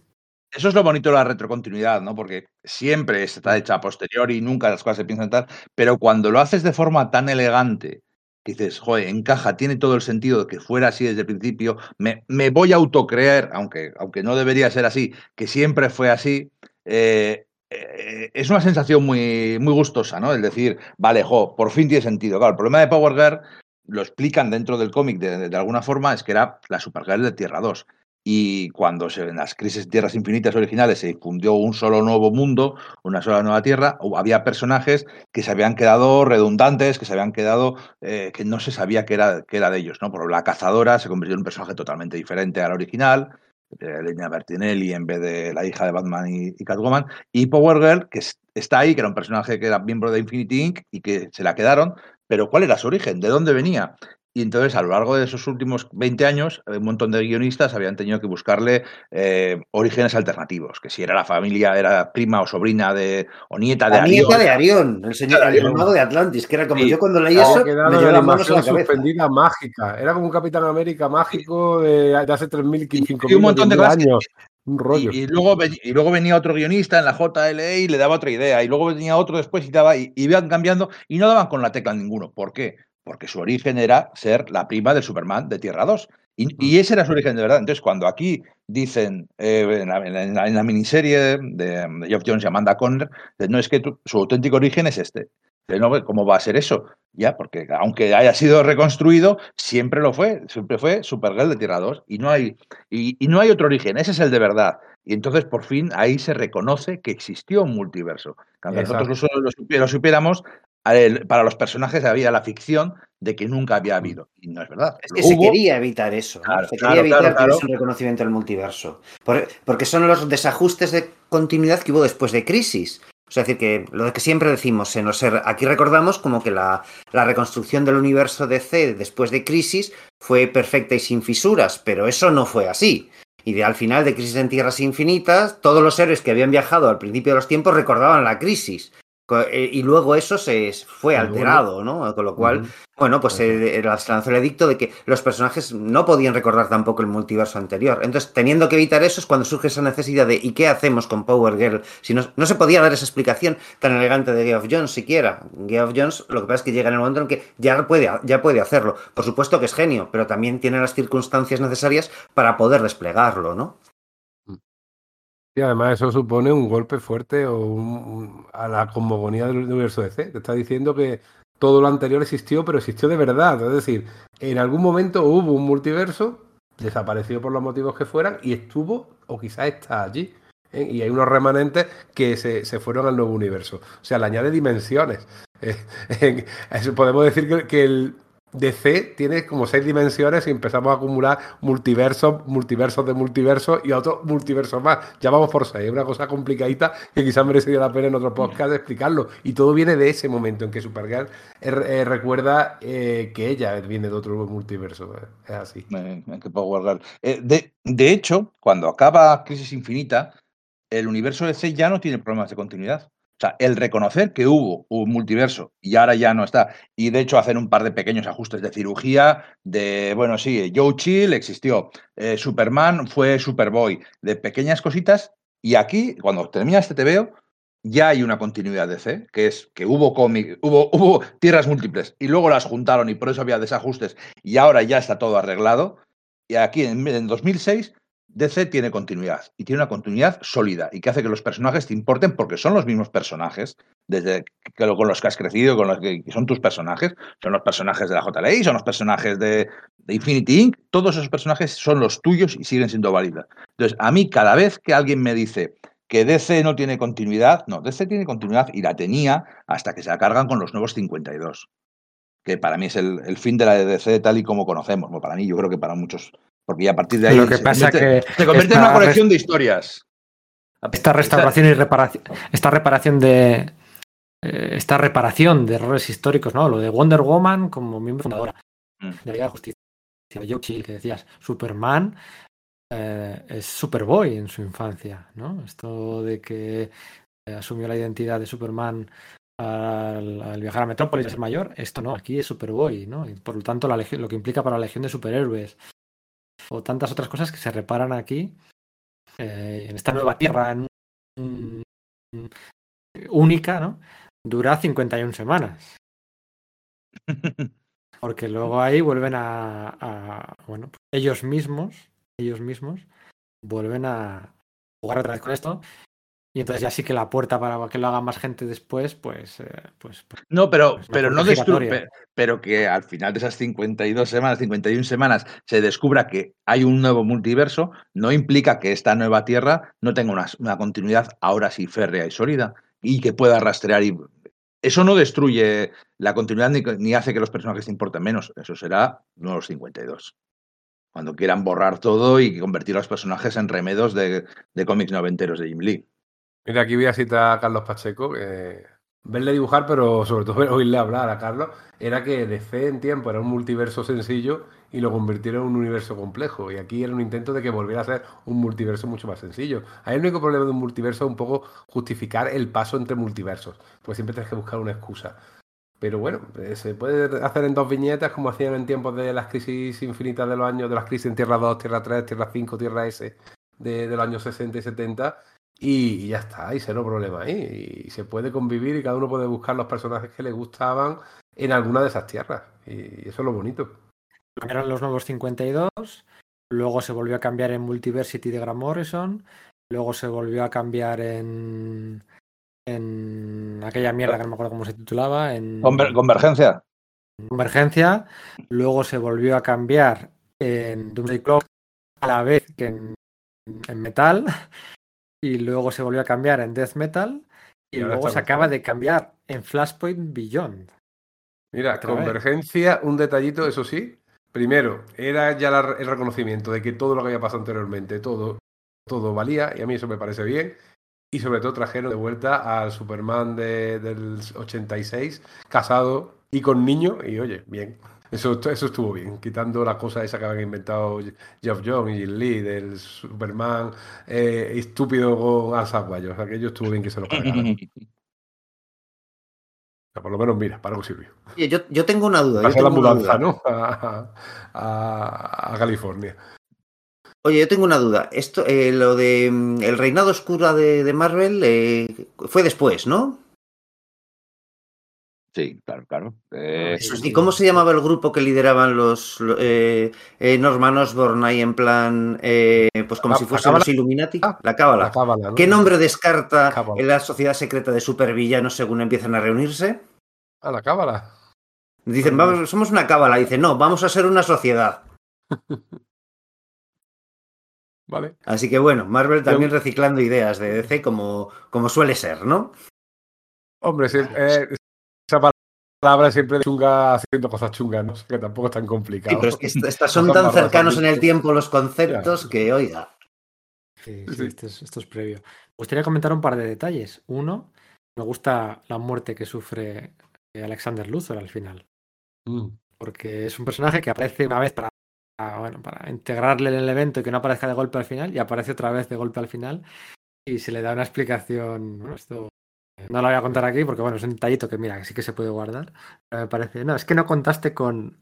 [SPEAKER 4] Eso es lo bonito de la retrocontinuidad, ¿no? Porque siempre está hecha a posteriori, nunca las cosas se piensan tal, pero cuando lo haces de forma tan elegante, dices, joder, encaja, tiene todo el sentido de que fuera así desde el principio, me, me voy a autocreer, aunque, aunque no debería ser así, que siempre fue así, eh, eh, es una sensación muy, muy gustosa, ¿no? El decir, vale, jo, por fin tiene sentido. El problema de Power Girl, lo explican dentro del cómic de, de- alguna forma, es que era la Supergirl de Tierra 2. Y cuando se, en las crisis Tierras Infinitas originales se difundió un solo nuevo mundo, una sola nueva Tierra, había personajes que se habían quedado redundantes, que se habían quedado, eh, que no se sabía que era, que era de ellos. ¿no? Por la cazadora se convirtió en un personaje totalmente diferente al original, eh, Elena Bertinelli en vez de la hija de Batman y, y Catwoman, y Power Girl, que es- está ahí, que era un personaje que era miembro de Infinity Inc. y que se la quedaron, pero ¿cuál era su origen? ¿De dónde venía? Y entonces, a lo largo de esos últimos 20 años, un montón de guionistas habían tenido que buscarle eh, orígenes alternativos, que si era la familia, era prima o sobrina de, o nieta de
[SPEAKER 2] La
[SPEAKER 4] Arión.
[SPEAKER 2] nieta de Arión, el señor, el mago de Atlantis, que era como
[SPEAKER 4] Sí.
[SPEAKER 2] yo cuando leí eso, me
[SPEAKER 3] la
[SPEAKER 2] las manos a la cabeza.
[SPEAKER 3] suspendida mágica. Era como un Capitán América mágico de, de hace 3.000,
[SPEAKER 4] Y-
[SPEAKER 3] 5.000,
[SPEAKER 4] y un montón de
[SPEAKER 3] 10.000
[SPEAKER 4] cosas que-
[SPEAKER 3] años. Un rollo.
[SPEAKER 4] Y, y luego, y luego venía otro guionista en la JLE y le daba otra idea. Y luego venía otro después y daba, y, y iban cambiando y no daban con la tecla ninguno. ¿Por qué? Porque su origen era ser la prima del Superman de Tierra 2. Y, y ese era su origen de verdad. Entonces, cuando aquí dicen eh, en, la, en la- en la miniserie de, de Geoff Jones y Amanda Conner, no es que tu- su auténtico origen es este. no, ¿cómo va a ser eso? Ya, porque aunque haya sido reconstruido, siempre lo fue, siempre fue Supergirl de Tierra 2 y no hay y, y, no hay otro origen, ese es el de verdad. Y entonces por fin ahí se reconoce que existió un multiverso. Cuando nosotros lo, lo, lo, para los personajes había la ficción de que nunca había habido. Y no es verdad.
[SPEAKER 2] Es que se quería evitar eso. ¿no? Claro, se quería evitar claro, que un reconocimiento del multiverso. Por, porque son los desajustes de continuidad que hubo después de Crisis. O sea, es decir, que lo que siempre decimos, en ser, aquí recordamos como que la, la, reconstrucción del universo DC después de Crisis fue perfecta y sin fisuras, pero eso no fue así. Y de, al final de Crisis en Tierras Infinitas, todos los héroes que habían viajado al principio de los tiempos recordaban la crisis. Eh, y luego eso se fue alterado, ¿no? Con lo cual, uh -huh. bueno, pues se, se lanzó el edicto de que los personajes no podían recordar tampoco el multiverso anterior. Entonces, teniendo que evitar eso es cuando surge esa necesidad de ¿y qué hacemos con Power Girl? Si no, no se podía dar esa explicación tan elegante de Geoff Jones siquiera. Geoff Jones, lo que pasa es que llega en el momento en que ya puede, ya puede hacerlo. Por supuesto que es genio, pero también tiene las circunstancias necesarias para poder desplegarlo, ¿no?
[SPEAKER 3] Y además eso supone un golpe fuerte o a la cosmogonía del universo DC. Te está diciendo que todo lo anterior existió, pero existió de verdad. Es decir, en algún momento hubo un multiverso, desapareció por los motivos que fueran, y estuvo, o quizás está allí. ¿eh? Y hay unos remanentes que se, se, fueron al nuevo universo. O sea, le añade dimensiones. Eh, podemos decir que, que el, DC tiene como seis dimensiones y empezamos a acumular multiversos, multiversos de multiversos y otros multiversos más. Ya vamos por seis, es una cosa complicadita que quizás merecería la pena en otro podcast explicarlo. Y todo viene de ese momento en que Supergirl eh, eh, recuerda eh, que ella viene de otro multiverso. Es así.
[SPEAKER 4] Que Power Girl. De, de hecho, cuando acaba Crisis Infinita, el universo DC ya no tiene problemas de continuidad. O sea, el reconocer que hubo un multiverso y ahora ya no está, y de hecho hacer un par de pequeños ajustes de cirugía, de, bueno, sí, Joe Chill existió, eh, Superman fue Superboy, de pequeñas cositas, y aquí, cuando termina este TVO, ya hay una continuidad de C, que es que hubo cómic, hubo, hubo tierras múltiples, y luego las juntaron y por eso había desajustes, y ahora ya está todo arreglado, y aquí en, en 2006 DC tiene continuidad y tiene una continuidad sólida y que hace que los personajes te importen porque son los mismos personajes desde que, con los que has crecido, con los que, son tus personajes, son los personajes de la JLA, son los personajes de, Infinity Inc., todos esos personajes son los tuyos y siguen siendo válidos. Entonces, a mí cada vez que alguien me dice que DC no tiene continuidad, no, DC tiene continuidad y la tenía hasta que se la cargan con los nuevos 52 que para mí es el, el fin de la DC tal y como conocemos. Para mí, yo creo que para muchos porque a partir de ahí
[SPEAKER 1] Lo que pasa
[SPEAKER 4] convierte,
[SPEAKER 1] que
[SPEAKER 4] se convierte en una colección de historias.
[SPEAKER 1] Esta restauración y reparación, esta reparación de eh, esta reparación de errores históricos, ¿no? Lo de Wonder Woman como miembro fundadora mm. de la Liga de Justicia. Chill, que decías, Superman eh, es Superboy en su infancia, ¿no? Esto de que eh, asumió la identidad de Superman al, al, viajar a Metrópolis ser mayor, esto no, aquí es Superboy, ¿no? Y por lo tanto, la lo que implica para la Legión de Superhéroes, o tantas otras cosas que se reparan aquí eh, en esta nueva tierra en, en, única, ¿no? Dura 51 semanas. Porque luego ahí vuelven a, a bueno, ellos mismos, ellos mismos vuelven a jugar otra vez con esto y entonces ya sí que la puerta para que lo haga más gente después, pues... Eh, pues, pues
[SPEAKER 4] no, pero, pues pero no destruye, pero que al final de esas 52 semanas, 51 semanas, se descubra que hay un nuevo multiverso, no implica que esta nueva Tierra no tenga una, una continuidad ahora sí férrea y sólida y que pueda rastrear y... Eso no destruye la continuidad ni, ni hace que los personajes te importen menos. Eso será nuevos 52 cuando quieran borrar todo y convertir a los personajes en remedos de, de cómics noventeros de Jim Lee.
[SPEAKER 3] Mira, aquí voy a citar a Carlos Pacheco. Eh, verle dibujar, pero sobre todo oírle hablar a Carlos, era que DC en tiempo era un multiverso sencillo y lo convirtieron en un universo complejo. Y aquí era un intento de que volviera a ser un multiverso mucho más sencillo. Ahí el único problema de un multiverso es un poco justificar el paso entre multiversos, pues siempre tienes que buscar una excusa. Pero bueno, eh, se puede hacer en dos viñetas como hacían en tiempos de las crisis infinitas de los años, de las crisis en Tierra 2, Tierra 3, Tierra 5, Tierra S, de, de los años 60 y 70 y, ya está, y cero problema ahí. Y se puede convivir y cada uno puede buscar los personajes que le gustaban en alguna de esas tierras. Y eso es lo bonito.
[SPEAKER 1] Eran los nuevos 52, luego se volvió a cambiar en Multiversity de Grant Morrison, luego se volvió a cambiar en, en aquella mierda que no me acuerdo cómo se titulaba, en
[SPEAKER 4] Conver- Convergencia.
[SPEAKER 1] Convergencia, luego se volvió a cambiar en Doomsday Clock a la vez que en, en Metal, y luego se volvió a cambiar en Death Metal, y, luego se acaba de cambiar en Flashpoint Beyond.
[SPEAKER 3] Mira,
[SPEAKER 1] Otra vez.
[SPEAKER 3] convergencia, un detallito, eso sí. Primero, era ya la- el reconocimiento de que todo lo que había pasado anteriormente, todo, todo valía, y a mí eso me parece bien. Y sobre todo trajeron de vuelta al Superman de- del 86, casado y con niño, y oye, bien. Eso, eso estuvo bien, quitando la cosa esa que habían inventado Geoff John y Jim Lee del Superman eh, estúpido con Al Saguayo. O sea, aquello estuvo bien que se lo cargaran. O sea, por lo menos, mira, para algo sirvió.
[SPEAKER 2] Oye, yo, yo tengo una duda. yo
[SPEAKER 3] la mudanza. ¿no? A, a- a California.
[SPEAKER 2] Oye, yo tengo una duda. Esto, eh, lo de mm, el reinado oscuro de, de Marvel eh, fue después, ¿no?
[SPEAKER 4] Sí, claro, claro. Eh,
[SPEAKER 1] Sí,
[SPEAKER 2] ¿Y cómo se llamaba el grupo que lideraban los lo- eh, eh, Norman Osborn ahí en plan, eh, pues como
[SPEAKER 3] La-
[SPEAKER 2] si fuesen los Illuminati?
[SPEAKER 3] Ah,
[SPEAKER 2] La Cábala.
[SPEAKER 3] La cábala, ¿no?
[SPEAKER 2] ¿Qué nombre descarta
[SPEAKER 3] Cábala.
[SPEAKER 2] en la sociedad secreta de supervillanos según empiezan a reunirse?
[SPEAKER 3] A la cábala.
[SPEAKER 2] Dicen, vamos, somos una cábala. Dice, no, vamos a ser una sociedad.
[SPEAKER 3] Vale.
[SPEAKER 2] Así que bueno, Marvel también reciclando ideas de DC como, como suele ser, ¿no?
[SPEAKER 3] Hombre, sí, eh, esa palabra siempre de chunga haciendo cosas chungas, ¿no? O sea, que tampoco es tan
[SPEAKER 2] Sí,
[SPEAKER 3] complicado.
[SPEAKER 2] pero es que estas son
[SPEAKER 3] Son
[SPEAKER 2] tan cercanos en el tiempo los conceptos
[SPEAKER 3] Ya.
[SPEAKER 2] que, oiga.
[SPEAKER 1] Sí,
[SPEAKER 3] Sí,
[SPEAKER 1] sí,
[SPEAKER 3] sí.
[SPEAKER 1] Esto, es, esto es previo. Me gustaría comentar un par de detalles. Uno, me gusta la muerte que sufre eh, Alexander Luthor al final.
[SPEAKER 3] Mm.
[SPEAKER 1] porque es un personaje que aparece una vez para, para, bueno, para integrarle en el evento y que no aparezca de golpe al final, y aparece otra vez de golpe al final, y se le da una explicación. Bueno, esto no lo voy a contar aquí porque bueno, es un detallito que mira, que sí que se puede guardar. Pero me parece, no, es que no contaste con.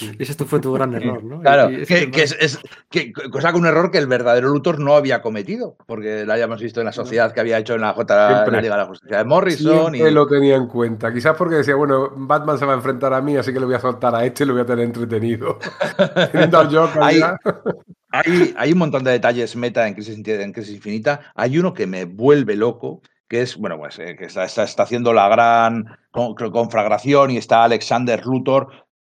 [SPEAKER 1] Y ese fue tu gran error, ¿no?
[SPEAKER 4] Claro,
[SPEAKER 1] Y- y es
[SPEAKER 4] que,
[SPEAKER 1] que-
[SPEAKER 4] es, es- que- cosa que un error que el verdadero Luthor no había cometido, porque lo hayamos visto en la sociedad que había hecho en la J en la Liga de la Justicia de Morrison.
[SPEAKER 3] Siempre
[SPEAKER 4] Y,
[SPEAKER 3] lo tenía en cuenta. Quizás porque decía, bueno, Batman se va a enfrentar a mí, así que le voy a soltar a este y lo voy a tener entretenido.
[SPEAKER 4] Hay-. Hay, hay un montón de detalles meta en Crisis, en Crisis Infinita. Hay uno que me vuelve loco, que es, bueno, pues eh, que está, está- está haciendo la gran con- conflagración y está Alexander Luthor,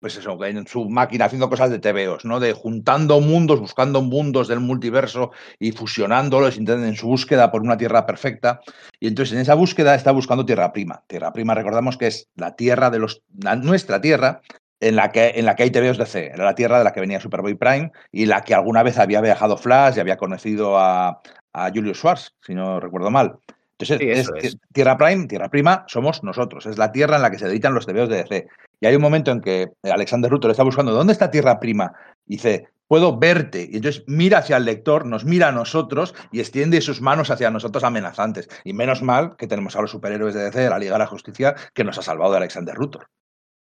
[SPEAKER 4] pues eso, en su máquina haciendo cosas de TVOs, ¿no? De juntando mundos, buscando mundos del multiverso y fusionándolos en su búsqueda por una tierra perfecta. Y entonces en esa búsqueda está buscando Tierra Prima. Tierra Prima, recordamos que es la tierra de los, nuestra tierra, en la que, en la que hay TVOs de C. Era la tierra de la que venía Superboy Prime y la que alguna vez había viajado Flash y había conocido a, a Julius Schwartz, si no recuerdo mal. Entonces,
[SPEAKER 2] Sí,
[SPEAKER 4] es-
[SPEAKER 2] es.
[SPEAKER 4] Tierra Prime, Tierra Prima, somos nosotros. Es la tierra en la que se editan los TVOs de DC. Y hay un momento en que Alexander Luthor está buscando dónde está Tierra Prima. Y dice, puedo verte. Y entonces mira hacia el lector, nos mira a nosotros y extiende sus manos hacia nosotros amenazantes. Y menos mal que tenemos a los superhéroes de DC, de la Liga de la Justicia, que nos ha salvado de Alexander Luthor.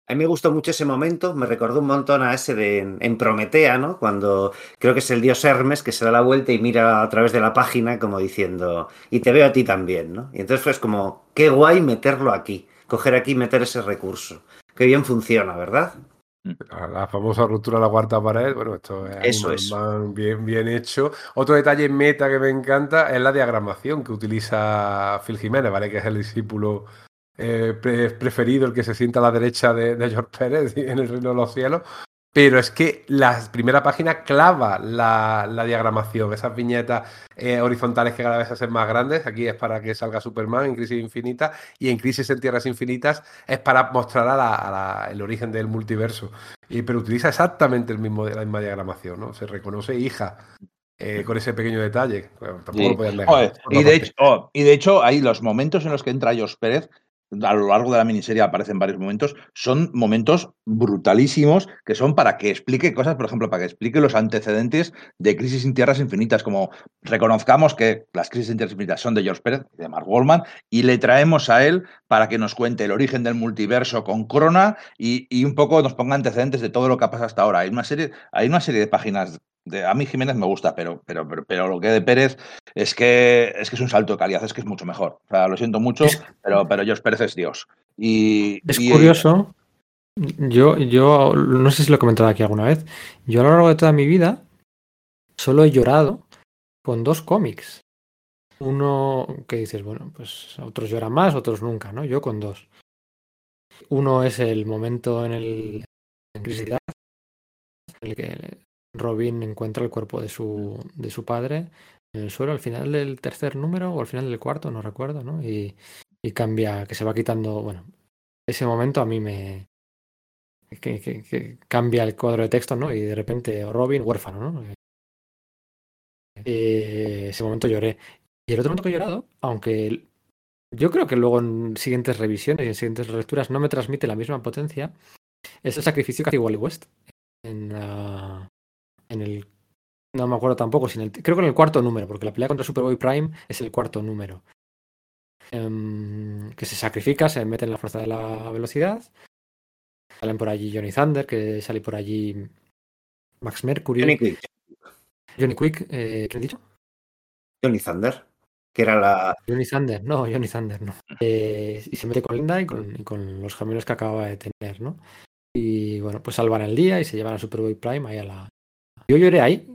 [SPEAKER 2] A mí me gustó mucho ese momento, me recordó un montón a ese de en, en Prometea, ¿no? Cuando creo que es el dios Hermes que se da la vuelta y mira a través de la página como diciendo, y te veo a ti también, ¿no? Y entonces fue como, qué guay meterlo aquí, coger aquí y meter ese recurso. Qué bien funciona, ¿verdad?
[SPEAKER 3] La, la famosa ruptura de la cuarta pared, bueno, esto es
[SPEAKER 2] Eso es.
[SPEAKER 3] Man bien, bien hecho. Otro detalle meta que me encanta es la diagramación que utiliza Phil Jiménez, ¿vale? Que es el discípulo eh, pre- preferido, el que se sienta a la derecha de, de George Pérez en el Reino de los Cielos. Pero es que la primera página clava la, la diagramación, esas viñetas eh, horizontales que cada vez se hacen más grandes. Aquí es para que salga Superman en Crisis Infinita y en Crisis en Tierras Infinitas es para mostrar a la- a la- el origen del multiverso. Y, pero utiliza exactamente el mismo, la misma diagramación, ¿no? Se reconoce hija eh, con ese pequeño detalle. Bueno, tampoco
[SPEAKER 4] Sí.
[SPEAKER 3] lo podían por
[SPEAKER 4] y, de hecho, oh, y de hecho, hay los momentos en los que entra Josh Pérez, a lo largo de la miniserie aparecen varios momentos, son momentos brutalísimos que son para que explique cosas, por ejemplo, para que explique los antecedentes de Crisis en Tierras Infinitas, como reconozcamos que las Crisis en Tierras Infinitas son de George Pérez, de Mark Wallman, y le traemos a él para que nos cuente el origen del multiverso con Crona y, y un poco nos ponga antecedentes de todo lo que ha pasado hasta ahora. Hay una serie, hay una serie de páginas de, a mí Jiménez me gusta, pero, pero, pero, pero lo que de Pérez es que, es que es un salto de calidad, es que es mucho mejor. O sea, lo siento mucho,
[SPEAKER 1] Es-
[SPEAKER 4] pero, pero George Pérez es Dios. Y,
[SPEAKER 1] Es
[SPEAKER 4] y-
[SPEAKER 1] curioso. Yo, yo no sé si lo he comentado aquí alguna vez. Yo a lo largo de toda mi vida solo he llorado con dos cómics. Uno que dices, bueno, pues otros lloran más, otros nunca, ¿no? Yo con dos. Uno es el momento en el en Crisis en el que Robin encuentra el cuerpo de su, de su padre en el suelo al final del tercer número o al final del cuarto, no recuerdo, ¿no? Y, y cambia, que se va quitando, bueno, ese momento a mí me... Que, cambia el cuadro de texto, ¿no? Y de repente Robin huérfano, ¿no? Eh, ese momento lloré. Y el otro momento que he llorado, aunque yo creo que luego en siguientes revisiones y en siguientes lecturas no me transmite la misma potencia, es el sacrificio que hace Wally West en, uh, en el no me acuerdo tampoco, si en el, creo que en el cuarto número, porque la pelea contra Superboy Prime es el cuarto número. Um, que se sacrifica, se mete en la fuerza de la velocidad. Salen por allí Johnny Thunder, que sale por allí Max Mercury.
[SPEAKER 2] Johnny Quick.
[SPEAKER 1] Johnny Quick, eh, ¿qué he dicho?
[SPEAKER 2] Johnny Thunder, que era la...
[SPEAKER 1] Johnny Thunder, no, Johnny Thunder, no. Eh, y se mete con Linda y con, y con, los gemelos que acaba de tener, ¿no? Y bueno, pues salvan el día y se llevan a Superboy Prime ahí a la... Yo lloré ahí,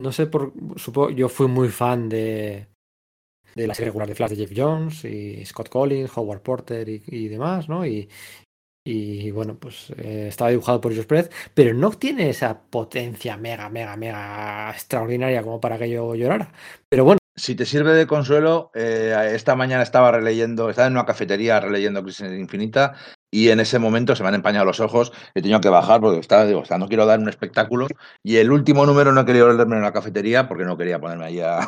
[SPEAKER 1] no sé por... Supongo, yo fui muy fan de, de la serie regular de Flash de Jeff Jones y Scott Collins, Howard Porter y, y demás, ¿no? Y, y bueno, pues eh, estaba dibujado por Josh Perez, pero no tiene esa potencia mega, mega, mega extraordinaria como para que yo llorara. Pero bueno.
[SPEAKER 4] Si te sirve de consuelo, eh, esta mañana estaba releyendo, estaba en una cafetería releyendo Crisis Infinita y en ese momento se me han empañado los ojos, he tenido que bajar porque estaba, digo, no quiero dar un espectáculo y el último número no he querido leerme en la cafetería porque no quería ponerme ahí a,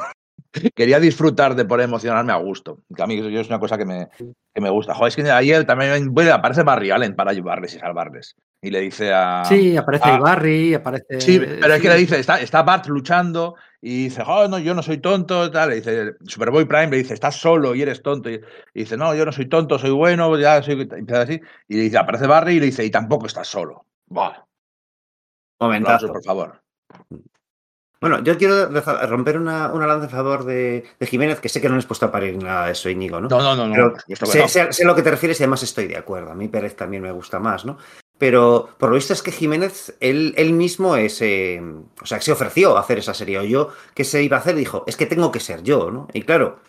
[SPEAKER 4] quería disfrutar de poder emocionarme a gusto. Que a mí es una cosa que me, que me gusta. Joder, es que ayer también bueno, aparece Barry Allen para ayudarles y salvarles. Y le dice a.
[SPEAKER 1] Sí, aparece a, Barry, aparece.
[SPEAKER 4] Sí, pero es que le dice, está, está Bart luchando y dice, oh, no, yo no soy tonto. Tal. Le dice, Superboy Prime le dice, estás solo y eres tonto. Y, y dice, no, yo no soy tonto, soy bueno, ya soy. Y así. Y le dice, aparece Barry y le dice, y tampoco estás solo. Buah.
[SPEAKER 2] Momentazo.
[SPEAKER 4] por favor.
[SPEAKER 2] Bueno, yo quiero romper una, una lanza a favor de, de, Jiménez, que sé que no les he puesto a parir nada de eso, Íñigo, ¿no?
[SPEAKER 4] No, no, no. No.
[SPEAKER 2] Sé, sé, sé, a lo que te refieres y además estoy de acuerdo. A mí Pérez también me gusta más, ¿no? Pero por lo visto es que Jiménez, él, él mismo es. Eh, o sea, se ofreció a hacer esa serie. O yo, que se iba a hacer? Dijo, es que tengo que ser yo, ¿no? Y claro,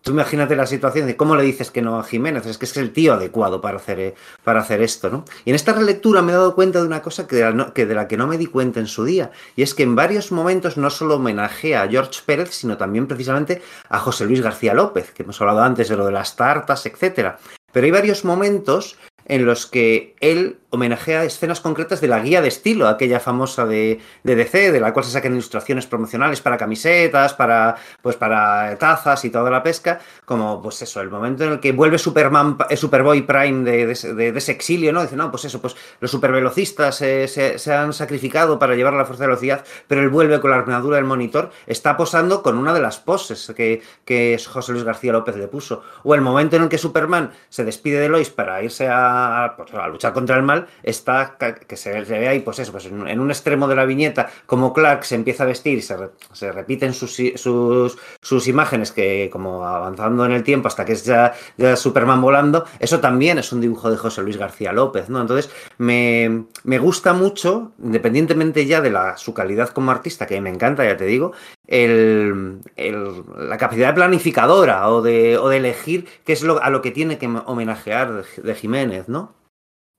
[SPEAKER 2] Tú imagínate la situación de cómo le dices que no a Jiménez, es que es el tío adecuado para hacer, eh, para hacer esto, ¿no? Y en esta relectura me he dado cuenta de una cosa de, la, que de la que no me di cuenta en su día, y es que en varios momentos no solo homenajea a George Pérez, sino también precisamente a José Luis García López, que hemos hablado antes de lo de las tartas, etcétera. Pero hay varios momentos en los que él homenajea escenas concretas de la guía de estilo, aquella famosa de, de, DC, de la cual se sacan ilustraciones promocionales para camisetas, para, pues, para tazas y toda la pesca, como pues eso, el momento en el que vuelve Superman, eh, Superboy Prime de, de, de ese exilio, ¿no? Dice, no, pues eso, pues los supervelocistas eh, se, se, han sacrificado para llevar la fuerza de velocidad, pero él vuelve con la armadura del monitor, está posando con una de las poses que, que José Luis García López le puso. O el momento en el que Superman se despide de Lois para irse a, pues, a luchar contra el mal, está que se, ve ahí, pues eso, pues en, un extremo de la viñeta, como Clark se empieza a vestir y se, se repiten sus, sus, sus, imágenes que como avanzando en el tiempo hasta que es ya, ya, Superman volando, eso también es un dibujo de José Luis García López, ¿no? Entonces, me, me gusta mucho, independientemente ya de la, su calidad como artista, que me encanta, ya te digo, el, el, la capacidad planificadora o de, o de elegir qué es lo, a lo que tiene que homenajear de Jiménez, ¿no?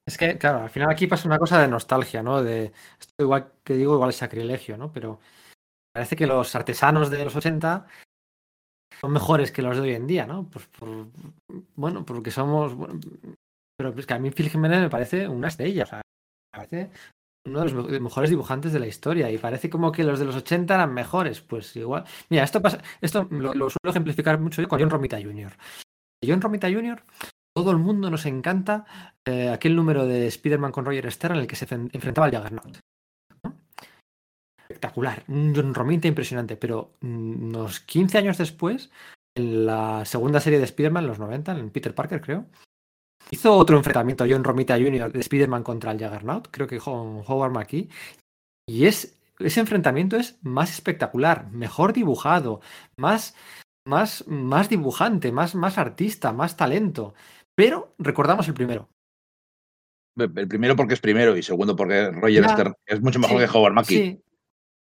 [SPEAKER 1] Es que, claro, al final aquí pasa una cosa de nostalgia, ¿no? De esto igual que digo, igual es sacrilegio, ¿no? Pero parece que los artesanos de los 80 son mejores que los de hoy en día, ¿no? Pues por, bueno, porque somos. Pero es que a mí Phil Jiménez me parece una estrella, o sea, me parece uno de los mejores dibujantes de la historia y parece como que los de los 80 eran mejores, pues igual. Mira, esto pasa, esto lo, lo suelo ejemplificar mucho yo con John Romita Jr. John Romita Jr todo el mundo nos encanta eh, aquel número de Spider-Man con Roger Stern en el que se enfrentaba al Juggernaut. Espectacular, un Romita impresionante, pero mm, unos 15 años después, en la segunda serie de Spider-Man, en los 90, en Peter Parker creo, hizo otro enfrentamiento John Romita Jr. de Spider-Man contra el Juggernaut, creo que con Howard McKee, y es, ese enfrentamiento es más espectacular, mejor dibujado, más, más, más dibujante, más, más artista, más talento. Pero recordamos el primero.
[SPEAKER 4] El primero porque es primero y segundo porque Roger ya, Stern es mucho mejor
[SPEAKER 1] sí,
[SPEAKER 4] que Howard Mackie.
[SPEAKER 1] Sí.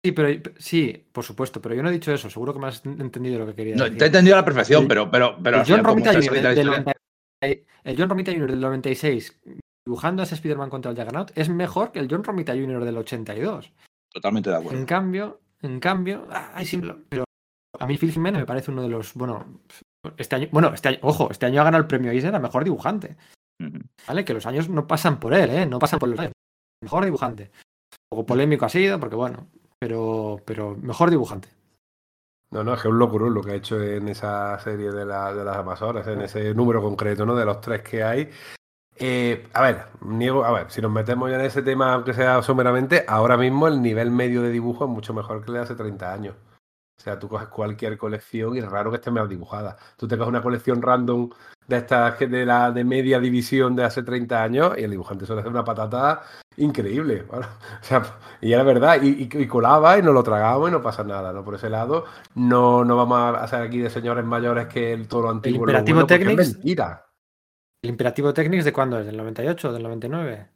[SPEAKER 1] Sí, pero sí, por supuesto, pero yo no he dicho eso. Seguro que me has entendido lo que quería
[SPEAKER 4] No,
[SPEAKER 1] decir.
[SPEAKER 4] te he entendido a la perfección, pero, pero, pero
[SPEAKER 1] el John Romita Jr. del,
[SPEAKER 4] historia-
[SPEAKER 1] 90 el John Romita Jr. del 96 dibujando a ese Spider-Man contra el Juggernaut es mejor que el John Romita Jr. del 82.
[SPEAKER 4] Totalmente de acuerdo.
[SPEAKER 1] En cambio, en cambio, ay, sí, pero a mí Phil Jiménez me parece uno de los, bueno, este año, bueno, este año, ojo, este año ha ganado el premio Eisner a mejor dibujante. ¿vale? Que los años no pasan por él, ¿eh? No pasan por los años. Mejor dibujante. Un poco polémico ha sido, porque bueno, pero, pero mejor dibujante.
[SPEAKER 3] No, no, es que es un locurón lo que ha hecho en esa serie de, la- de las Amazonas, en ese número concreto, ¿no? De los tres que hay. Eh, a ver, niego, a ver, si nos metemos ya en ese tema, aunque sea someramente, ahora mismo el nivel medio de dibujo es mucho mejor que el de hace 30 años. O sea, tú coges cualquier colección y es raro que esté mal dibujada. Tú te coges una colección random de estas de la de media división de hace 30 años y el dibujante suele hacer una patata increíble. ¿vale? O sea, y era verdad, y, y- y colaba y nos lo tragamos y no pasa nada, ¿no? Por ese lado, no, no vamos a hacer aquí de señores mayores que el toro antiguo es lo
[SPEAKER 1] Imperativo
[SPEAKER 3] bueno, porque es mentira.
[SPEAKER 1] ¿El Imperativo Technics de cuándo es? ¿Del 98 o del 99?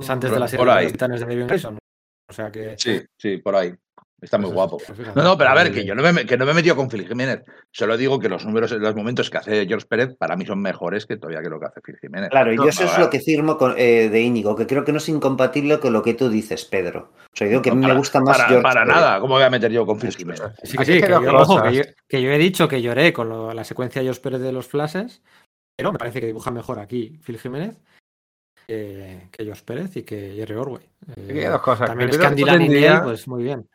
[SPEAKER 1] Es antes de
[SPEAKER 4] Por-
[SPEAKER 1] la serie
[SPEAKER 4] por
[SPEAKER 1] de Titanes de David Grayson. O sea que...
[SPEAKER 4] Sí, sí, por ahí. Está muy guapo. No, no, pero a ver, que yo no me, que no me he metido con Phil Jiménez. Solo digo que los números, los momentos que hace George Pérez para mí son mejores que todavía que lo que hace Phil Jiménez.
[SPEAKER 2] Claro, y
[SPEAKER 3] No,
[SPEAKER 2] yo eso
[SPEAKER 4] no,
[SPEAKER 2] es lo que firmo con- eh, de Íñigo, que creo que no es incompatible con lo que tú dices, Pedro. O sea, digo que a mí
[SPEAKER 4] para,
[SPEAKER 2] me gusta más
[SPEAKER 4] para,
[SPEAKER 2] George
[SPEAKER 4] para
[SPEAKER 2] Pérez.
[SPEAKER 4] nada. ¿Cómo voy a meter yo con Phil Jiménez?
[SPEAKER 1] Sí, que sí, que yo, ojo, que, yo, que yo he dicho que lloré con lo- la secuencia de Jos Pérez de los flashes, pero me parece que dibuja mejor aquí Phil Jiménez que, que Jos Pérez y que Jerry Orway. Eh, también
[SPEAKER 3] Primero, esto
[SPEAKER 1] Scandilan y
[SPEAKER 3] tendría-
[SPEAKER 1] Niel, pues muy bien.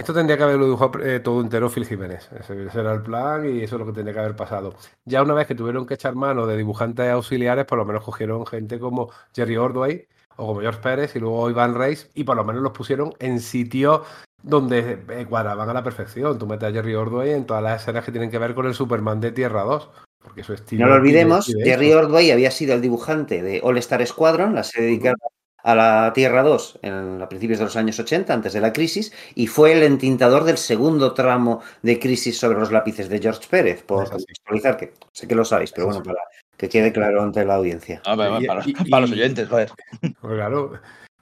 [SPEAKER 3] Esto tendría que haberlo dibujado eh, todo entero Phil Jiménez. Ese, ese era el plan y eso es lo que tendría que haber pasado. Ya una vez que tuvieron que echar mano de dibujantes auxiliares, por lo menos cogieron gente como Jerry Ordway o como George Pérez y luego Ivan Reis y por lo menos los pusieron en sitios donde eh, cuadraban a la perfección. Tú metes a Jerry Ordway en todas las escenas que tienen que ver con el Superman de Tierra 2. Porque su estilo.
[SPEAKER 2] No lo olvidemos, Jerry. Ordway había sido el dibujante de All Star Squadron, la serie dedicada a la Tierra 2 en, a principios de los años 80, antes de la crisis, y fue el entintador del segundo tramo de Crisis sobre los lápices de George Pérez, por contextualizar, que sé que lo sabéis, pero bueno, para que quede claro ante la audiencia.
[SPEAKER 4] Ah, para,
[SPEAKER 3] Y-
[SPEAKER 4] para-
[SPEAKER 3] y-
[SPEAKER 4] para los oyentes, joder.
[SPEAKER 3] Pues claro.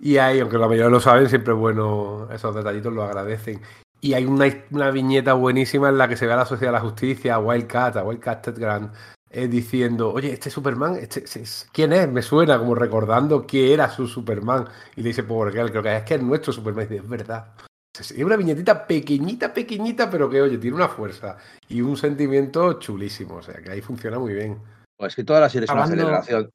[SPEAKER 3] Y ahí, aunque la mayoría lo saben, siempre es bueno, esos detallitos lo agradecen. Y hay una, una viñeta buenísima en la que se ve a la Sociedad de la Justicia, a Wildcat, a Wildcat Ted Grant, eh, diciendo, oye, este Superman, este, este es- ¿quién es? Me suena como recordando que era su Superman. Y le dice, por qué creo que es que es nuestro Superman. Y dice, es verdad. Es una viñetita pequeñita, pequeñita, pero que, oye, tiene una fuerza y un sentimiento chulísimo. O sea, que ahí funciona muy bien.
[SPEAKER 4] Pues que toda la serie es una celebración.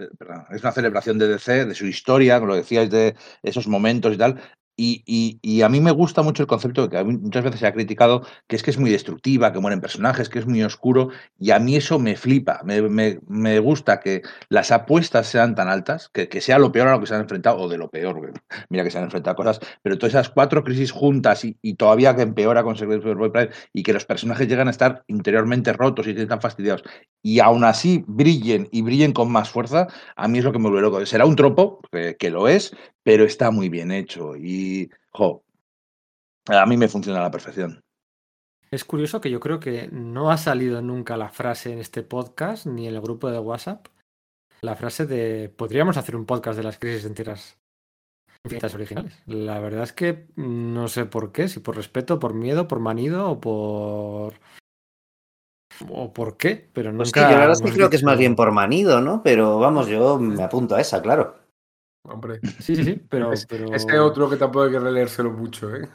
[SPEAKER 4] eh, perdón, es una celebración de DC, de su historia, como lo decíais, de esos momentos y tal. Y, a mí me gusta mucho el concepto que muchas veces se ha criticado, que es que es muy destructiva, que mueren personajes, que es muy oscuro, y a mí eso me flipa. Me, gusta que las apuestas sean tan altas, que, sea lo peor a lo que se han enfrentado, o de lo peor, mira que se han enfrentado cosas, pero todas esas cuatro crisis juntas y, todavía que empeora con Superboy Prime, y que los personajes llegan a estar interiormente rotos y están fastidiados, y aún así brillen y brillen con más fuerza, a mí es lo que me vuelve loco. Será un tropo, que lo es, pero está muy bien hecho y, jo, a mí me funciona a la perfección.
[SPEAKER 1] Es curioso que yo creo que no ha salido nunca la frase en este podcast ni en el grupo de WhatsApp. La frase de podríamos hacer un podcast de las crisis en tierras infinitas originales. La verdad es que no sé por qué, si por respeto, por miedo, por manido o por o por qué, pero
[SPEAKER 2] Pues
[SPEAKER 1] nunca.
[SPEAKER 2] yo la verdad es que creo que es más bien por manido, ¿no? Pero vamos, yo me apunto a esa, claro.
[SPEAKER 3] Hombre,
[SPEAKER 1] Sí, sí, sí, pero,
[SPEAKER 3] es-
[SPEAKER 1] pero...
[SPEAKER 3] otro que tampoco hay que releérselo mucho, ¿eh?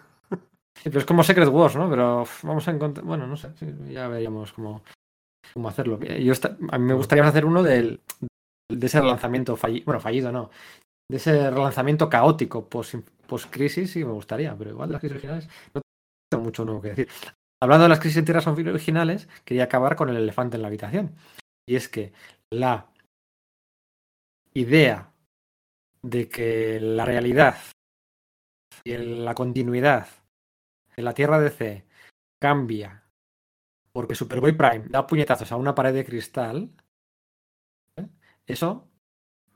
[SPEAKER 1] Sí, pero es como Secret Wars, ¿no? Pero vamos a encontrar. Bueno, no sé, sí, ya veríamos cómo, cómo hacerlo. Yo esta- a mí me gustaría hacer uno del, de ese relanzamiento fallido. Bueno, fallido no. De ese relanzamiento caótico post-crisis, sí me gustaría, pero igual las crisis originales no tengo mucho nuevo que decir. Hablando de las crisis en tierras originales, quería acabar con el elefante en la habitación. Y es que la idea de que la realidad y la continuidad de la Tierra DC cambia porque Superboy Prime da puñetazos a una pared de cristal, ¿eh? eso,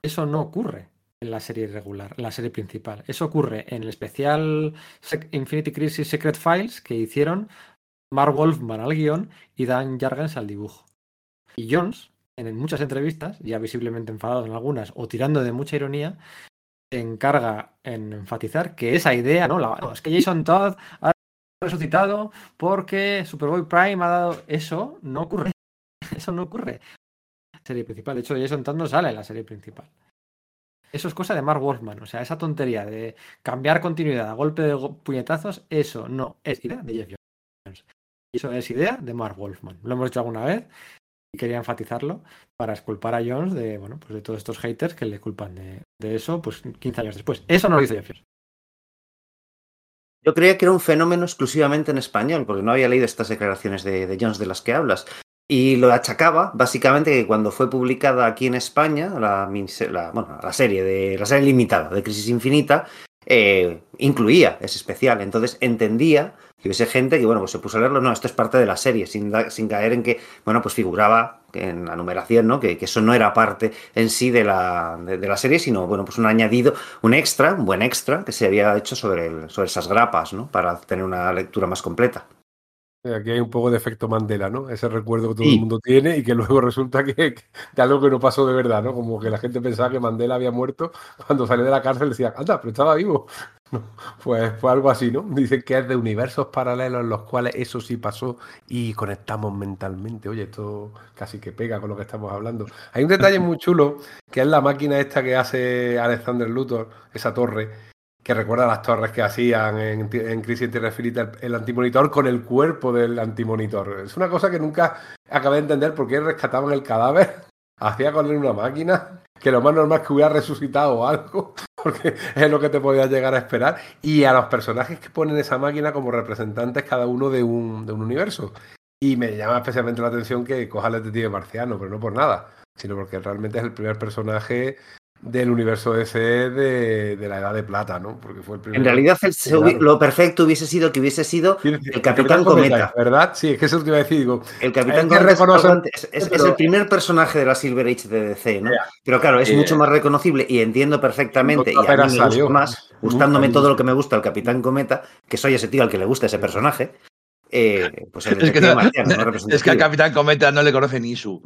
[SPEAKER 1] eso no ocurre en la serie regular, en la serie principal. Eso ocurre en el especial Infinity Crisis Secret Files que hicieron Mark Wolfman al guion y Dan Jargens al dibujo. Y Jones, en muchas entrevistas, ya visiblemente enfadado en algunas o tirando de mucha ironía, encarga en enfatizar que esa idea, ¿no? La, no, es que Jason Todd ha resucitado porque Superboy Prime ha dado. Eso no ocurre. Eso no ocurre. Serie principal. De hecho, Jason Todd no sale en la serie principal. Eso es cosa de Mark Wolfman. O sea, esa tontería de cambiar continuidad a golpe de puñetazos, eso no es idea de Jeff Jones. Eso es idea de Mark Wolfman. Lo hemos dicho alguna vez y quería enfatizarlo para esculpar a Jones de, bueno, pues de todos estos haters que le culpan de, de eso, pues 15 años después. Eso no lo hizo Jeff Jones.
[SPEAKER 2] Yo creía que era un fenómeno exclusivamente en español, porque no había leído estas declaraciones de, de Jones de las que hablas. Y lo achacaba básicamente que cuando fue publicada aquí en España la, la, bueno, la serie de la serie limitada de Crisis Infinita eh, incluía ese especial. Entonces entendía que hubiese gente que bueno pues se puso a leerlo. No, esto es parte de la serie, sin, sin caer en que bueno pues figuraba en la numeración, ¿no? Que, que eso no era parte en sí de la, de, de, la serie, sino bueno pues un añadido, un extra, un buen extra que se había hecho sobre, el, sobre esas grapas, ¿no? Para tener una lectura más completa.
[SPEAKER 3] Aquí hay un poco de efecto Mandela, ¿no? Ese recuerdo que todo sí. el mundo tiene y que luego resulta que, que, algo que no pasó de verdad, ¿no? Como que la gente pensaba que Mandela había muerto cuando salió de la cárcel decía, anda, pero estaba vivo. Pues fue algo así, ¿no? Dicen que es de universos paralelos en los cuales eso sí pasó y conectamos mentalmente. Oye, esto casi que pega con lo que estamos hablando. Hay un detalle muy chulo que es la máquina esta que hace Alexander Luthor, esa torre, que recuerda las torres que hacían en, Crisis en Tierra el, antimonitor con el cuerpo del antimonitor. Es una cosa que nunca acabé de entender por qué rescataban el cadáver, hacía con él una máquina, que lo más normal es que hubiera resucitado o algo, porque es lo que te podías llegar a esperar, y a los personajes que ponen esa máquina como representantes cada uno de un, de un universo. Y me llama especialmente la atención que coja el detective marciano, pero no por nada, sino porque realmente es el primer personaje del universo DC de, de, la Edad de Plata, ¿no? Porque fue el primer.
[SPEAKER 2] En realidad, el, lo perfecto hubiese sido que hubiese sido el, el Capitán Cometa. Cometa.
[SPEAKER 3] ¿Verdad? Sí, es que eso te iba a decir. Digo,
[SPEAKER 2] el Capitán Cometa es, es, pero... es, el primer personaje de la Silver Age de DC, ¿no? Yeah. Pero claro, es yeah. mucho más reconocible y entiendo perfectamente, y a mí me gusta más, gustándome todo lo que me gusta el Capitán Cometa, que soy ese tío al que le gusta ese personaje. Eh, pues
[SPEAKER 4] es, que, no, marciano, no es que al Capitán Cometa no le conoce ni su.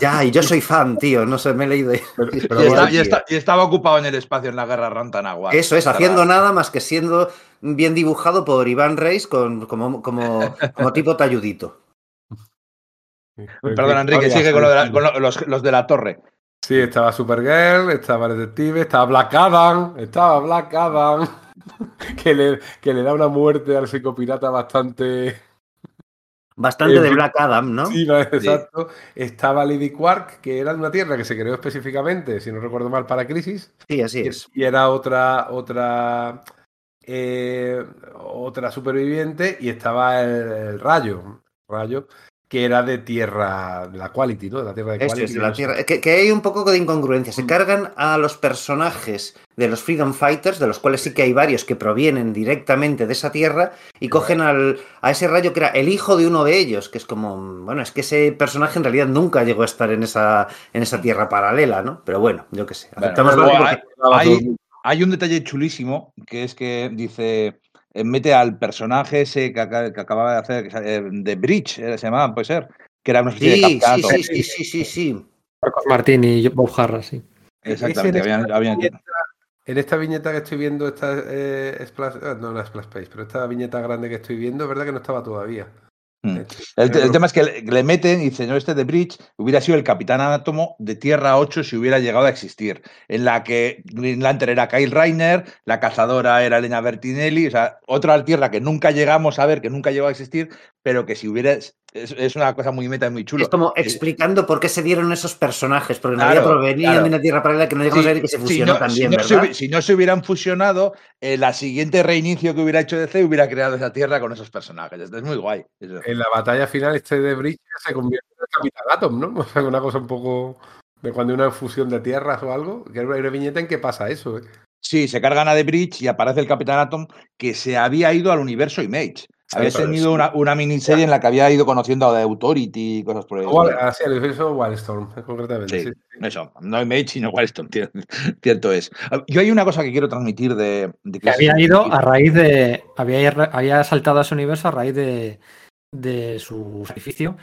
[SPEAKER 2] Ya, y yo soy fan, tío. No sé, me he leído.
[SPEAKER 4] Pero, pero y, está, y, está, y, estaba ocupado en el espacio en la guerra Rantanagua.
[SPEAKER 2] Eso es, haciendo nada más que siendo bien dibujado por Iván Reis con, como, como, como tipo talludito.
[SPEAKER 4] Perdón, Enrique, sigue con, lo de la, con los, los de la torre.
[SPEAKER 3] Sí, estaba Supergirl, estaba detective, estaba Black Adam, estaba Black Adam, que le, que le da una muerte al psicopirata bastante
[SPEAKER 2] Bastante eh, de Black Adam, ¿no?
[SPEAKER 3] Sí, no, exacto. Sí. Estaba Lady Quark, que era de una tierra que se creó específicamente, si no recuerdo mal, para Crisis.
[SPEAKER 2] Sí, así es.
[SPEAKER 3] Y era otra, otra, eh, otra superviviente y estaba el, el Rayo, Rayo, que era de tierra, de la Quality, ¿no? De la tierra de
[SPEAKER 2] Quality.
[SPEAKER 3] Es,
[SPEAKER 2] de la tierra. Que, que, hay un poco de incongruencia. Se mm. cargan a los personajes de los Freedom Fighters, de los cuales sí que hay varios que provienen directamente de esa tierra, y cogen al, a ese rayo que era el hijo de uno de ellos, que es como, bueno, es que ese personaje en realidad nunca llegó a estar en esa, en esa tierra paralela, ¿no? Pero bueno, yo qué sé.
[SPEAKER 4] Bueno, hay, hay, hay un detalle chulísimo, que es que dice mete al personaje ese que, que acababa de hacer, de Bridge, se llamaba, puede ser, que era una especie
[SPEAKER 2] sí,
[SPEAKER 4] de captato.
[SPEAKER 2] Sí, sí, sí, sí, sí.
[SPEAKER 1] Marcos Martín y Bob Harra, sí.
[SPEAKER 4] Exactamente, habían, habían...
[SPEAKER 3] En esta viñeta que estoy viendo, esta eh, Splash, no, no Splash Page, pero esta viñeta grande que estoy viendo, es verdad que no estaba todavía.
[SPEAKER 4] Hmm. El, el, tema es que le, le meten y dicen, no, este de Bridge hubiera sido el capitán átomo de Tierra 8 si hubiera llegado a existir, en la que Green Lantern era Kyle Reiner, la cazadora era Elena Bertinelli, o sea, otra Tierra que nunca llegamos a ver, que nunca llegó a existir, pero que si hubiera es, es, una cosa muy meta y muy chulo.
[SPEAKER 2] Es como explicando por qué se dieron esos personajes, porque claro, en realidad provenían claro. de una tierra paralela que no llegamos sí, a ver y que se fusionó
[SPEAKER 4] si no,
[SPEAKER 2] también,
[SPEAKER 4] si no,
[SPEAKER 2] ¿verdad?
[SPEAKER 4] Se, si no se hubieran fusionado, eh, la siguiente reinicio que hubiera hecho DC hubiera creado esa tierra con esos personajes. Esto es muy guay. Eso.
[SPEAKER 3] En la batalla final, este de Bridge se convierte en el Capitán Atom, ¿no? O sea, una cosa un poco de cuando hay una fusión de tierras o algo, que hay una viñeta en que pasa eso, ¿eh?
[SPEAKER 4] Sí, se cargan a The Bridge y aparece el Capitán Atom que se había ido al universo Image. Había tenido una, una, miniserie en la que había ido conociendo a The Authority y cosas por ahí.
[SPEAKER 3] Así, el universo Wildstorm, concretamente.
[SPEAKER 4] Sí, sí, eso. No Image, sino Wildstorm, cierto es. Yo hay una cosa que quiero transmitir de... de
[SPEAKER 1] que había ido a raíz de... Había, había saltado a ese universo a raíz de, de su sacrificio.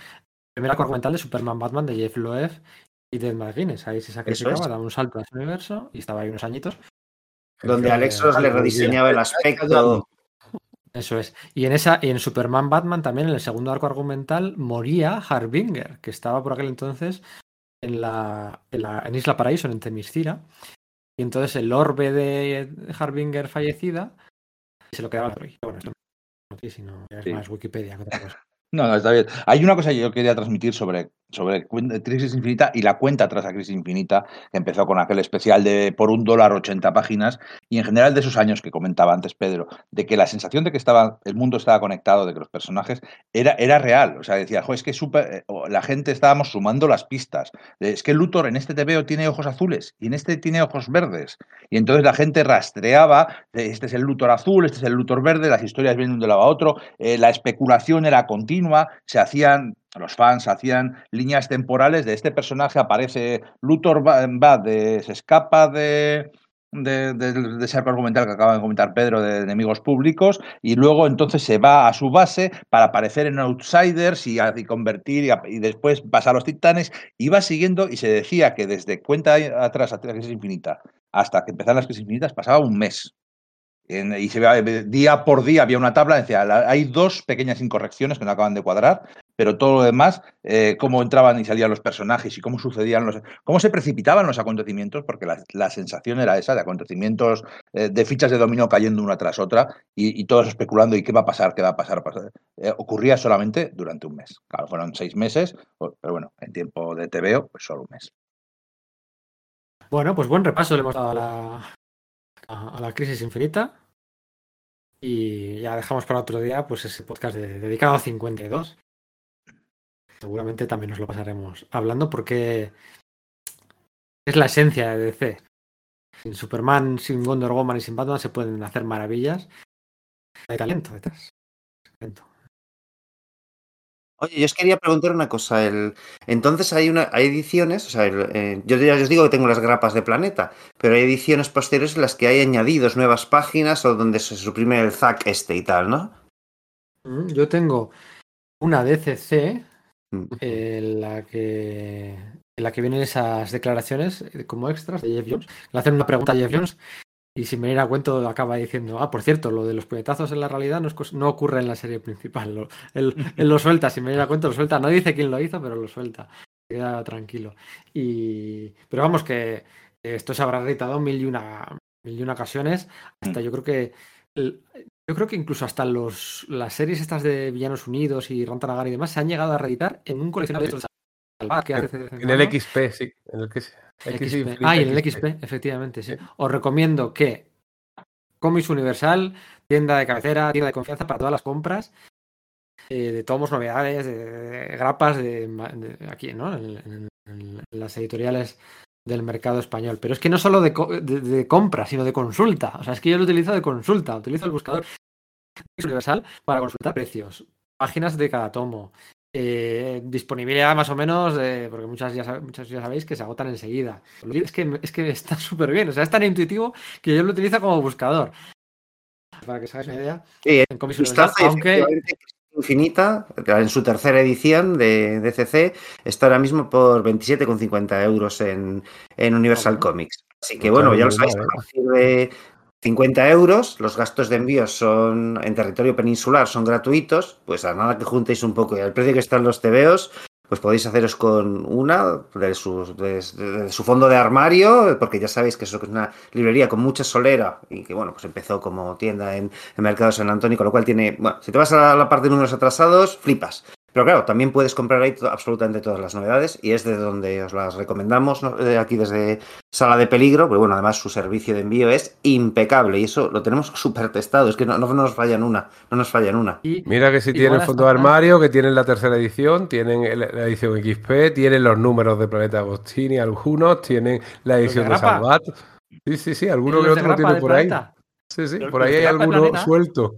[SPEAKER 1] Primera documental de Superman Batman de Jeff Loeb y de McGuinness. Ahí se sacrificaba, es. daba un salto a ese universo y estaba ahí unos añitos.
[SPEAKER 2] donde Alex Ross le rediseñaba el aspecto.
[SPEAKER 1] Eso es. Y en esa, y en Superman Batman también, en el segundo arco argumental, moría Harbinger, que estaba por aquel entonces en la, en, la, en Isla Paraíso, en Temiscira. Y entonces el orbe de Harbinger fallecida se lo quedaba Troy. Bueno, esto no es sino es
[SPEAKER 4] Sí.
[SPEAKER 1] más Wikipedia que otra cosa.
[SPEAKER 4] No, no, está bien. Hay una cosa que yo quería transmitir sobre, sobre Crisis Infinita y la cuenta tras a Crisis Infinita, que empezó con aquel especial de por un dólar 80 páginas, y en general de esos años que comentaba antes Pedro, de que la sensación de que estaba, el mundo estaba conectado, de que los personajes era, era real. O sea, decía, "Jo, es que súper- eh, la gente estábamos sumando las pistas. Es que Luthor en este TVO tiene ojos azules y en este tiene ojos verdes. Y entonces la gente rastreaba, eh, este es el Luthor azul, este es el Luthor verde, las historias vienen de un lado a otro, eh, la especulación era continua, se hacían, los fans hacían líneas temporales de este personaje, aparece Luthor va, va de, se escapa de, de, de- ese argumental que acaba de comentar Pedro de enemigos públicos y luego entonces se va a su base para aparecer en Outsiders y, y convertir y, y después pasar a los titanes iba siguiendo y se decía que desde cuenta atrás a Crisis Infinita hasta que empezaron las Crisis Infinitas pasaba un mes y se veía, eh, día por día había una tabla, decía, hay dos pequeñas incorrecciones que no acaban de cuadrar, pero todo lo demás, eh, cómo entraban y salían los personajes y cómo sucedían los, cómo se precipitaban los acontecimientos, porque la, la sensación era esa, de acontecimientos, eh, de fichas de dominó cayendo una tras otra y, todos especulando y qué va a pasar, qué va a pasar. ocurría solamente durante un mes. Claro, fueron seis meses, pero bueno, en tiempo de TVO, pues solo un mes.
[SPEAKER 1] Bueno, pues buen repaso le hemos dado a la, a, la crisis infinita. Y ya dejamos para otro día pues ese podcast de- dedicado a 52. Seguramente también nos lo pasaremos hablando porque es la esencia de DC. Sin Superman, sin Wonder Woman y sin Batman se pueden hacer maravillas. Hay talento detrás.
[SPEAKER 2] Oye, yo os quería preguntar una cosa. El... Entonces hay una, hay ediciones, o sea, el, eh, yo ya os digo que tengo las grapas de Planeta, pero hay ediciones posteriores en las que hay añadidos nuevas páginas o donde se suprime el ZAC este y tal, ¿no?
[SPEAKER 1] Mm, Yo tengo una DCC
[SPEAKER 2] Mm.
[SPEAKER 1] en la que en la que vienen esas declaraciones eh, como extras de Jeff Jones. Le hacen una pregunta a Jeff Jones y sin venir a cuento acaba diciendo, ah, por cierto, lo de los puñetazos en la realidad no, es cos- no ocurre en la serie principal. Lo- él, él lo suelta, sin venir a cuento lo suelta. No dice quién lo hizo, pero lo suelta. Queda tranquilo. Y, pero vamos que esto se habrá reeditado mil y una, mil y una ocasiones. Hasta yo creo que yo creo que incluso hasta los las series estas de Villanos Unidos y Rantanagar y demás se han llegado a reeditar en un coleccionable de que hace
[SPEAKER 3] En el XP, sí. En el que
[SPEAKER 1] XP. Ah, y en el XP, efectivamente, sí. Os recomiendo que Comics Universal, tienda de cabecera, tienda de confianza para todas las compras eh, de tomos, novedades, de, de grapas, de, aquí, ¿no? En, en- en las editoriales del mercado español. Pero es que no solo de, de- compra, sino de consulta. O sea, es que yo lo utilizo de consulta, utilizo el buscador Universal para consultar precios, páginas de cada tomo. Eh, disponibilidad más o menos, de- porque muchas ya, muchas ya sabéis que se agotan enseguida. Es que, es que está súper bien, o sea, es tan intuitivo que yo lo utilizo como buscador. Para que os hagáis una idea,
[SPEAKER 2] Sí,
[SPEAKER 1] en aunque
[SPEAKER 2] Infinita, en su tercera edición de DCC, está ahora mismo por 27,50 euros en, en Universal. Comics. Así que
[SPEAKER 3] No
[SPEAKER 2] bueno, ya lo sabéis, a
[SPEAKER 3] ¿eh?
[SPEAKER 2] partir de 50 euros, los gastos de envío son en territorio peninsular, son gratuitos, pues a nada que juntéis un poco y al precio que están los TVOs, pues podéis haceros con una de, sus, de, su fondo de armario, porque ya sabéis que eso es una librería con mucha solera y que bueno, pues empezó como tienda en, en Mercado San Antonio, con lo cual tiene, bueno, si te vas a la parte de números atrasados, flipas. Pero claro, también puedes comprar ahí to- absolutamente todas las novedades y es de donde os las recomendamos ¿no? Eh, aquí desde Sala de Peligro, pero bueno, además su servicio de envío es impecable y eso lo tenemos súper testado, es que no, no nos fallan una, no nos fallan una.
[SPEAKER 1] y
[SPEAKER 3] Mira que si tienen fondo de armario, que tienen la tercera edición, tienen la edición XP, tienen los números de Planeta Agostini, algunos, tienen la edición de? Salvat. Sí, sí, sí, alguno que otro lo tiene por ahí. Sí, sí, por ahí hay alguno
[SPEAKER 1] Planeta.
[SPEAKER 3] suelto.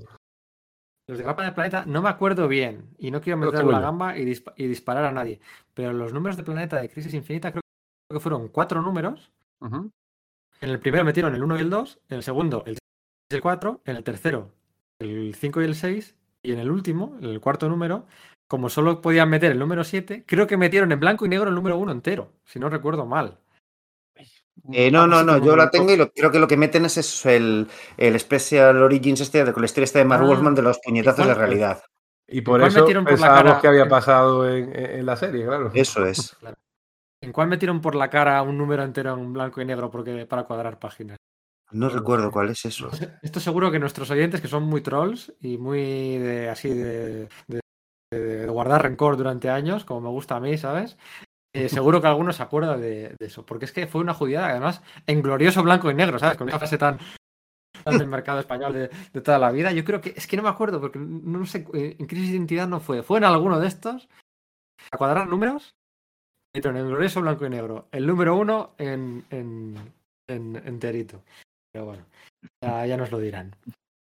[SPEAKER 1] Los de Grapa del Planeta no me acuerdo bien y no quiero meter la gamba y, dispa- y disparar a nadie. Pero los números de Planeta de Crisis Infinita creo que fueron cuatro números. En el primero metieron el 1 y el 2, en el segundo el 3 y el 4, en el tercero el 5 y el 6 y en el último, en el cuarto número, como solo podían meter el número 7, creo que metieron en blanco y negro el número 1 entero, si no recuerdo mal.
[SPEAKER 2] Eh, no, no, no, yo la
[SPEAKER 1] lo-
[SPEAKER 2] tengo y lo- creo que lo que meten es eso, el, el Special Origins este, de con la historia esta de Mark
[SPEAKER 1] Ah,
[SPEAKER 2] Wolfman de los puñetazos
[SPEAKER 1] ¿y
[SPEAKER 2] de realidad.
[SPEAKER 3] Y por
[SPEAKER 1] cuál
[SPEAKER 3] eso
[SPEAKER 1] metieron por la
[SPEAKER 3] pensábamos
[SPEAKER 1] cara?
[SPEAKER 3] que había pasado en, en- en la serie, claro.
[SPEAKER 2] Eso es.
[SPEAKER 1] ¿En cuál metieron por la cara un número entero en blanco y negro porque, para cuadrar páginas?
[SPEAKER 2] No recuerdo cuál es eso.
[SPEAKER 1] Esto seguro que nuestros oyentes, que son muy trolls y muy de, así de, de- de guardar rencor durante años, como me gusta a mí, ¿sabes? Eh, seguro que alguno se acuerda de, eso, porque es que fue una judía, además, en glorioso blanco y negro, ¿sabes? Con esa frase tan, tan del mercado español de, toda la vida. Yo creo que, es que no me acuerdo, porque no sé, eh, en crisis de identidad no fue. Fue en alguno de estos, a cuadrar números, en glorioso blanco y negro. El número uno en, en, en enterito. Pero bueno, ya, ya nos lo dirán.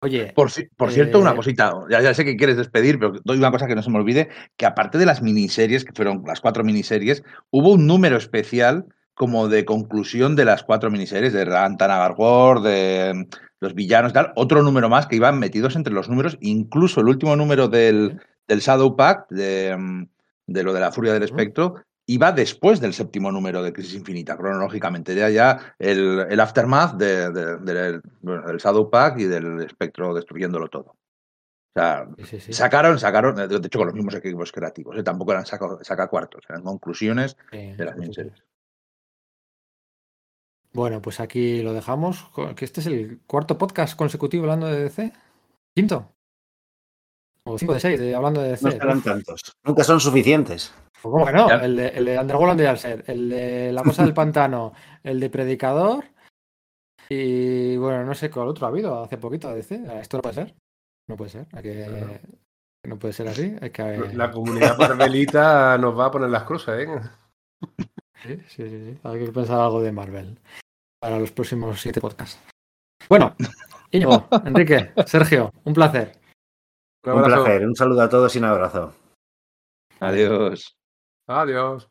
[SPEAKER 1] Oye,
[SPEAKER 4] Por, ci- por cierto, una
[SPEAKER 1] Eh,
[SPEAKER 4] cosita, ya, ya sé que quieres despedir, pero doy una cosa que no se me olvide, que aparte de las miniseries, que fueron las cuatro miniseries, hubo un número especial como de conclusión de las cuatro miniseries, de Rantana Gargor, de mm, los villanos y tal, otro número más que iban metidos entre los números, incluso el último número del, del Shadow Pact, de, mm, de lo de la furia del
[SPEAKER 1] Ujú.
[SPEAKER 4] Espectro, iba después del séptimo número de Crisis Infinita, cronológicamente. Ya, ya el, el aftermath de- de- del, bueno, del Shadow Pact y del espectro destruyéndolo todo. O sea,
[SPEAKER 1] sí, sí, sí.
[SPEAKER 4] sacaron, sacaron, de hecho con los mismos equipos creativos, ¿eh? tampoco eran saca, saca cuartos, eran conclusiones
[SPEAKER 1] Sí,
[SPEAKER 4] de las miniseries.
[SPEAKER 1] Bueno, pues aquí lo dejamos. Que este es el cuarto podcast consecutivo hablando de DC. Quinto. O cinco de seis de- hablando de DC.
[SPEAKER 2] No serán tantos. Nunca son suficientes.
[SPEAKER 1] pues ¿Cómo que no?
[SPEAKER 4] Ya.
[SPEAKER 1] El de, el de Underworld de Alser, el de La Cosa del Pantano, el de Predicador. Y bueno, no sé cuál otro ha habido hace poquito de DC. Esto no puede ser. No puede ser. Hay que-
[SPEAKER 3] Claro.
[SPEAKER 1] No puede ser así. Hay que...
[SPEAKER 3] La comunidad marvelita nos va a poner las cruces, ¿eh?
[SPEAKER 1] Sí, sí, sí, sí. Hay que pensar algo de Marvel para los próximos siete podcasts. Bueno, Íñigo, Enrique, Sergio, un placer.
[SPEAKER 3] Un
[SPEAKER 2] placer. Un saludo a todos y un abrazo.
[SPEAKER 4] Adiós.
[SPEAKER 3] Adiós.